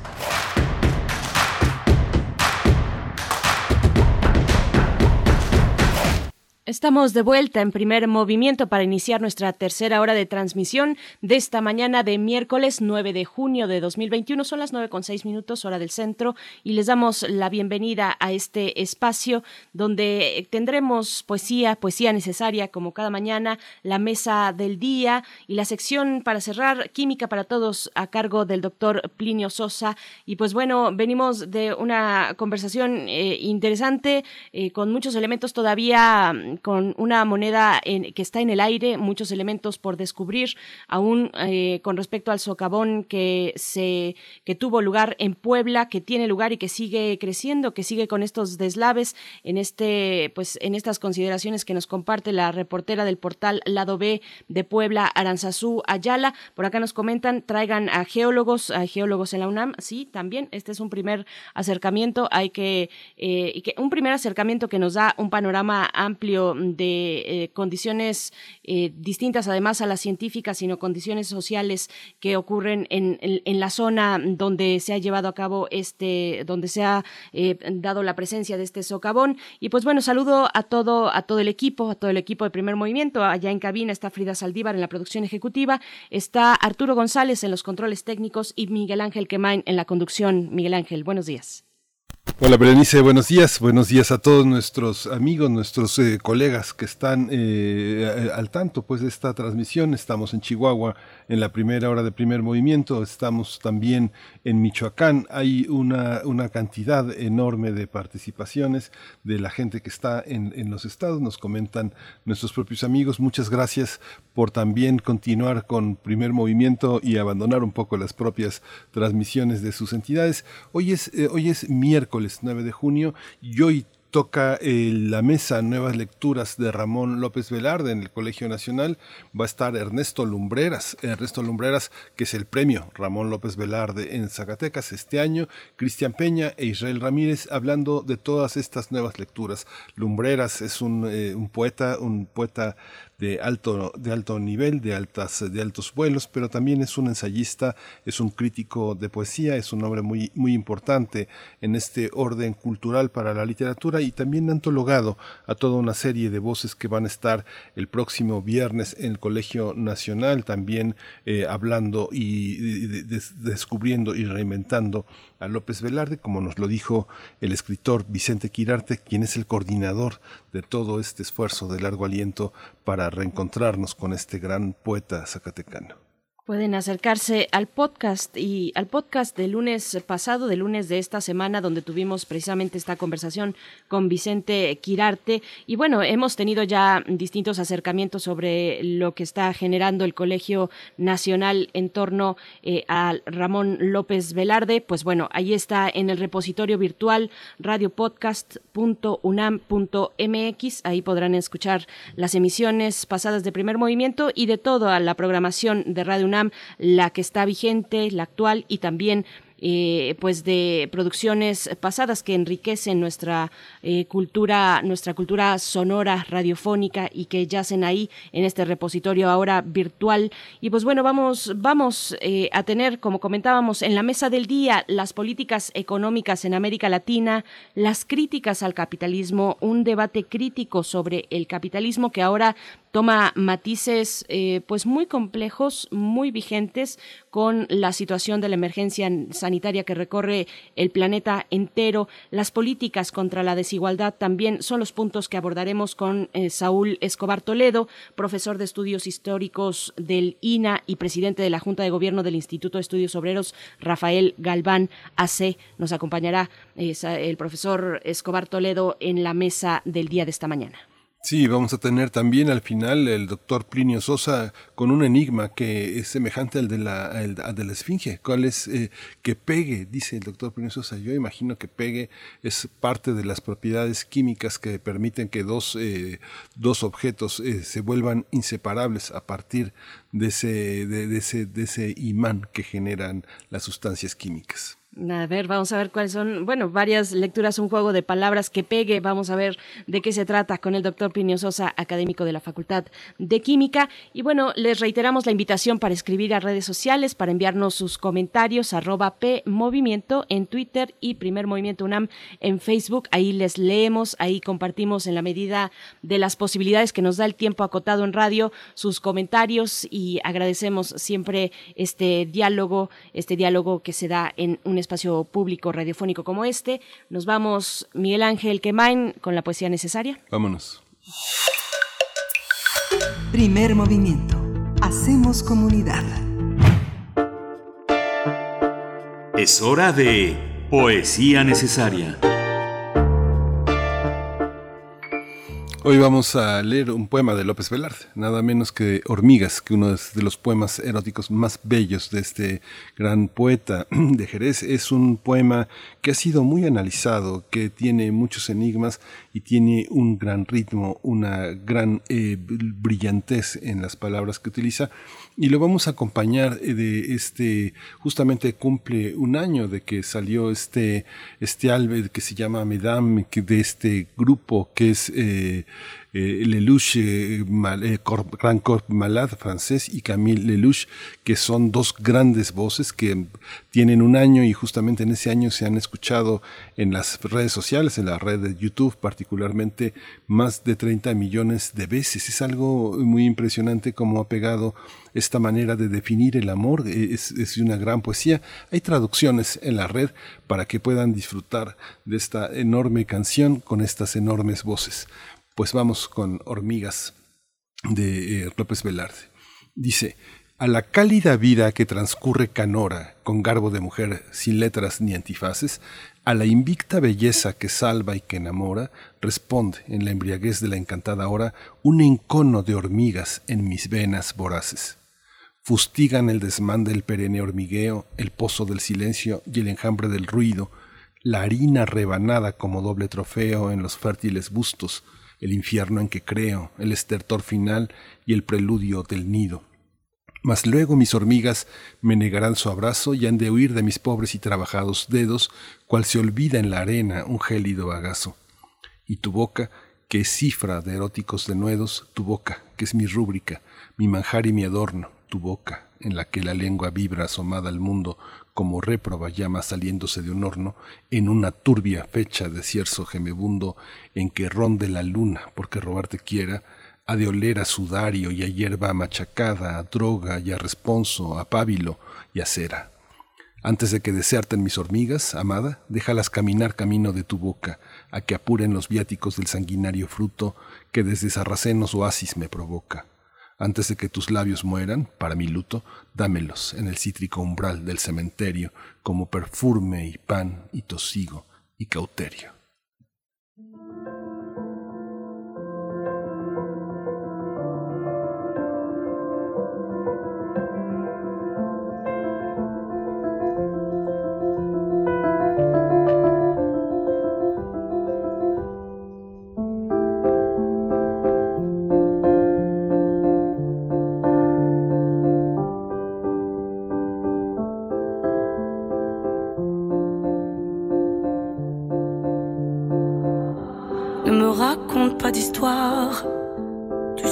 Estamos de vuelta en primer movimiento para iniciar nuestra tercera hora de transmisión de esta mañana de miércoles 9 de junio de 2021. Son las nueve con seis minutos, hora del centro, y les damos la bienvenida a este espacio donde tendremos poesía, poesía necesaria como cada mañana, la mesa del día y la sección para cerrar, Química para Todos, a cargo del doctor Plinio Sosa. Y pues bueno, venimos de una conversación eh, interesante eh, con muchos elementos todavía con una moneda que está en el aire, muchos elementos por descubrir, aún eh, con respecto al socavón que se que tuvo lugar en Puebla, que tiene lugar y que sigue creciendo, que sigue con estos deslaves en este pues en estas consideraciones que nos comparte la reportera del portal Lado B de Puebla, Aranzazú Ayala. Por acá nos comentan, traigan a geólogos, a geólogos en la UNAM. Sí, también este es un primer acercamiento, hay que, eh, que un primer acercamiento que nos da un panorama amplio de condiciones distintas, además a las científicas, sino condiciones sociales que ocurren en, en, la zona donde se ha llevado a cabo este, donde se ha dado la presencia de este socavón. Y pues bueno, saludo a todo, a todo el equipo, a todo el equipo de primer movimiento. Allá en cabina está Frida Saldívar en la producción ejecutiva, está Arturo González en los controles técnicos y Miguel Ángel Quemain en la conducción. Miguel Ángel, buenos días. Hola Berenice, buenos días, buenos días a todos nuestros amigos, nuestros eh, colegas que están eh, al tanto pues de esta transmisión. Estamos en Chihuahua en la primera hora de primer movimiento, estamos también en Michoacán, hay una, una cantidad enorme de participaciones de la gente que está en, en los estados, nos comentan nuestros propios amigos, muchas gracias por también continuar con primer movimiento y abandonar un poco las propias transmisiones de sus entidades. Hoy es, eh, hoy es miércoles 9 de junio y hoy toca eh, la mesa Nuevas Lecturas de Ramón López Velarde en el Colegio Nacional. Va a estar Ernesto Lumbreras, Ernesto Lumbreras, que es el premio Ramón López Velarde en Zacatecas este año, Cristian Peña e Israel Ramírez hablando de todas estas nuevas lecturas. Lumbreras es un, eh, un poeta, un poeta de alto, de alto nivel, de, altas, de altos vuelos, pero también es un ensayista, es un crítico de poesía, es un hombre muy, muy importante en este orden cultural para la literatura y también antologado a toda una serie de voces que van a estar el próximo viernes en el Colegio Nacional, también eh, hablando y descubriendo y reinventando a López Velarde, como nos lo dijo el escritor Vicente Quirarte, quien es el coordinador de todo este esfuerzo de largo aliento para reencontrarnos con este gran poeta zacatecano. Pueden acercarse al podcast y al podcast del lunes pasado, del lunes de esta semana, donde tuvimos precisamente esta conversación con Vicente Quirarte. Y bueno, hemos tenido ya distintos acercamientos sobre lo que está generando el Colegio Nacional en torno eh, a Ramón López Velarde. Pues bueno, ahí está en el repositorio virtual radiopodcast.unam.mx. Ahí podrán escuchar las emisiones pasadas de primer movimiento y de toda la programación de Radio la que está vigente, la actual y también eh, pues de producciones pasadas que enriquecen nuestra eh, cultura, nuestra cultura sonora, radiofónica y que yacen ahí en este repositorio ahora virtual. Y pues bueno, vamos, vamos eh, a tener, como comentábamos, en la mesa del día las políticas económicas en América Latina, las críticas al capitalismo, un debate crítico sobre el capitalismo que ahora toma matices pues muy complejos, muy vigentes con la situación de la emergencia sanitaria que recorre el planeta entero. Las políticas contra la desigualdad también son los puntos que abordaremos con eh, Saúl Escobar Toledo, profesor de estudios históricos del INA y presidente de la Junta de Gobierno del Instituto de Estudios Obreros, Rafael Galván AC. Nos acompañará eh, el profesor Escobar Toledo en la mesa del día de esta mañana. Sí, vamos a tener también al final el doctor Plinio Sosa con un enigma que es semejante al de la, al, de la esfinge. ¿Cuál es eh, que pegue? Dice el doctor Plinio Sosa. Yo imagino que pegue es parte de las propiedades químicas que permiten que dos, eh, dos objetos eh, se vuelvan inseparables a partir de ese, de ese, de ese imán que generan las sustancias químicas. A ver, vamos a ver cuáles son, bueno, varias lecturas, un juego de palabras que pegue. Vamos a ver de qué se trata con el doctor Plinio académico de la Facultad de Química. Y bueno, les reiteramos la invitación para escribir a redes sociales, para enviarnos sus comentarios, arroba P en Twitter y Primer Movimiento UNAM en Facebook. Ahí les leemos, ahí compartimos en la medida de las posibilidades que nos da el tiempo acotado en radio sus comentarios y agradecemos siempre este diálogo, este diálogo que se da en un espacio público radiofónico como este. Nos vamos, Miguel Ángel Quemain, con la poesía necesaria. Vámonos. Primer movimiento. Hacemos comunidad. Es hora de poesía necesaria. Hoy vamos a leer un poema de López Velarde, nada menos que Hormigas, que uno de los poemas eróticos más bellos de este gran poeta de Jerez. Es un poema que ha sido muy analizado, que tiene muchos enigmas y tiene un gran ritmo, una gran eh, brillantez en las palabras que utiliza. Y lo vamos a acompañar eh, de este, justamente cumple un año de que salió este, este álbum que se llama Medam, de este grupo que es... Eh, eh, Lelouch, eh, eh Grand Corps Malade francés y Camille Lelouch, que son dos grandes voces que tienen un año y justamente en ese año se han escuchado en las redes sociales, en la red de YouTube particularmente, más de 30 millones de veces. Es algo muy impresionante como ha pegado esta manera de definir el amor. Es, es una gran poesía. Hay traducciones en la red para que puedan disfrutar de esta enorme canción con estas enormes voces. Pues vamos con Hormigas de eh, López Velarde. Dice, a la cálida vida que transcurre canora, con garbo de mujer, sin letras ni antifaces, a la invicta belleza que salva y que enamora, responde en la embriaguez de la encantada hora un encono de hormigas en mis venas voraces. Fustigan el desmán del perenne hormigueo, el pozo del silencio y el enjambre del ruido, la harina rebanada como doble trofeo en los fértiles bustos, el infierno en que creo, el estertor final y el preludio del nido. Mas luego mis hormigas me negarán su abrazo y han de huir de mis pobres y trabajados dedos, cual se olvida en la arena un gélido bagazo. Y tu boca, que es cifra de eróticos denuedos, tu boca, que es mi rúbrica, mi manjar y mi adorno, tu boca, en la que la lengua vibra asomada al mundo como réproba llama saliéndose de un horno, en una turbia fecha de cierzo gemebundo en que ronde la luna porque robarte quiera, ha de oler a sudario y a hierba machacada, a droga y a responso, a pábilo y a cera. Antes de que deserten mis hormigas, amada, déjalas caminar camino de tu boca, a que apuren los viáticos del sanguinario fruto que desde sarracenos oasis me provoca antes de que tus labios mueran, para mi luto, dámelos en el cítrico umbral del cementerio, como perfume y pan y tosigo y cauterio.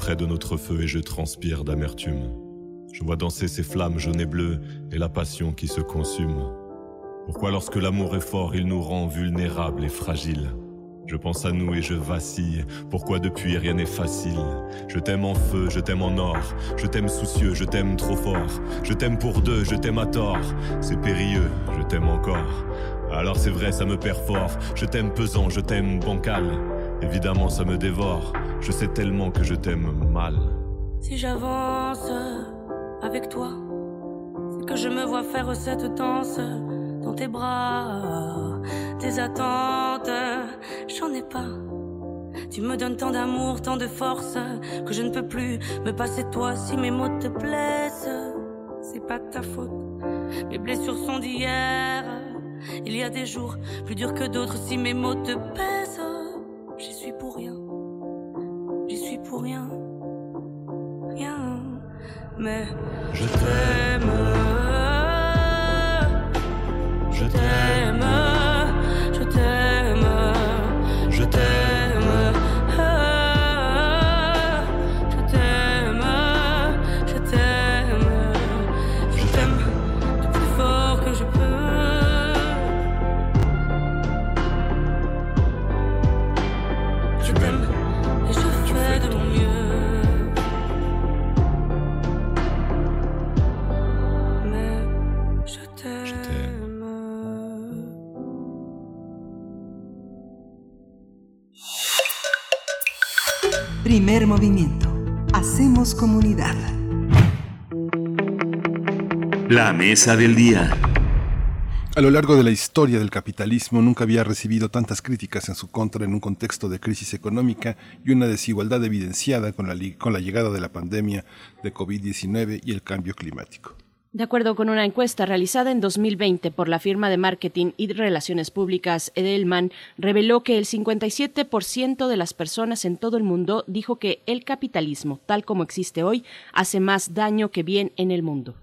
Près de notre feu et je transpire d'amertume. Je vois danser ces flammes jaunes et bleues et la passion qui se consume. Pourquoi lorsque l'amour est fort, il nous rend vulnérables et fragiles? Je pense à nous et je vacille. Pourquoi depuis rien n'est facile? Je t'aime en feu, je t'aime en or. Je t'aime soucieux, je t'aime trop fort. Je t'aime pour deux, je t'aime à tort. C'est périlleux, je t'aime encore. Alors c'est vrai, ça me perd fort. Je t'aime pesant, je t'aime bancal. Évidemment, ça me dévore. Je sais tellement que je t'aime mal. Si j'avance avec toi, c'est que je me vois faire cette danse dans tes bras. Tes attentes, j'en ai pas. Tu me donnes tant d'amour, tant de force, que je ne peux plus me passer de toi si mes mots te blessent. C'est pas ta faute, mes blessures sont d'hier. Il y a des jours plus durs que d'autres si mes mots te pèsent. Pour rien, j'y suis pour rien, rien. Mais je t'aime, je t'aime, Primer movimiento. Hacemos comunidad. La mesa del día. A lo largo de la historia del capitalismo nunca había recibido tantas críticas en su contra en un contexto de crisis económica y una desigualdad evidenciada con la, con la llegada de la pandemia de COVID-19 y el cambio climático. De acuerdo con una encuesta realizada en 2020 por la firma de marketing y relaciones públicas Edelman, reveló que el 57% de las personas en todo el mundo dijo que el capitalismo, tal como existe hoy, hace más daño que bien en el mundo.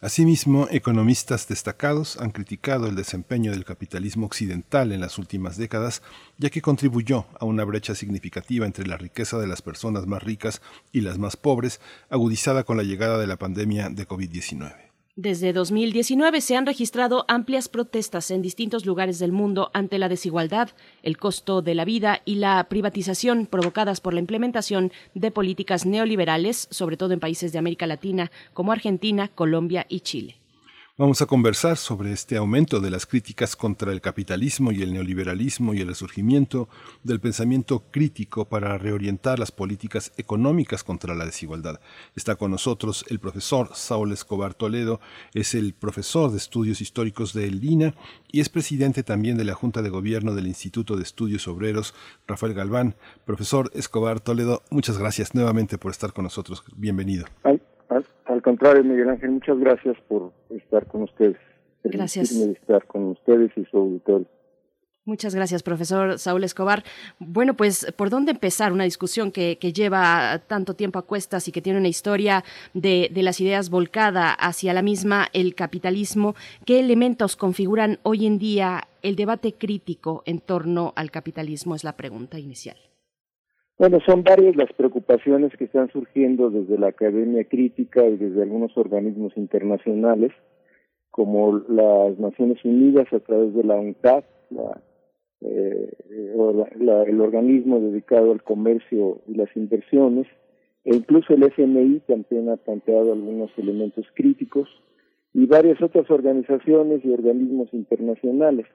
Asimismo, economistas destacados han criticado el desempeño del capitalismo occidental en las últimas décadas, ya que contribuyó a una brecha significativa entre la riqueza de las personas más ricas y las más pobres, agudizada con la llegada de la pandemia de COVID-19. Desde 2019 se han registrado amplias protestas en distintos lugares del mundo ante la desigualdad, el costo de la vida y la privatización provocadas por la implementación de políticas neoliberales, sobre todo en países de América Latina como Argentina, Colombia y Chile. Vamos a conversar sobre este aumento de las críticas contra el capitalismo y el neoliberalismo y el resurgimiento del pensamiento crítico para reorientar las políticas económicas contra la desigualdad. Está con nosotros el profesor Saúl Escobar Toledo, es el profesor de estudios históricos del LINA y es presidente también de la Junta de Gobierno del Instituto de Estudios Obreros, Rafael Galván. Profesor Escobar Toledo, muchas gracias nuevamente por estar con nosotros. Bienvenido. Contrario, Miguel Ángel, muchas gracias por estar con ustedes. Gracias. Estar con ustedes y su auditorio. Muchas gracias, profesor Saúl Escobar. Bueno, pues, ¿por dónde empezar una discusión que, que lleva tanto tiempo a cuestas y que tiene una historia de, de, las ideas volcada hacia la misma, el capitalismo? ¿Qué elementos configuran hoy en día el debate crítico en torno al capitalismo? Es la pregunta inicial. Bueno, son varias las preocupaciones que están surgiendo desde la academia crítica y desde algunos organismos internacionales, como las Naciones Unidas a través de la UNCTAD, la eh, el organismo dedicado al comercio y las inversiones, e incluso el FMI también ha planteado algunos elementos críticos, y varias otras organizaciones y organismos internacionales.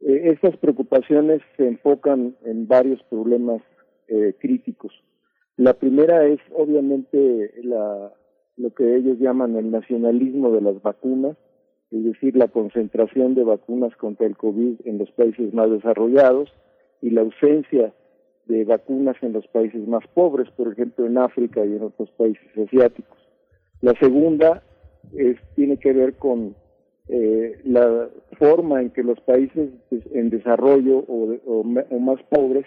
Eh, estas preocupaciones se enfocan en varios problemas eh, críticos. La primera es obviamente la, lo que ellos llaman el nacionalismo de las vacunas, es decir, la concentración de vacunas contra el COVID en los países más desarrollados y la ausencia de vacunas en los países más pobres, por ejemplo en África y en otros países asiáticos. La segunda tiene que ver con eh, la forma en que los países en desarrollo o más pobres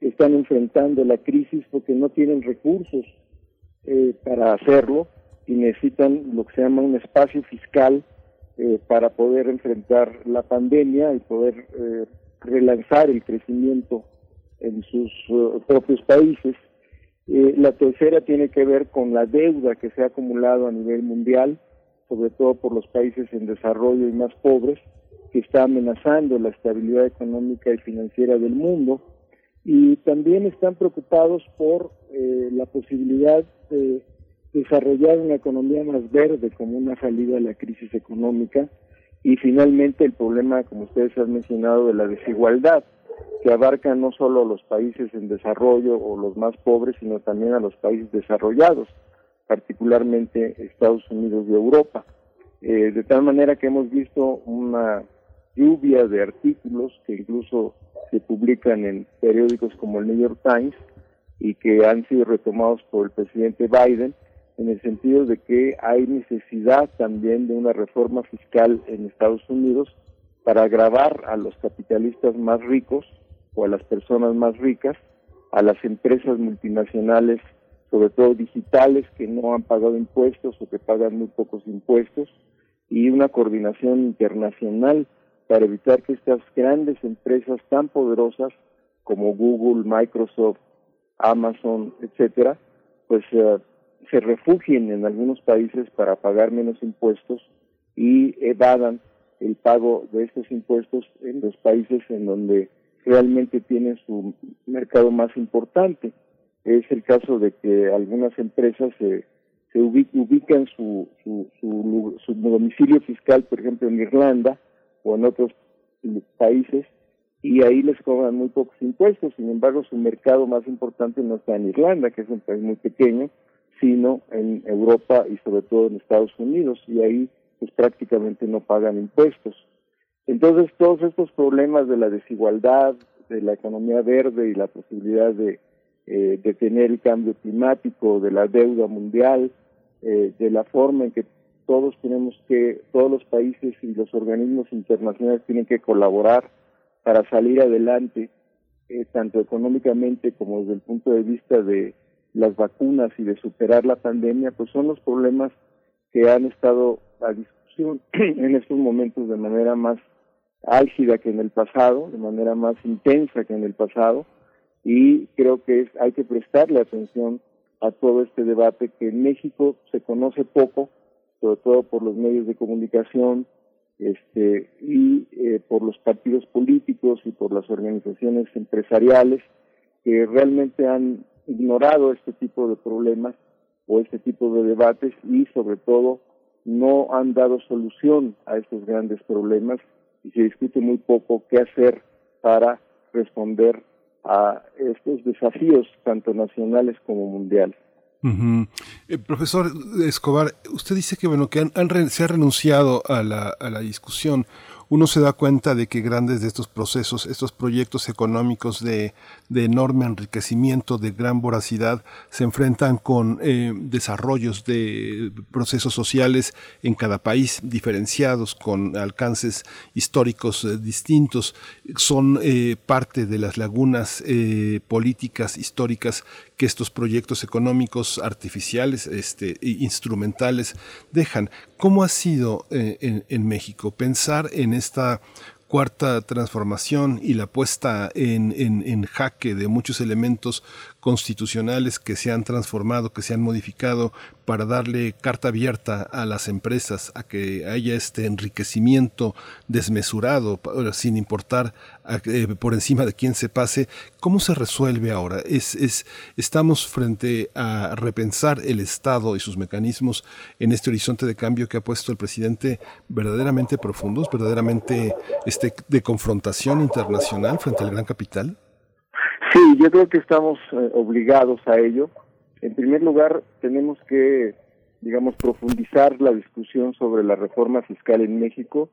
están enfrentando la crisis porque no tienen recursos eh, para hacerlo y necesitan lo que se llama un espacio fiscal eh, para poder enfrentar la pandemia y poder eh, relanzar el crecimiento en sus propios países. La tercera tiene que ver con la deuda que se ha acumulado a nivel mundial, sobre todo por los países en desarrollo y más pobres, que está amenazando la estabilidad económica y financiera del mundo. Y también están preocupados por eh, la posibilidad de desarrollar una economía más verde como una salida a la crisis económica y finalmente el problema, como ustedes han mencionado, de la desigualdad, que abarca no solo a los países en desarrollo o los más pobres, sino también a los países desarrollados, particularmente Estados Unidos y Europa. Eh, de tal manera que hemos visto una lluvia de artículos que incluso se publican en periódicos como el New York Times y que han sido retomados por el presidente Biden en el sentido de que hay necesidad también de una reforma fiscal en Estados Unidos para agravar a los capitalistas más ricos o a las personas más ricas, a las empresas multinacionales, sobre todo digitales, que no han pagado impuestos o que pagan muy pocos impuestos, y una coordinación internacional para evitar que estas grandes empresas tan poderosas como Google, Microsoft, Amazon, etcétera, pues eh, se refugien en algunos países para pagar menos impuestos y evadan el pago de estos impuestos en los países en donde realmente tienen su mercado más importante. Es el caso de que algunas empresas se, se ubican su, su, su, domicilio fiscal, por ejemplo, en Irlanda o en otros países, y ahí les cobran muy pocos impuestos. Sin embargo, su mercado más importante no está en Irlanda, que es un país muy pequeño, sino en Europa y sobre todo en Estados Unidos, y ahí pues prácticamente no pagan impuestos. Entonces, todos estos problemas de la desigualdad, de la economía verde y la posibilidad de eh, detener el cambio climático, de la deuda mundial, eh, de la forma en que todos tenemos que, todos los países y los organismos internacionales tienen que colaborar para salir adelante, eh, tanto económicamente como desde el punto de vista de las vacunas y de superar la pandemia, pues son los problemas que han estado a discusión en estos momentos de manera más álgida que en el pasado, de manera más intensa que en el pasado, y creo que es, hay que prestarle atención a todo este debate que en México se conoce poco, sobre todo por los medios de comunicación este, y eh, por los partidos políticos y por las organizaciones empresariales que realmente han ignorado este tipo de problemas o este tipo de debates y sobre todo no han dado solución a estos grandes problemas y se discute muy poco qué hacer para responder a estos desafíos tanto nacionales como mundiales. Eh, profesor Escobar, usted dice que bueno que se ha renunciado a la, a la discusión uno se da cuenta de que grandes de estos procesos, estos proyectos económicos de, enorme enriquecimiento, de gran voracidad, se enfrentan con eh, desarrollos de procesos sociales en cada país diferenciados, con alcances históricos eh, distintos. Son eh, parte de las lagunas políticas históricas que estos proyectos económicos artificiales, este, instrumentales, dejan. ¿Cómo ha sido eh, en, México pensar en esta cuarta transformación y la puesta en, en, jaque de muchos elementos constitucionales que se han transformado, que se han modificado para darle carta abierta a las empresas, a que haya este enriquecimiento desmesurado, sin importar eh, por encima de quién se pase. ¿Cómo se resuelve ahora? Es, es, estamos frente a repensar el Estado y sus mecanismos en este horizonte de cambio que ha puesto el presidente verdaderamente profundos, verdaderamente este, de confrontación internacional frente al gran capital. Sí, yo creo que estamos eh, obligados a ello. En primer lugar, tenemos que, digamos, profundizar la discusión sobre la reforma fiscal en México,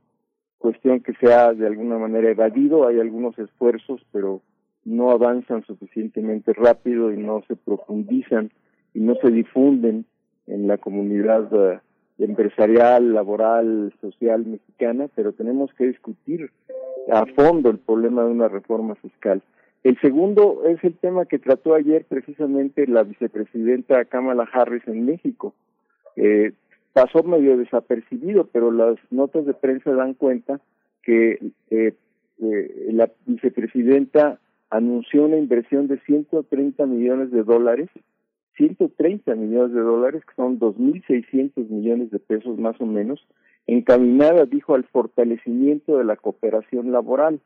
cuestión que se ha de alguna manera evadido. Hay algunos esfuerzos, pero no avanzan suficientemente rápido y no se profundizan y no se difunden en la comunidad eh, empresarial, laboral, social mexicana, pero tenemos que discutir a fondo el problema de una reforma fiscal. El segundo es el tema que trató ayer precisamente la vicepresidenta Kamala Harris en México. Eh, pasó medio desapercibido, pero las notas de prensa dan cuenta que eh, eh, la vicepresidenta anunció una inversión de 130 millones de dólares, 130 millones de dólares, que son 2.600 millones de pesos más o menos, encaminada, dijo, al fortalecimiento de la cooperación laboral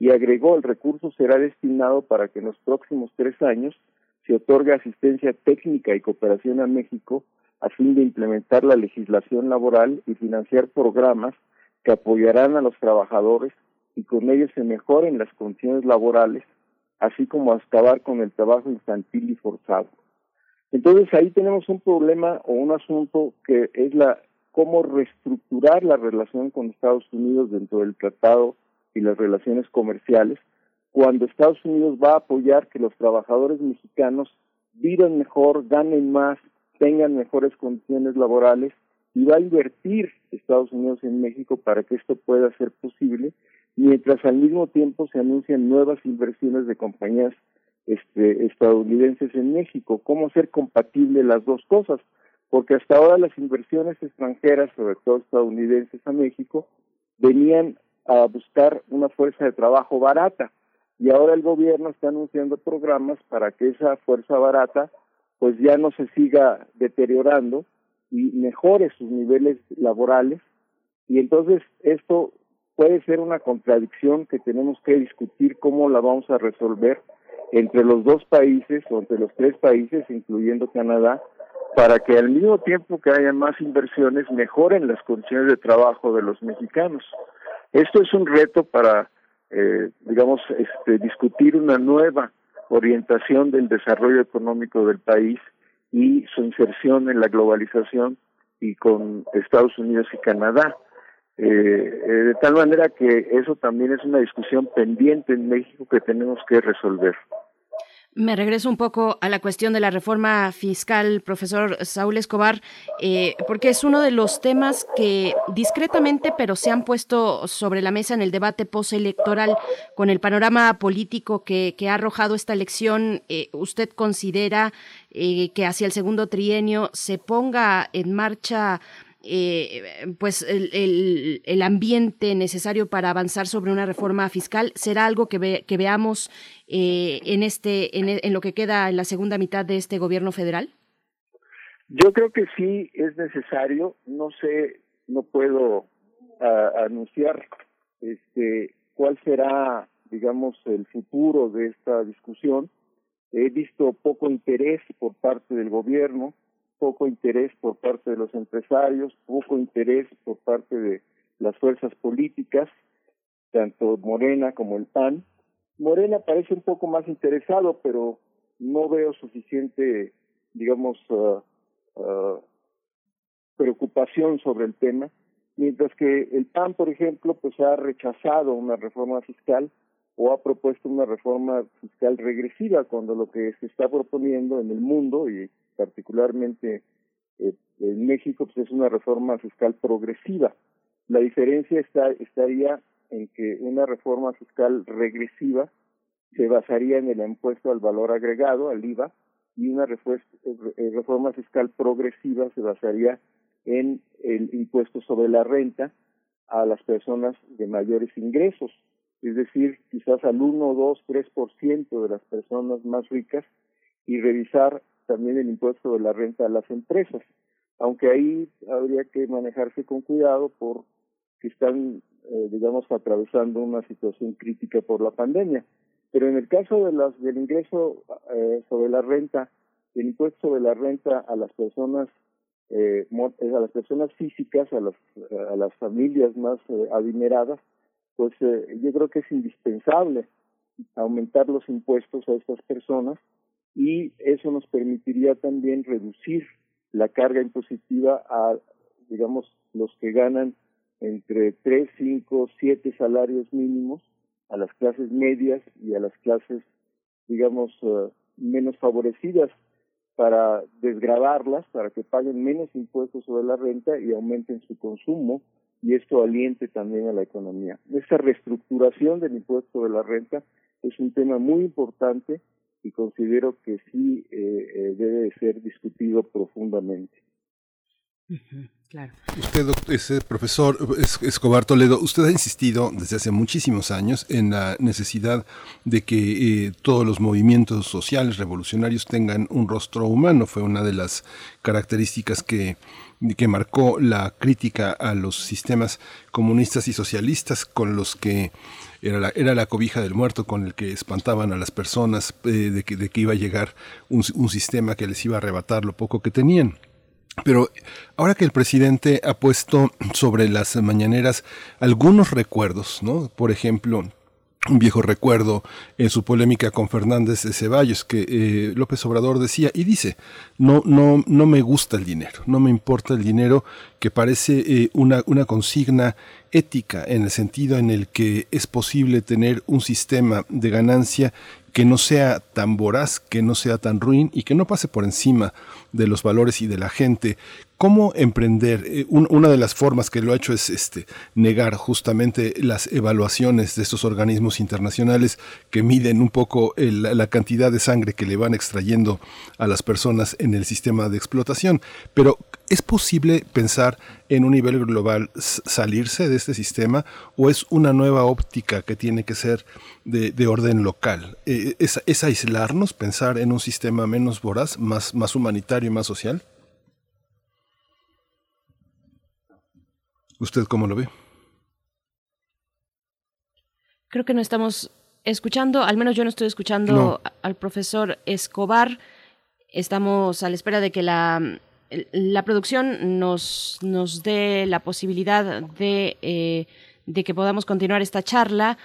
y agregó el recurso será destinado para que en los próximos tres años se otorgue asistencia técnica y cooperación a México a fin de implementar la legislación laboral y financiar programas que apoyarán a los trabajadores y con ellos se mejoren las condiciones laborales, así como acabar con el trabajo infantil y forzado. Entonces ahí tenemos un problema o un asunto que es la cómo reestructurar la relación con Estados Unidos dentro del tratado y las relaciones comerciales, cuando Estados Unidos va a apoyar que los trabajadores mexicanos vivan mejor, ganen más, tengan mejores condiciones laborales y va a invertir Estados Unidos en México para que esto pueda ser posible, mientras al mismo tiempo se anuncian nuevas inversiones de compañías este, estadounidenses en México. ¿Cómo hacer compatible las dos cosas? Porque hasta ahora las inversiones extranjeras, sobre todo estadounidenses a México, venían a buscar una fuerza de trabajo barata y ahora el gobierno está anunciando programas para que esa fuerza barata pues ya no se siga deteriorando y mejore sus niveles laborales y entonces esto puede ser una contradicción que tenemos que discutir cómo la vamos a resolver entre los dos países o entre los tres países, incluyendo Canadá, para que al mismo tiempo que haya más inversiones mejoren las condiciones de trabajo de los mexicanos. Esto es un reto para, eh, digamos, este, discutir una nueva orientación del desarrollo económico del país y su inserción en la globalización y con Estados Unidos y Canadá. Eh, eh, de tal manera que eso también es una discusión pendiente en México que tenemos que resolver. Me regreso un poco a la cuestión de la reforma fiscal, profesor Saúl Escobar, eh, porque es uno de los temas que discretamente, pero se han puesto sobre la mesa en el debate postelectoral con el panorama político que, ha arrojado esta elección. Eh, ¿Usted considera eh, que hacia el segundo trienio se ponga en marcha eh, pues el, el, ambiente necesario para avanzar sobre una reforma fiscal será algo que, que veamos eh, en este en, lo que queda en la segunda mitad de este gobierno federal yo creo que sí es necesario. No sé no puedo anunciar este cuál será digamos el futuro de esta discusión. He visto poco interés por parte del gobierno poco interés por parte de los empresarios, poco interés por parte de las fuerzas políticas, tanto Morena como el PAN. Morena parece un poco más interesado, pero no veo suficiente, digamos, uh, uh, preocupación sobre el tema, mientras que el PAN, por ejemplo, pues ha rechazado una reforma fiscal o ha propuesto una reforma fiscal regresiva, cuando lo que se está proponiendo en el mundo y particularmente eh, en México, pues es una reforma fiscal progresiva. La diferencia está, estaría en que una reforma fiscal regresiva se basaría en el impuesto al valor agregado, al IVA, y una eh, reforma fiscal progresiva se basaría en el impuesto sobre la renta a las personas de mayores ingresos, es decir, quizás al 1, 2, 3% de las personas más ricas y revisar también el impuesto de la renta a las empresas, aunque ahí habría que manejarse con cuidado por que están, eh, digamos, atravesando una situación crítica por la pandemia. Pero en el caso de las del ingreso eh, sobre la renta, el impuesto sobre la renta a las personas eh, a las personas físicas, a las a las familias más adineradas, pues yo creo que es indispensable aumentar los impuestos a estas personas y eso nos permitiría también reducir la carga impositiva a, digamos, los que ganan entre 3, 5, 7 salarios mínimos, a las clases medias y a las clases, digamos, eh, menos favorecidas para desgravarlas, para que paguen menos impuestos sobre la renta y aumenten su consumo y esto aliente también a la economía. Esta reestructuración del impuesto de la renta es un tema muy importante y considero que sí eh, eh, debe ser discutido profundamente. Claro. Usted, ese profesor Escobar Toledo, usted ha insistido desde hace muchísimos años en la necesidad de que eh, todos los movimientos sociales revolucionarios tengan un rostro humano. Fue una de las características que, que marcó la crítica a los sistemas comunistas y socialistas con los que era la, era la cobija del muerto con el que espantaban a las personas eh, de, que, de que iba a llegar un, un sistema que les iba a arrebatar lo poco que tenían. Pero ahora que el presidente ha puesto sobre las mañaneras algunos recuerdos, ¿no? Por ejemplo, un viejo recuerdo en su polémica con Fernández de Ceballos que eh, López Obrador decía y dice no no no me gusta el dinero no me importa el dinero que parece eh, una una consigna ética en el sentido en el que es posible tener un sistema de ganancia que no sea tan voraz, que no sea tan ruin y que no pase por encima de los valores y de la gente. ¿Cómo emprender? Eh, una de las formas que lo ha hecho es este, negar justamente las evaluaciones de estos organismos internacionales que miden un poco la cantidad de sangre que le van extrayendo a las personas en el sistema de explotación. Pero ¿es posible pensar en un nivel global salirse de este sistema o es una nueva óptica que tiene que ser de, orden local? Eh, ¿Es, ¿Es, aislarnos, pensar en un sistema menos voraz, más, más humanitario y más social? ¿Usted cómo lo ve? Creo que no estamos escuchando, al menos yo no estoy escuchando al profesor Escobar. Estamos a la espera de que la, la producción nos, nos dé la posibilidad de, eh, que podamos continuar esta charla.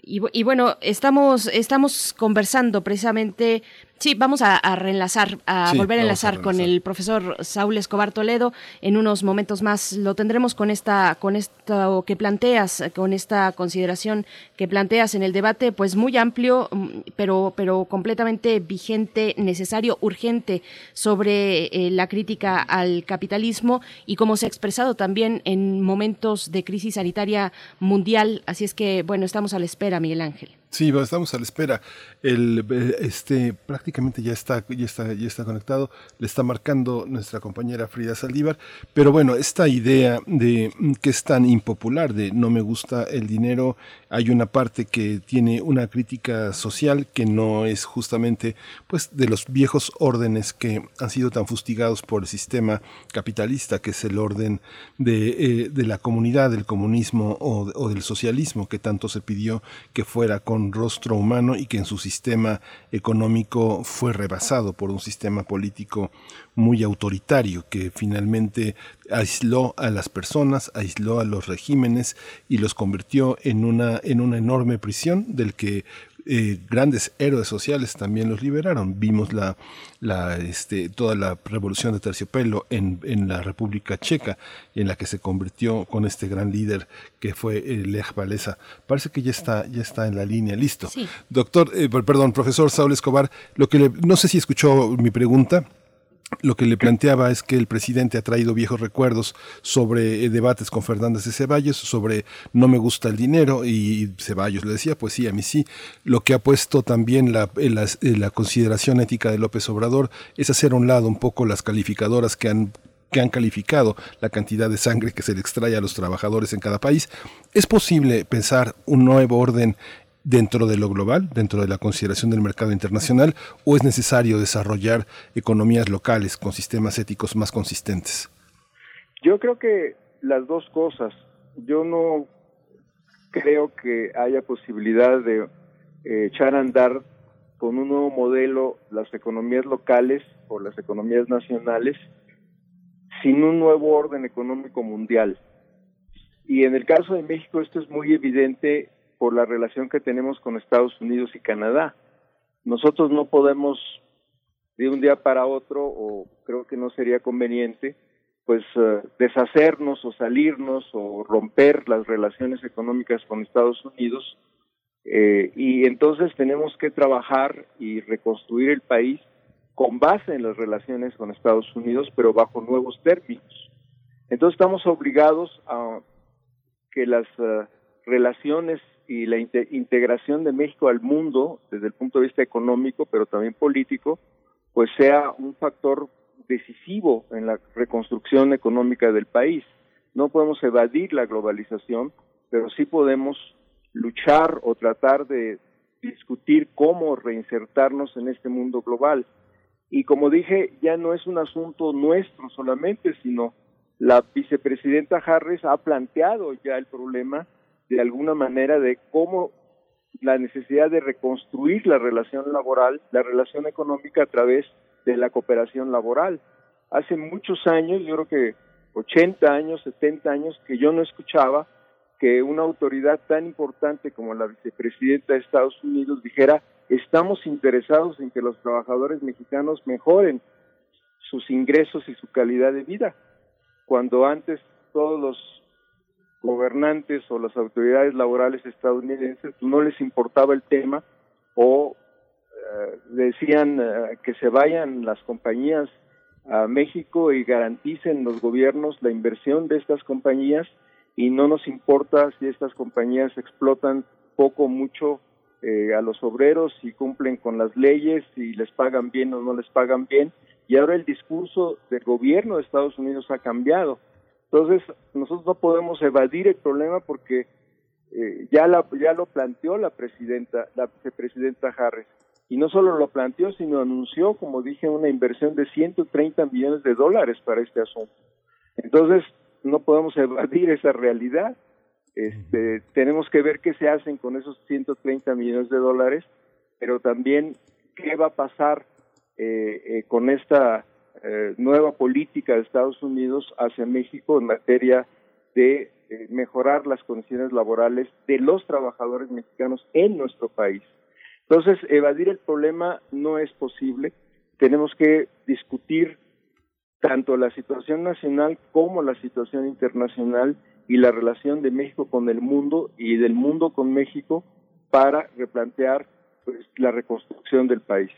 Y, y, bueno, estamos, estamos conversando precisamente Sí, vamos a, reenlazar, a volver a enlazar con el profesor Saúl Escobar Toledo. En unos momentos más lo tendremos con esta, con esto que planteas, con esta consideración que planteas en el debate, pues muy amplio, mm, pero, pero completamente vigente, necesario, urgente sobre eh, la crítica al capitalismo y cómo se ha expresado también en momentos de crisis sanitaria mundial. Así es que, bueno, estamos a la espera, Miguel Ángel. Sí, estamos a la espera. El, este prácticamente ya está, ya está, ya está conectado. Le está marcando nuestra compañera Frida Saldívar. Pero bueno, esta idea de que es tan impopular de no me gusta el dinero, hay una parte que tiene una crítica social que no es justamente, pues, de los viejos órdenes que han sido tan fustigados por el sistema capitalista, que es el orden de, eh, de la comunidad, del comunismo o, o del socialismo, que tanto se pidió que fuera con rostro humano y que en su sistema económico fue rebasado por un sistema político muy autoritario que finalmente aisló a las personas, aisló a los regímenes y los convirtió en una, en una enorme prisión del que eh, grandes héroes sociales también los liberaron. Vimos la, la, este, toda la revolución de terciopelo en, en la República Checa, en la que se convirtió con este gran líder que fue eh, Lech Walesa. Parece que ya está, ya está en la línea, listo. Doctor, eh, perdón, profesor Saúl Escobar, lo que no sé si escuchó mi pregunta lo que le planteaba es que el presidente ha traído viejos recuerdos sobre eh, debates con Fernández de Ceballos, sobre no me gusta el dinero, y Ceballos le decía, pues sí, a mí sí. Lo que ha puesto también la, la, consideración ética de López Obrador es hacer a un lado un poco las calificadoras que han que han calificado la cantidad de sangre que se le extrae a los trabajadores en cada país. ¿Es posible pensar un nuevo orden dentro de lo global, dentro de la consideración del mercado internacional, o es necesario desarrollar economías locales con sistemas éticos más consistentes? Yo creo que las dos cosas. Yo no creo que haya posibilidad de eh, echar a andar con un nuevo modelo las economías locales o las economías nacionales sin un nuevo orden económico mundial. Y en el caso de México esto es muy evidente por la relación que tenemos con Estados Unidos y Canadá. Nosotros no podemos de un día para otro, o creo que no sería conveniente, pues eh, deshacernos o salirnos o romper las relaciones económicas con Estados Unidos. Eh, y entonces tenemos que trabajar y reconstruir el país con base en las relaciones con Estados Unidos, pero bajo nuevos términos. Entonces estamos obligados a que las uh, relaciones y la integración de México al mundo desde el punto de vista económico, pero también político, pues sea un factor decisivo en la reconstrucción económica del país. No podemos evadir la globalización, pero sí podemos luchar o tratar de discutir cómo reinsertarnos en este mundo global. Y como dije, ya no es un asunto nuestro solamente, sino la vicepresidenta Harris ha planteado ya el problema de alguna manera de cómo la necesidad de reconstruir la relación laboral, la relación económica a través de la cooperación laboral. Hace muchos años, yo creo que 80 años, 70 años, que yo no escuchaba que una autoridad tan importante como la vicepresidenta de Estados Unidos dijera, estamos interesados en que los trabajadores mexicanos mejoren sus ingresos y su calidad de vida, cuando antes todos los gobernantes o las autoridades laborales estadounidenses no les importaba el tema o eh, decían eh, que se vayan las compañías a México y garanticen los gobiernos la inversión de estas compañías y no nos importa si estas compañías explotan poco o mucho eh, a los obreros, si cumplen con las leyes, si les pagan bien o no les pagan bien. Y ahora el discurso del gobierno de Estados Unidos ha cambiado. Entonces, nosotros no podemos evadir el problema porque eh, ya, la, ya lo planteó la presidenta, la vicepresidenta Harris. Y no solo lo planteó, sino anunció, como dije, una inversión de 130 millones de dólares para este asunto. Entonces, no podemos evadir esa realidad. Este, tenemos que ver qué se hacen con esos 130 millones de dólares, pero también qué va a pasar eh, eh, con esta eh, nueva política de Estados Unidos hacia México en materia de mejorar las condiciones laborales de los trabajadores mexicanos en nuestro país. Entonces, evadir el problema no es posible. Tenemos que discutir tanto la situación nacional como la situación internacional y la relación de México con el mundo y del mundo con México para replantear pues, la reconstrucción del país.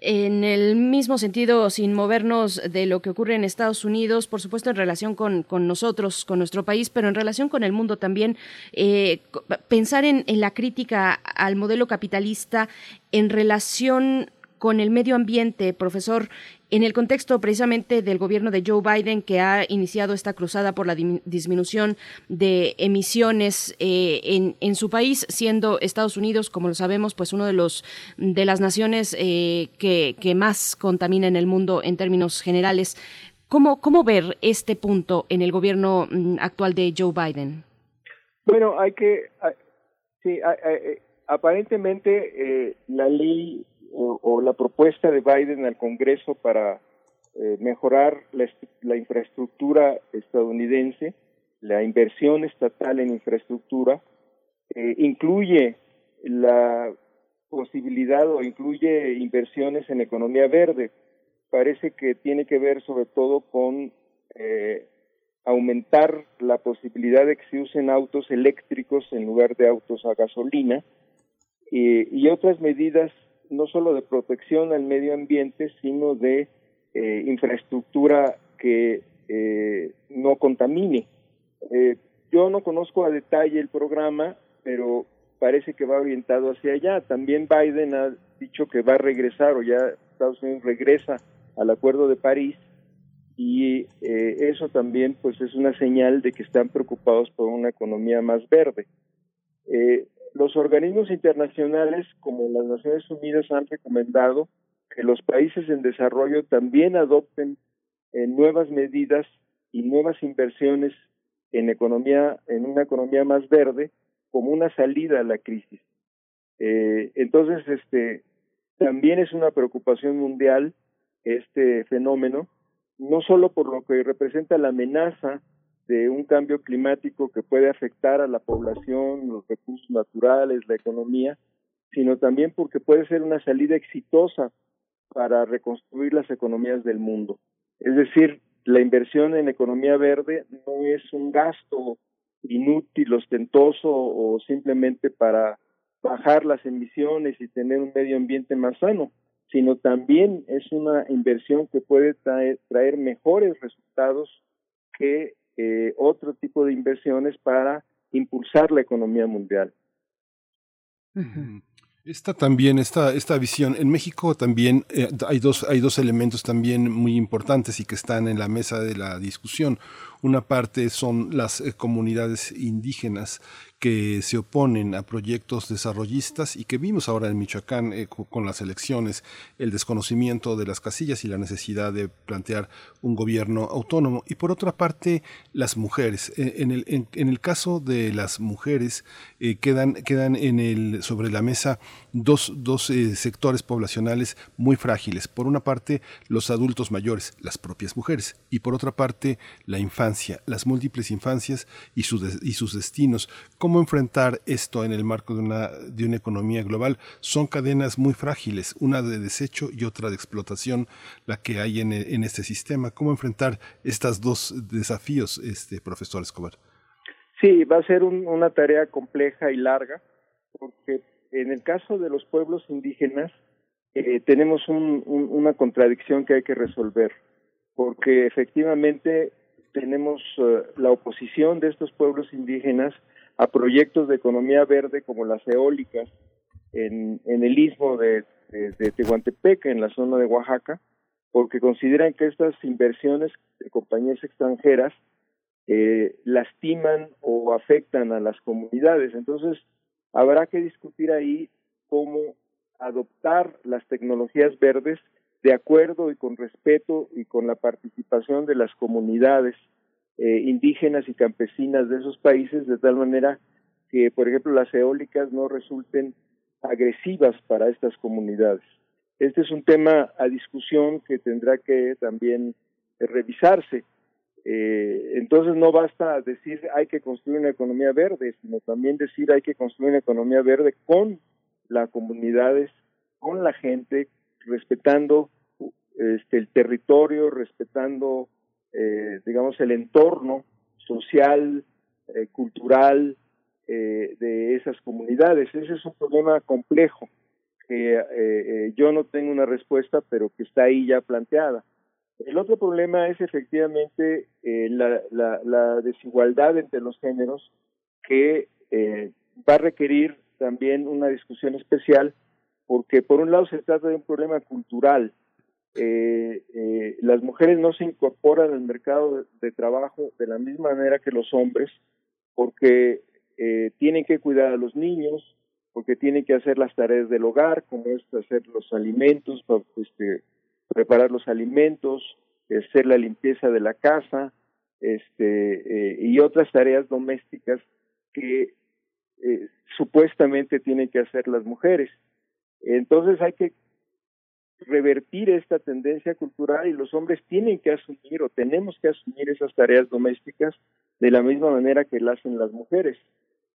En el mismo sentido, sin movernos de lo que ocurre en Estados Unidos, por supuesto en relación con, nosotros, con nuestro país, pero en relación con el mundo también, eh, pensar en la crítica al modelo capitalista en relación con el medio ambiente, profesor, en el contexto precisamente del gobierno de Joe Biden que ha iniciado esta cruzada por la disminución de emisiones eh, en, su país, siendo Estados Unidos, como lo sabemos, pues uno de los de las naciones eh, que, más contamina en el mundo en términos generales. ¿Cómo, ¿Cómo ver este punto en el gobierno mm, actual de Joe Biden? Bueno, hay que, sí, aparentemente la ley o, la propuesta de Biden al Congreso para eh, mejorar la, infraestructura estadounidense, la inversión estatal en infraestructura, eh, incluye la posibilidad o incluye inversiones en economía verde. Parece que tiene que ver sobre todo con eh, aumentar la posibilidad de que se usen autos eléctricos en lugar de autos a gasolina y otras medidas no solo de protección al medio ambiente, sino de eh, infraestructura que eh, no contamine. Eh, yo no conozco a detalle el programa, pero parece que va orientado hacia allá. También Biden ha dicho que va a regresar o ya Estados Unidos regresa al Acuerdo de París y eso también pues es una señal de que están preocupados por una economía más verde los organismos internacionales como las Naciones Unidas han recomendado que los países en desarrollo también adopten eh, nuevas medidas y nuevas inversiones en economía en una economía más verde como una salida a la crisis. Eh, entonces, este también es una preocupación mundial este fenómeno, no solo por lo que representa la amenaza de un cambio climático que puede afectar a la población, los recursos naturales, la economía, sino también porque puede ser una salida exitosa para reconstruir las economías del mundo. Es decir, la inversión en economía verde no es un gasto inútil, ostentoso o simplemente para bajar las emisiones y tener un medio ambiente más sano, sino también es una inversión que puede traer, traer mejores resultados que eh, otro tipo de inversiones para impulsar la economía mundial. Esta también, esta, esta visión, en México también eh, hay, dos, hay dos elementos también muy importantes y que están en la mesa de la discusión. Una parte son las eh, comunidades indígenas que se oponen a proyectos desarrollistas y que vimos ahora en Michoacán eh, con las elecciones, el desconocimiento de las casillas y la necesidad de plantear un gobierno autónomo. Y por otra parte, las mujeres. Eh, en el, en, el caso de las mujeres, eh, quedan, quedan en el, sobre la mesa dos, dos sectores poblacionales muy frágiles. Por una parte, los adultos mayores, las propias mujeres, y por otra parte, la infancia, las múltiples infancias y, y sus destinos cómo enfrentar esto en el marco de una, de una economía global. Son cadenas muy frágiles, una de desecho y otra de explotación, la que hay en, en este sistema. ¿Cómo enfrentar estos dos desafíos, este profesor Escobar? Sí, va a ser una tarea compleja y larga, porque en el caso de los pueblos indígenas eh, tenemos un, una contradicción que hay que resolver, porque efectivamente tenemos uh, la oposición de estos pueblos indígenas a proyectos de economía verde como las eólicas en, en el istmo de, de, Tehuantepec, en la zona de Oaxaca, porque consideran que estas inversiones de compañías extranjeras eh, lastiman o afectan a las comunidades. Entonces, habrá que discutir ahí cómo adoptar las tecnologías verdes de acuerdo y con respeto y con la participación de las comunidades eh, indígenas y campesinas de esos países de tal manera que, por ejemplo, las eólicas no resulten agresivas para estas comunidades. Este es un tema a discusión que tendrá que también revisarse. Eh, entonces no basta decir hay que construir una economía verde, sino también decir hay que construir una economía verde con las comunidades, con la gente, respetando este, el territorio, respetando eh, digamos, el entorno social, eh, cultural eh, de esas comunidades. Ese es un problema complejo que yo no tengo una respuesta, pero que está ahí ya planteada. El otro problema es efectivamente la, desigualdad entre los géneros que va a requerir también una discusión especial porque por un lado se trata de un problema cultural eh, eh, las mujeres no se incorporan al mercado de, trabajo de la misma manera que los hombres porque eh, tienen que cuidar a los niños, porque tienen que hacer las tareas del hogar, como es hacer los alimentos, este, preparar los alimentos, hacer la limpieza de la casa, este, y otras tareas domésticas que supuestamente tienen que hacer las mujeres. Entonces hay que revertir esta tendencia cultural y los hombres tienen que asumir o tenemos que asumir esas tareas domésticas de la misma manera que las hacen las mujeres.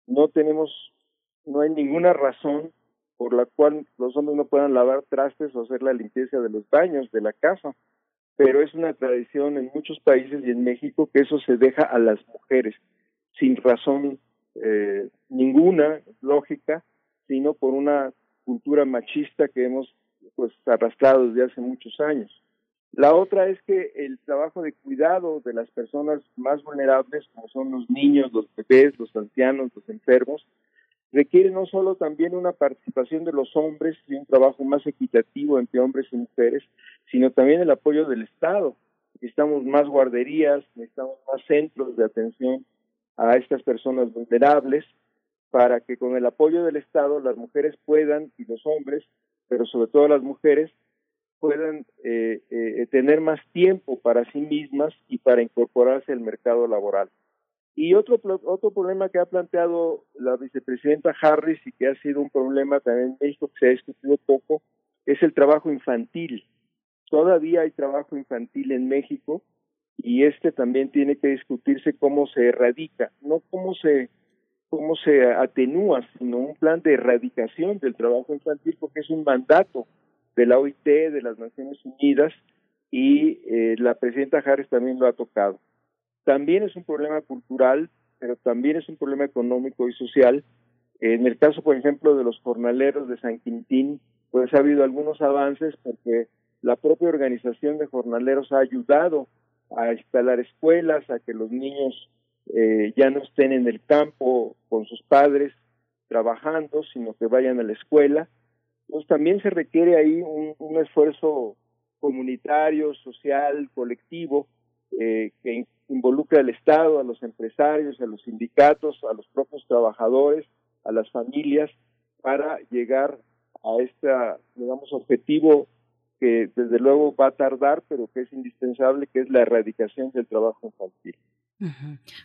No tenemos, no hay ninguna razón por la cual los hombres no puedan lavar trastes o hacer la limpieza de los baños de la casa, pero es una tradición en muchos países y en México que eso se deja a las mujeres sin razón eh, ninguna lógica, sino por una cultura machista que hemos pues arrastrado desde hace muchos años. La otra es que el trabajo de cuidado de las personas más vulnerables, como son los niños, los bebés, los ancianos, los enfermos, requiere no solo también una participación de los hombres y un trabajo más equitativo entre hombres y mujeres, sino también el apoyo del Estado. Necesitamos más guarderías, necesitamos más centros de atención a estas personas vulnerables para que con el apoyo del Estado las mujeres puedan y los hombres pero sobre todo las mujeres, puedan eh, eh, tener más tiempo para sí mismas y para incorporarse al mercado laboral. Y otro, otro problema que ha planteado la vicepresidenta Harris y que ha sido un problema también en México que se ha discutido poco es el trabajo infantil. Todavía hay trabajo infantil en México y este también tiene que discutirse cómo se erradica, no cómo se cómo se atenúa, sino un plan de erradicación del trabajo infantil, porque es un mandato de la OIT, de las Naciones Unidas, y eh, la presidenta Harris también lo ha tocado. También es un problema cultural, pero también es un problema económico y social. En el caso, por ejemplo, de los jornaleros de San Quintín, pues ha habido algunos avances porque la propia organización de jornaleros ha ayudado a instalar escuelas, a que los niños eh, ya no estén en el campo con sus padres, trabajando, sino que vayan a la escuela. Entonces también se requiere ahí un, esfuerzo comunitario, social, colectivo, eh, que involucre al Estado, a los empresarios, a los sindicatos, a los propios trabajadores, a las familias, para llegar a este, digamos, objetivo que desde luego va a tardar, pero que es indispensable, que es la erradicación del trabajo infantil.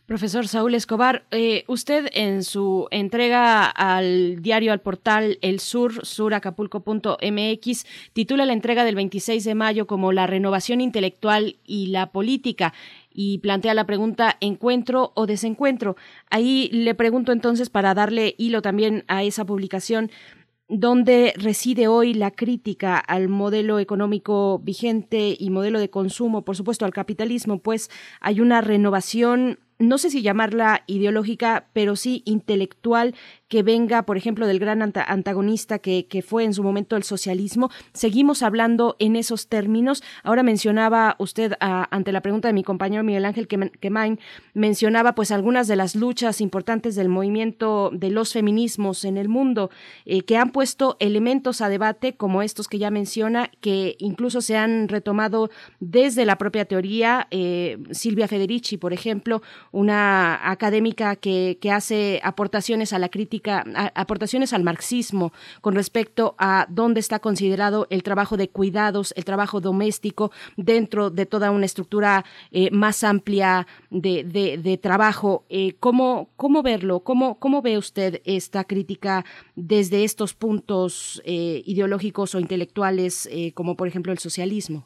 Profesor Saúl Escobar, eh, usted en su entrega al diario, al portal El Sur, suracapulco.mx, titula la entrega del 26 de mayo como La renovación intelectual y la política y plantea la pregunta encuentro o desencuentro. Ahí le pregunto entonces para darle hilo también a esa publicación, ¿Dónde reside hoy la crítica al modelo económico vigente y modelo de consumo, por supuesto al capitalismo, pues hay una renovación no sé si llamarla ideológica, pero sí intelectual, que venga, por ejemplo, del gran antagonista que, que, fue en su momento el socialismo. Seguimos hablando en esos términos. Ahora mencionaba usted, ante la pregunta de mi compañero Miguel Ángel Quemain, mencionaba pues algunas de las luchas importantes del movimiento de los feminismos en el mundo, eh, que han puesto elementos a debate como estos que ya menciona, que incluso se han retomado desde la propia teoría. Eh, Silvia Federici, por ejemplo, una académica que, que hace aportaciones a la crítica, aportaciones al marxismo con respecto a dónde está considerado el trabajo de cuidados, el trabajo doméstico dentro de toda una estructura eh, más amplia de, de, trabajo. Eh, ¿cómo, ¿Cómo verlo? ¿Cómo, ¿Cómo ve usted esta crítica desde estos puntos eh, ideológicos o intelectuales, como por ejemplo el socialismo?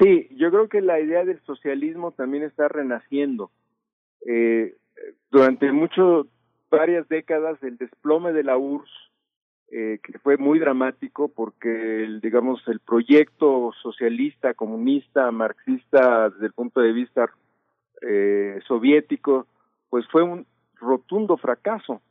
Sí, yo creo que la idea del socialismo también está renaciendo eh, durante mucho, varias décadas, el desplome de la URSS, eh, que fue muy dramático porque, el, digamos, el proyecto socialista, comunista, marxista, desde el punto de vista eh, soviético, pues fue un rotundo fracaso,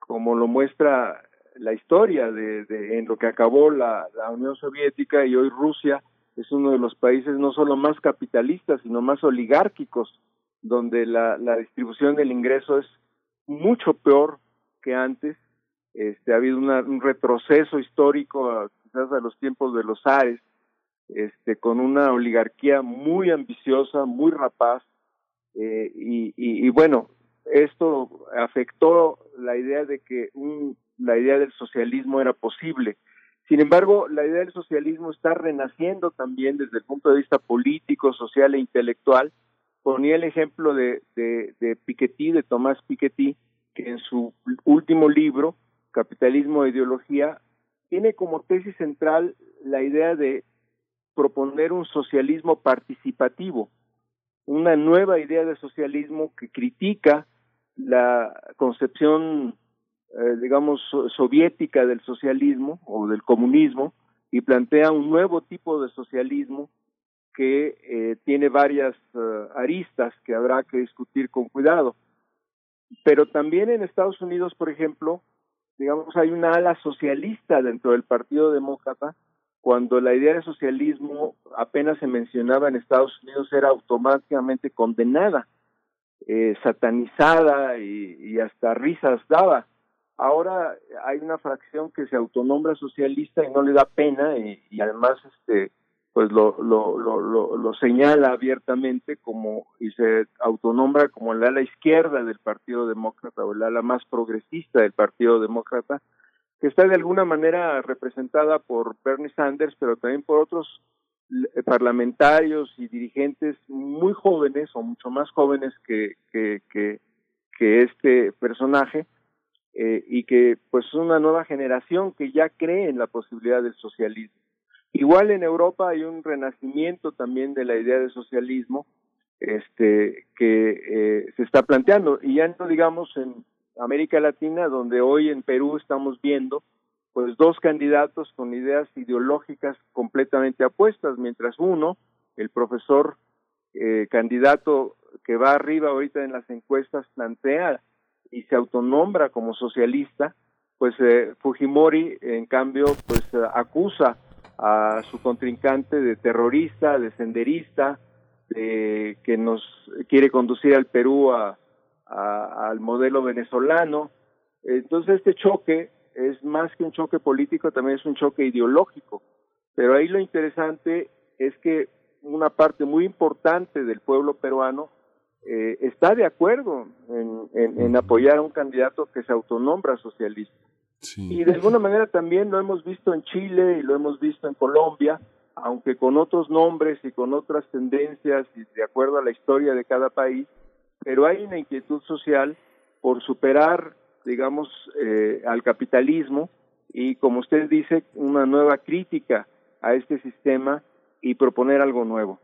como lo muestra la historia de, en lo que acabó la Unión Soviética y hoy Rusia es uno de los países no solo más capitalistas, sino más oligárquicos donde la, distribución del ingreso es mucho peor que antes. Este, ha habido un retroceso histórico quizás a los tiempos de los Ares, este, con una oligarquía muy ambiciosa, muy rapaz, eh, y, y, y, bueno, esto afectó la idea de que un, la idea del socialismo era posible. Sin embargo, la idea del socialismo está renaciendo también desde el punto de vista político, social e intelectual, ponía el ejemplo de, de, de Piketty, de Tomás Piketty, que en su último libro, Capitalismo e Ideología, tiene como tesis central la idea de proponer un socialismo participativo, una nueva idea de socialismo que critica la concepción, eh, digamos, soviética del socialismo o del comunismo y plantea un nuevo tipo de socialismo que eh, tiene varias uh, aristas que habrá que discutir con cuidado. Pero también en Estados Unidos, por ejemplo, digamos, hay una ala socialista dentro del Partido Demócrata, cuando la idea de socialismo apenas se mencionaba en Estados Unidos era automáticamente condenada, eh, satanizada y, hasta risas daba. Ahora hay una fracción que se autonombra socialista y no le da pena y además este pues lo, lo, lo, lo, señala abiertamente como y se autonombra como el ala izquierda del Partido Demócrata o el ala más progresista del Partido Demócrata, que está de alguna manera representada por Bernie Sanders, pero también por otros eh, parlamentarios y dirigentes muy jóvenes o mucho más jóvenes que, que, que, este personaje, eh, y que pues es una nueva generación que ya cree en la posibilidad del socialismo Igual en Europa hay un renacimiento también de la idea de socialismo este, que eh, se está planteando. Y ya no digamos en América Latina, donde hoy en Perú estamos viendo pues dos candidatos con ideas ideológicas completamente apuestas, mientras uno, el profesor eh, candidato que va arriba ahorita en las encuestas, plantea y se autonombra como socialista, pues eh, Fujimori en cambio pues acusa a su contrincante de terrorista, de senderista, de, que nos quiere conducir al Perú a, al modelo venezolano. Entonces este choque es más que un choque político, también es un choque ideológico. Pero ahí lo interesante es que una parte muy importante del pueblo peruano eh, está de acuerdo en, en, apoyar a un candidato que se autonombra socialista. Y de alguna manera también lo hemos visto en Chile y lo hemos visto en Colombia, aunque con otros nombres y con otras tendencias y de acuerdo a la historia de cada país, pero hay una inquietud social por superar, digamos, eh, al capitalismo y, como usted dice, una nueva crítica a este sistema y proponer algo nuevo.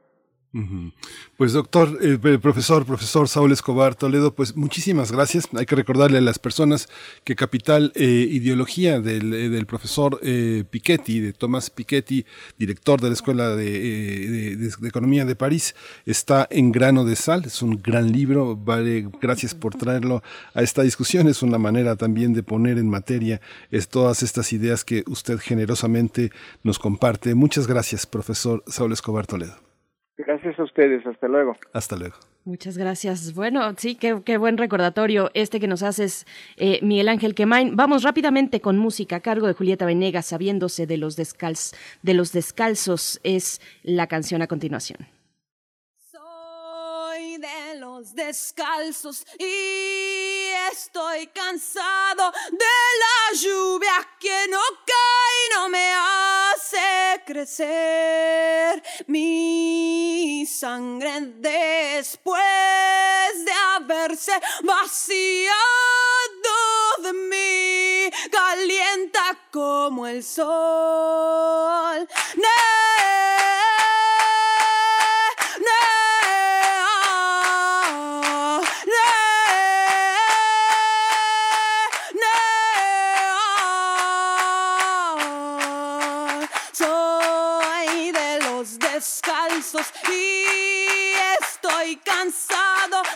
Pues doctor, eh, profesor, profesor Saúl Escobar Toledo, pues muchísimas gracias. Hay que recordarle a las personas que Capital eh, Ideología del, eh, del profesor eh, Piketty, de Tomás Piketty, director de la Escuela de, de, Economía de París, está en grano de sal. Es un gran libro. Vale, gracias por traerlo a esta discusión. Es una manera también de poner en materia es, todas estas ideas que usted generosamente nos comparte. Muchas gracias, profesor Saúl Escobar Toledo. Gracias a ustedes, hasta luego. Hasta luego. Muchas gracias. Bueno, sí, qué, qué buen recordatorio este que nos haces, eh, Miguel Ángel Quemain. Vamos rápidamente con música a cargo de Julieta Venegas, sabiéndose de los, descalz, de los descalzos, es la canción a continuación. Descalzos y estoy cansado de la lluvia que no cae y no me hace crecer mi sangre después de haberse vaciado de mí, calienta como el sol.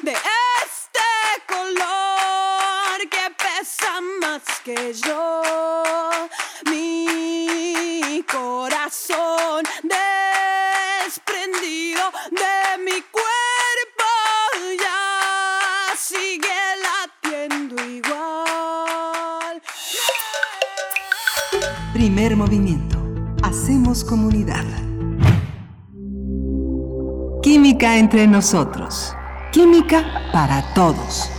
De este color que pesa más que yo. Mi corazón desprendido de mi cuerpo ya sigue latiendo igual. Primer movimiento. Hacemos comunidad. Química entre nosotros. Química para todos.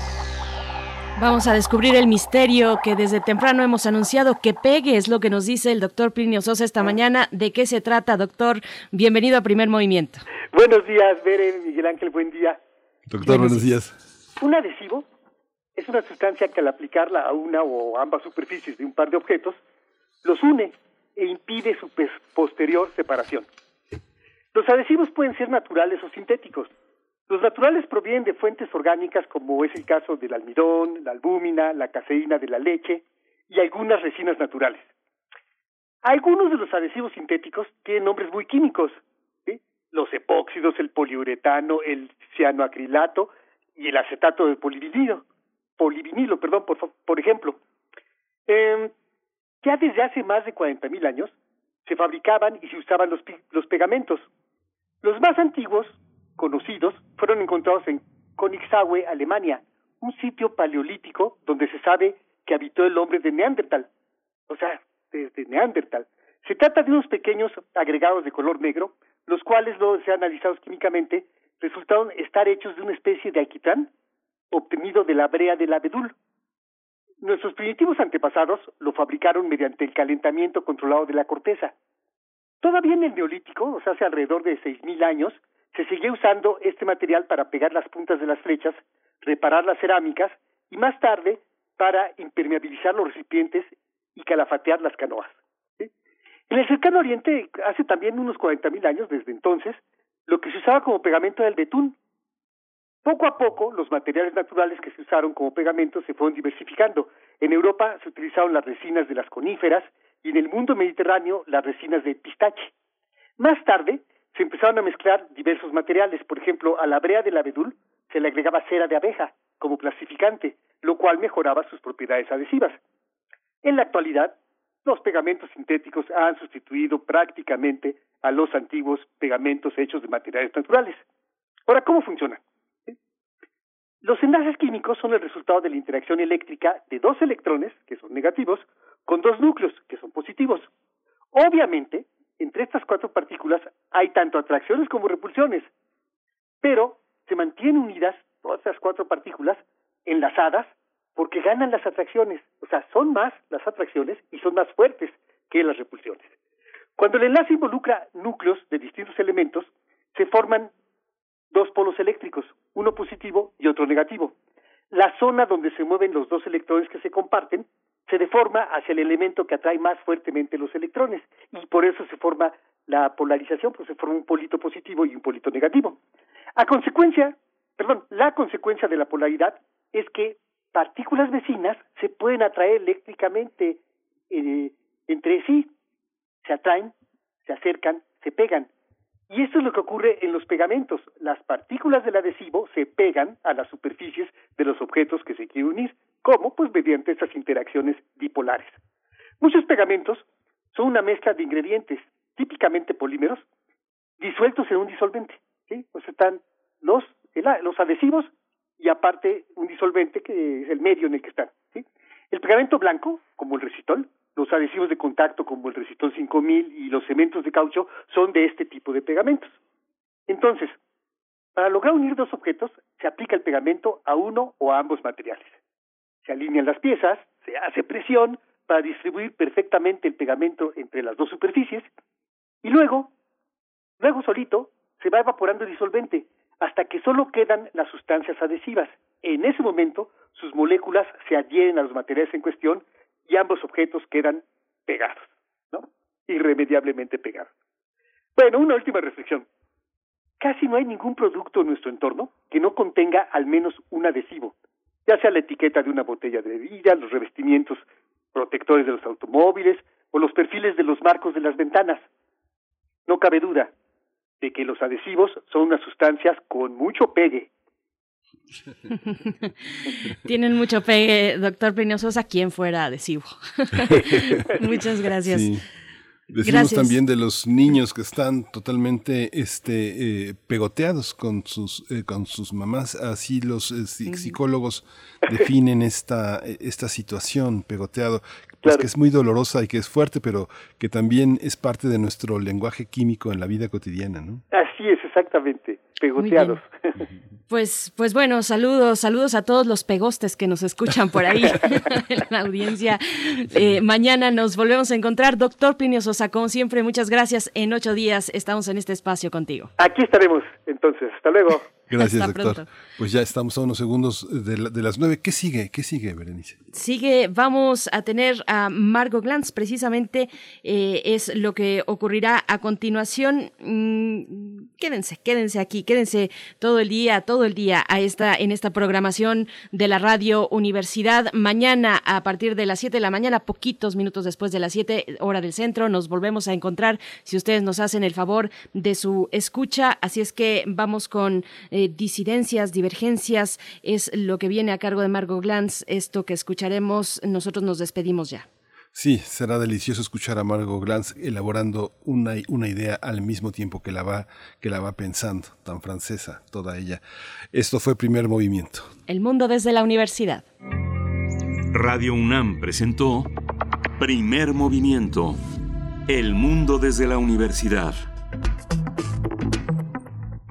Vamos a descubrir el misterio que desde temprano hemos anunciado que pegue, es lo que nos dice el doctor Plinio Sosa esta mañana. ¿De qué se trata, doctor? Bienvenido a Primer Movimiento. Buenos días, Beren, Miguel Ángel, buen día. Doctor, buenos días. Un adhesivo es una sustancia que al aplicarla a una o ambas superficies de un par de objetos, los une e impide su posterior separación. Los adhesivos pueden ser naturales o sintéticos. Los naturales provienen de fuentes orgánicas como es el caso del almidón, la albúmina, la caseína de la leche y algunas resinas naturales. Algunos de los adhesivos sintéticos tienen nombres muy químicos, los epóxidos, el poliuretano, el cianoacrilato y el acetato de polivinilo, polivinilo, perdón, por, ejemplo. Eh, ya desde hace más de 40.000 años se fabricaban y se usaban los, los pegamentos. Los más antiguos, conocidos, fueron encontrados en Königshaue, Alemania, un sitio paleolítico donde se sabe que habitó el hombre de Neandertal, o sea, desde Neandertal. Se trata de unos pequeños agregados de color negro, los cuales, luego de ser analizados químicamente, resultaron estar hechos de una especie de alquitrán obtenido de la brea del abedul. Nuestros primitivos antepasados lo fabricaron mediante el calentamiento controlado de la corteza. Todavía en el Neolítico, o sea, hace alrededor de 6.000 años, se seguía usando este material para pegar las puntas de las flechas, reparar las cerámicas y más tarde para impermeabilizar los recipientes y calafatear las canoas. En el cercano oriente, hace también unos 40.000 años desde entonces, lo que se usaba como pegamento era el betún. Poco a poco, los materiales naturales que se usaron como pegamento se fueron diversificando. En Europa se utilizaron las resinas de las coníferas y en el mundo mediterráneo las resinas de pistache. Más tarde se empezaron a mezclar diversos materiales, por ejemplo, a la brea del abedul se le agregaba cera de abeja como plastificante, lo cual mejoraba sus propiedades adhesivas. En la actualidad, los pegamentos sintéticos han sustituido prácticamente a los antiguos pegamentos hechos de materiales naturales. Ahora, ¿cómo funciona? Los enlaces químicos son el resultado de la interacción eléctrica de dos electrones, que son negativos, con dos núcleos, que son positivos. Obviamente, entre estas cuatro partículas hay tanto atracciones como repulsiones, pero se mantienen unidas todas esas cuatro partículas enlazadas porque ganan las atracciones, o sea, son más las atracciones y son más fuertes que las repulsiones. Cuando el enlace involucra núcleos de distintos elementos, se forman dos polos eléctricos, uno positivo y otro negativo. La zona donde se mueven los dos electrones que se comparten se deforma hacia el elemento que atrae más fuertemente los electrones y por eso se forma la polarización, pues se forma un polito positivo y un polito negativo. A consecuencia, perdón, la consecuencia de la polaridad es que partículas vecinas se pueden atraer eléctricamente eh, entre sí, se atraen, se acercan, se pegan. Y esto es lo que ocurre en los pegamentos. Las partículas del adhesivo se pegan a las superficies de los objetos que se quieren unir. ¿Cómo? Pues mediante estas interacciones dipolares. Muchos pegamentos son una mezcla de ingredientes, típicamente polímeros, disueltos en un disolvente. ¿sí? Pues están los, los adhesivos y aparte un disolvente que es el medio en el que están. El pegamento blanco, como el recitol, los adhesivos de contacto como el Resistol 5000 y los cementos de caucho son de este tipo de pegamentos. Entonces, para lograr unir dos objetos, se aplica el pegamento a uno o a ambos materiales. Se alinean las piezas, se hace presión para distribuir perfectamente el pegamento entre las dos superficies y luego, luego solito, se va evaporando el disolvente hasta que solo quedan las sustancias adhesivas. En ese momento, sus moléculas se adhieren a los materiales en cuestión y ambos objetos quedan pegados, ¿no? Irremediablemente pegados. Bueno, una última reflexión. Casi no hay ningún producto en nuestro entorno que no contenga al menos un adhesivo, ya sea la etiqueta de una botella de bebida, los revestimientos protectores de los automóviles o los perfiles de los marcos de las ventanas. No cabe duda de que los adhesivos son unas sustancias con mucho pegue Tienen mucho pegue, doctor Plinio Sosa, quien fuera adhesivo. Muchas gracias. Decimos también de los niños que están totalmente este, eh, pegoteados con sus, eh, con sus mamás. Así los eh, psicólogos definen esta, esta situación, pegoteado, pues que es muy dolorosa y que es fuerte, pero que también es parte de nuestro lenguaje químico en la vida cotidiana. ¿no? Así es, exactamente, pegoteados. Pues, pues bueno, saludos, saludos a todos los pegostes que nos escuchan por ahí en la audiencia. Eh, mañana nos volvemos a encontrar. Doctor Pinio Sosa, como siempre, muchas gracias. En ocho días estamos en este espacio contigo. Aquí estaremos entonces. Hasta luego. Gracias, doctor. Pues ya estamos a unos segundos de, las nueve. ¿Qué sigue? ¿Qué sigue, Berenice? Sigue, vamos a tener a Margot Glantz, precisamente eh, es lo que ocurrirá a continuación. Mm, quédense, quédense aquí, quédense todo el día, todo el día a esta, en esta programación de la Radio Universidad. Mañana, a partir de las siete de la mañana, poquitos minutos después de las siete hora del centro, nos volvemos a encontrar si ustedes nos hacen el favor de su escucha. Así es que vamos con eh, disidencias, divergencias, es lo que viene a cargo de Margot Glantz. Esto que escucharemos, nosotros nos despedimos ya. Sí, será delicioso escuchar a Margot Glantz elaborando una, una idea al mismo tiempo que la, va, que la va pensando, tan francesa toda ella. Esto fue Primer Movimiento. El mundo desde la universidad. Radio UNAM presentó Primer Movimiento. El mundo desde la universidad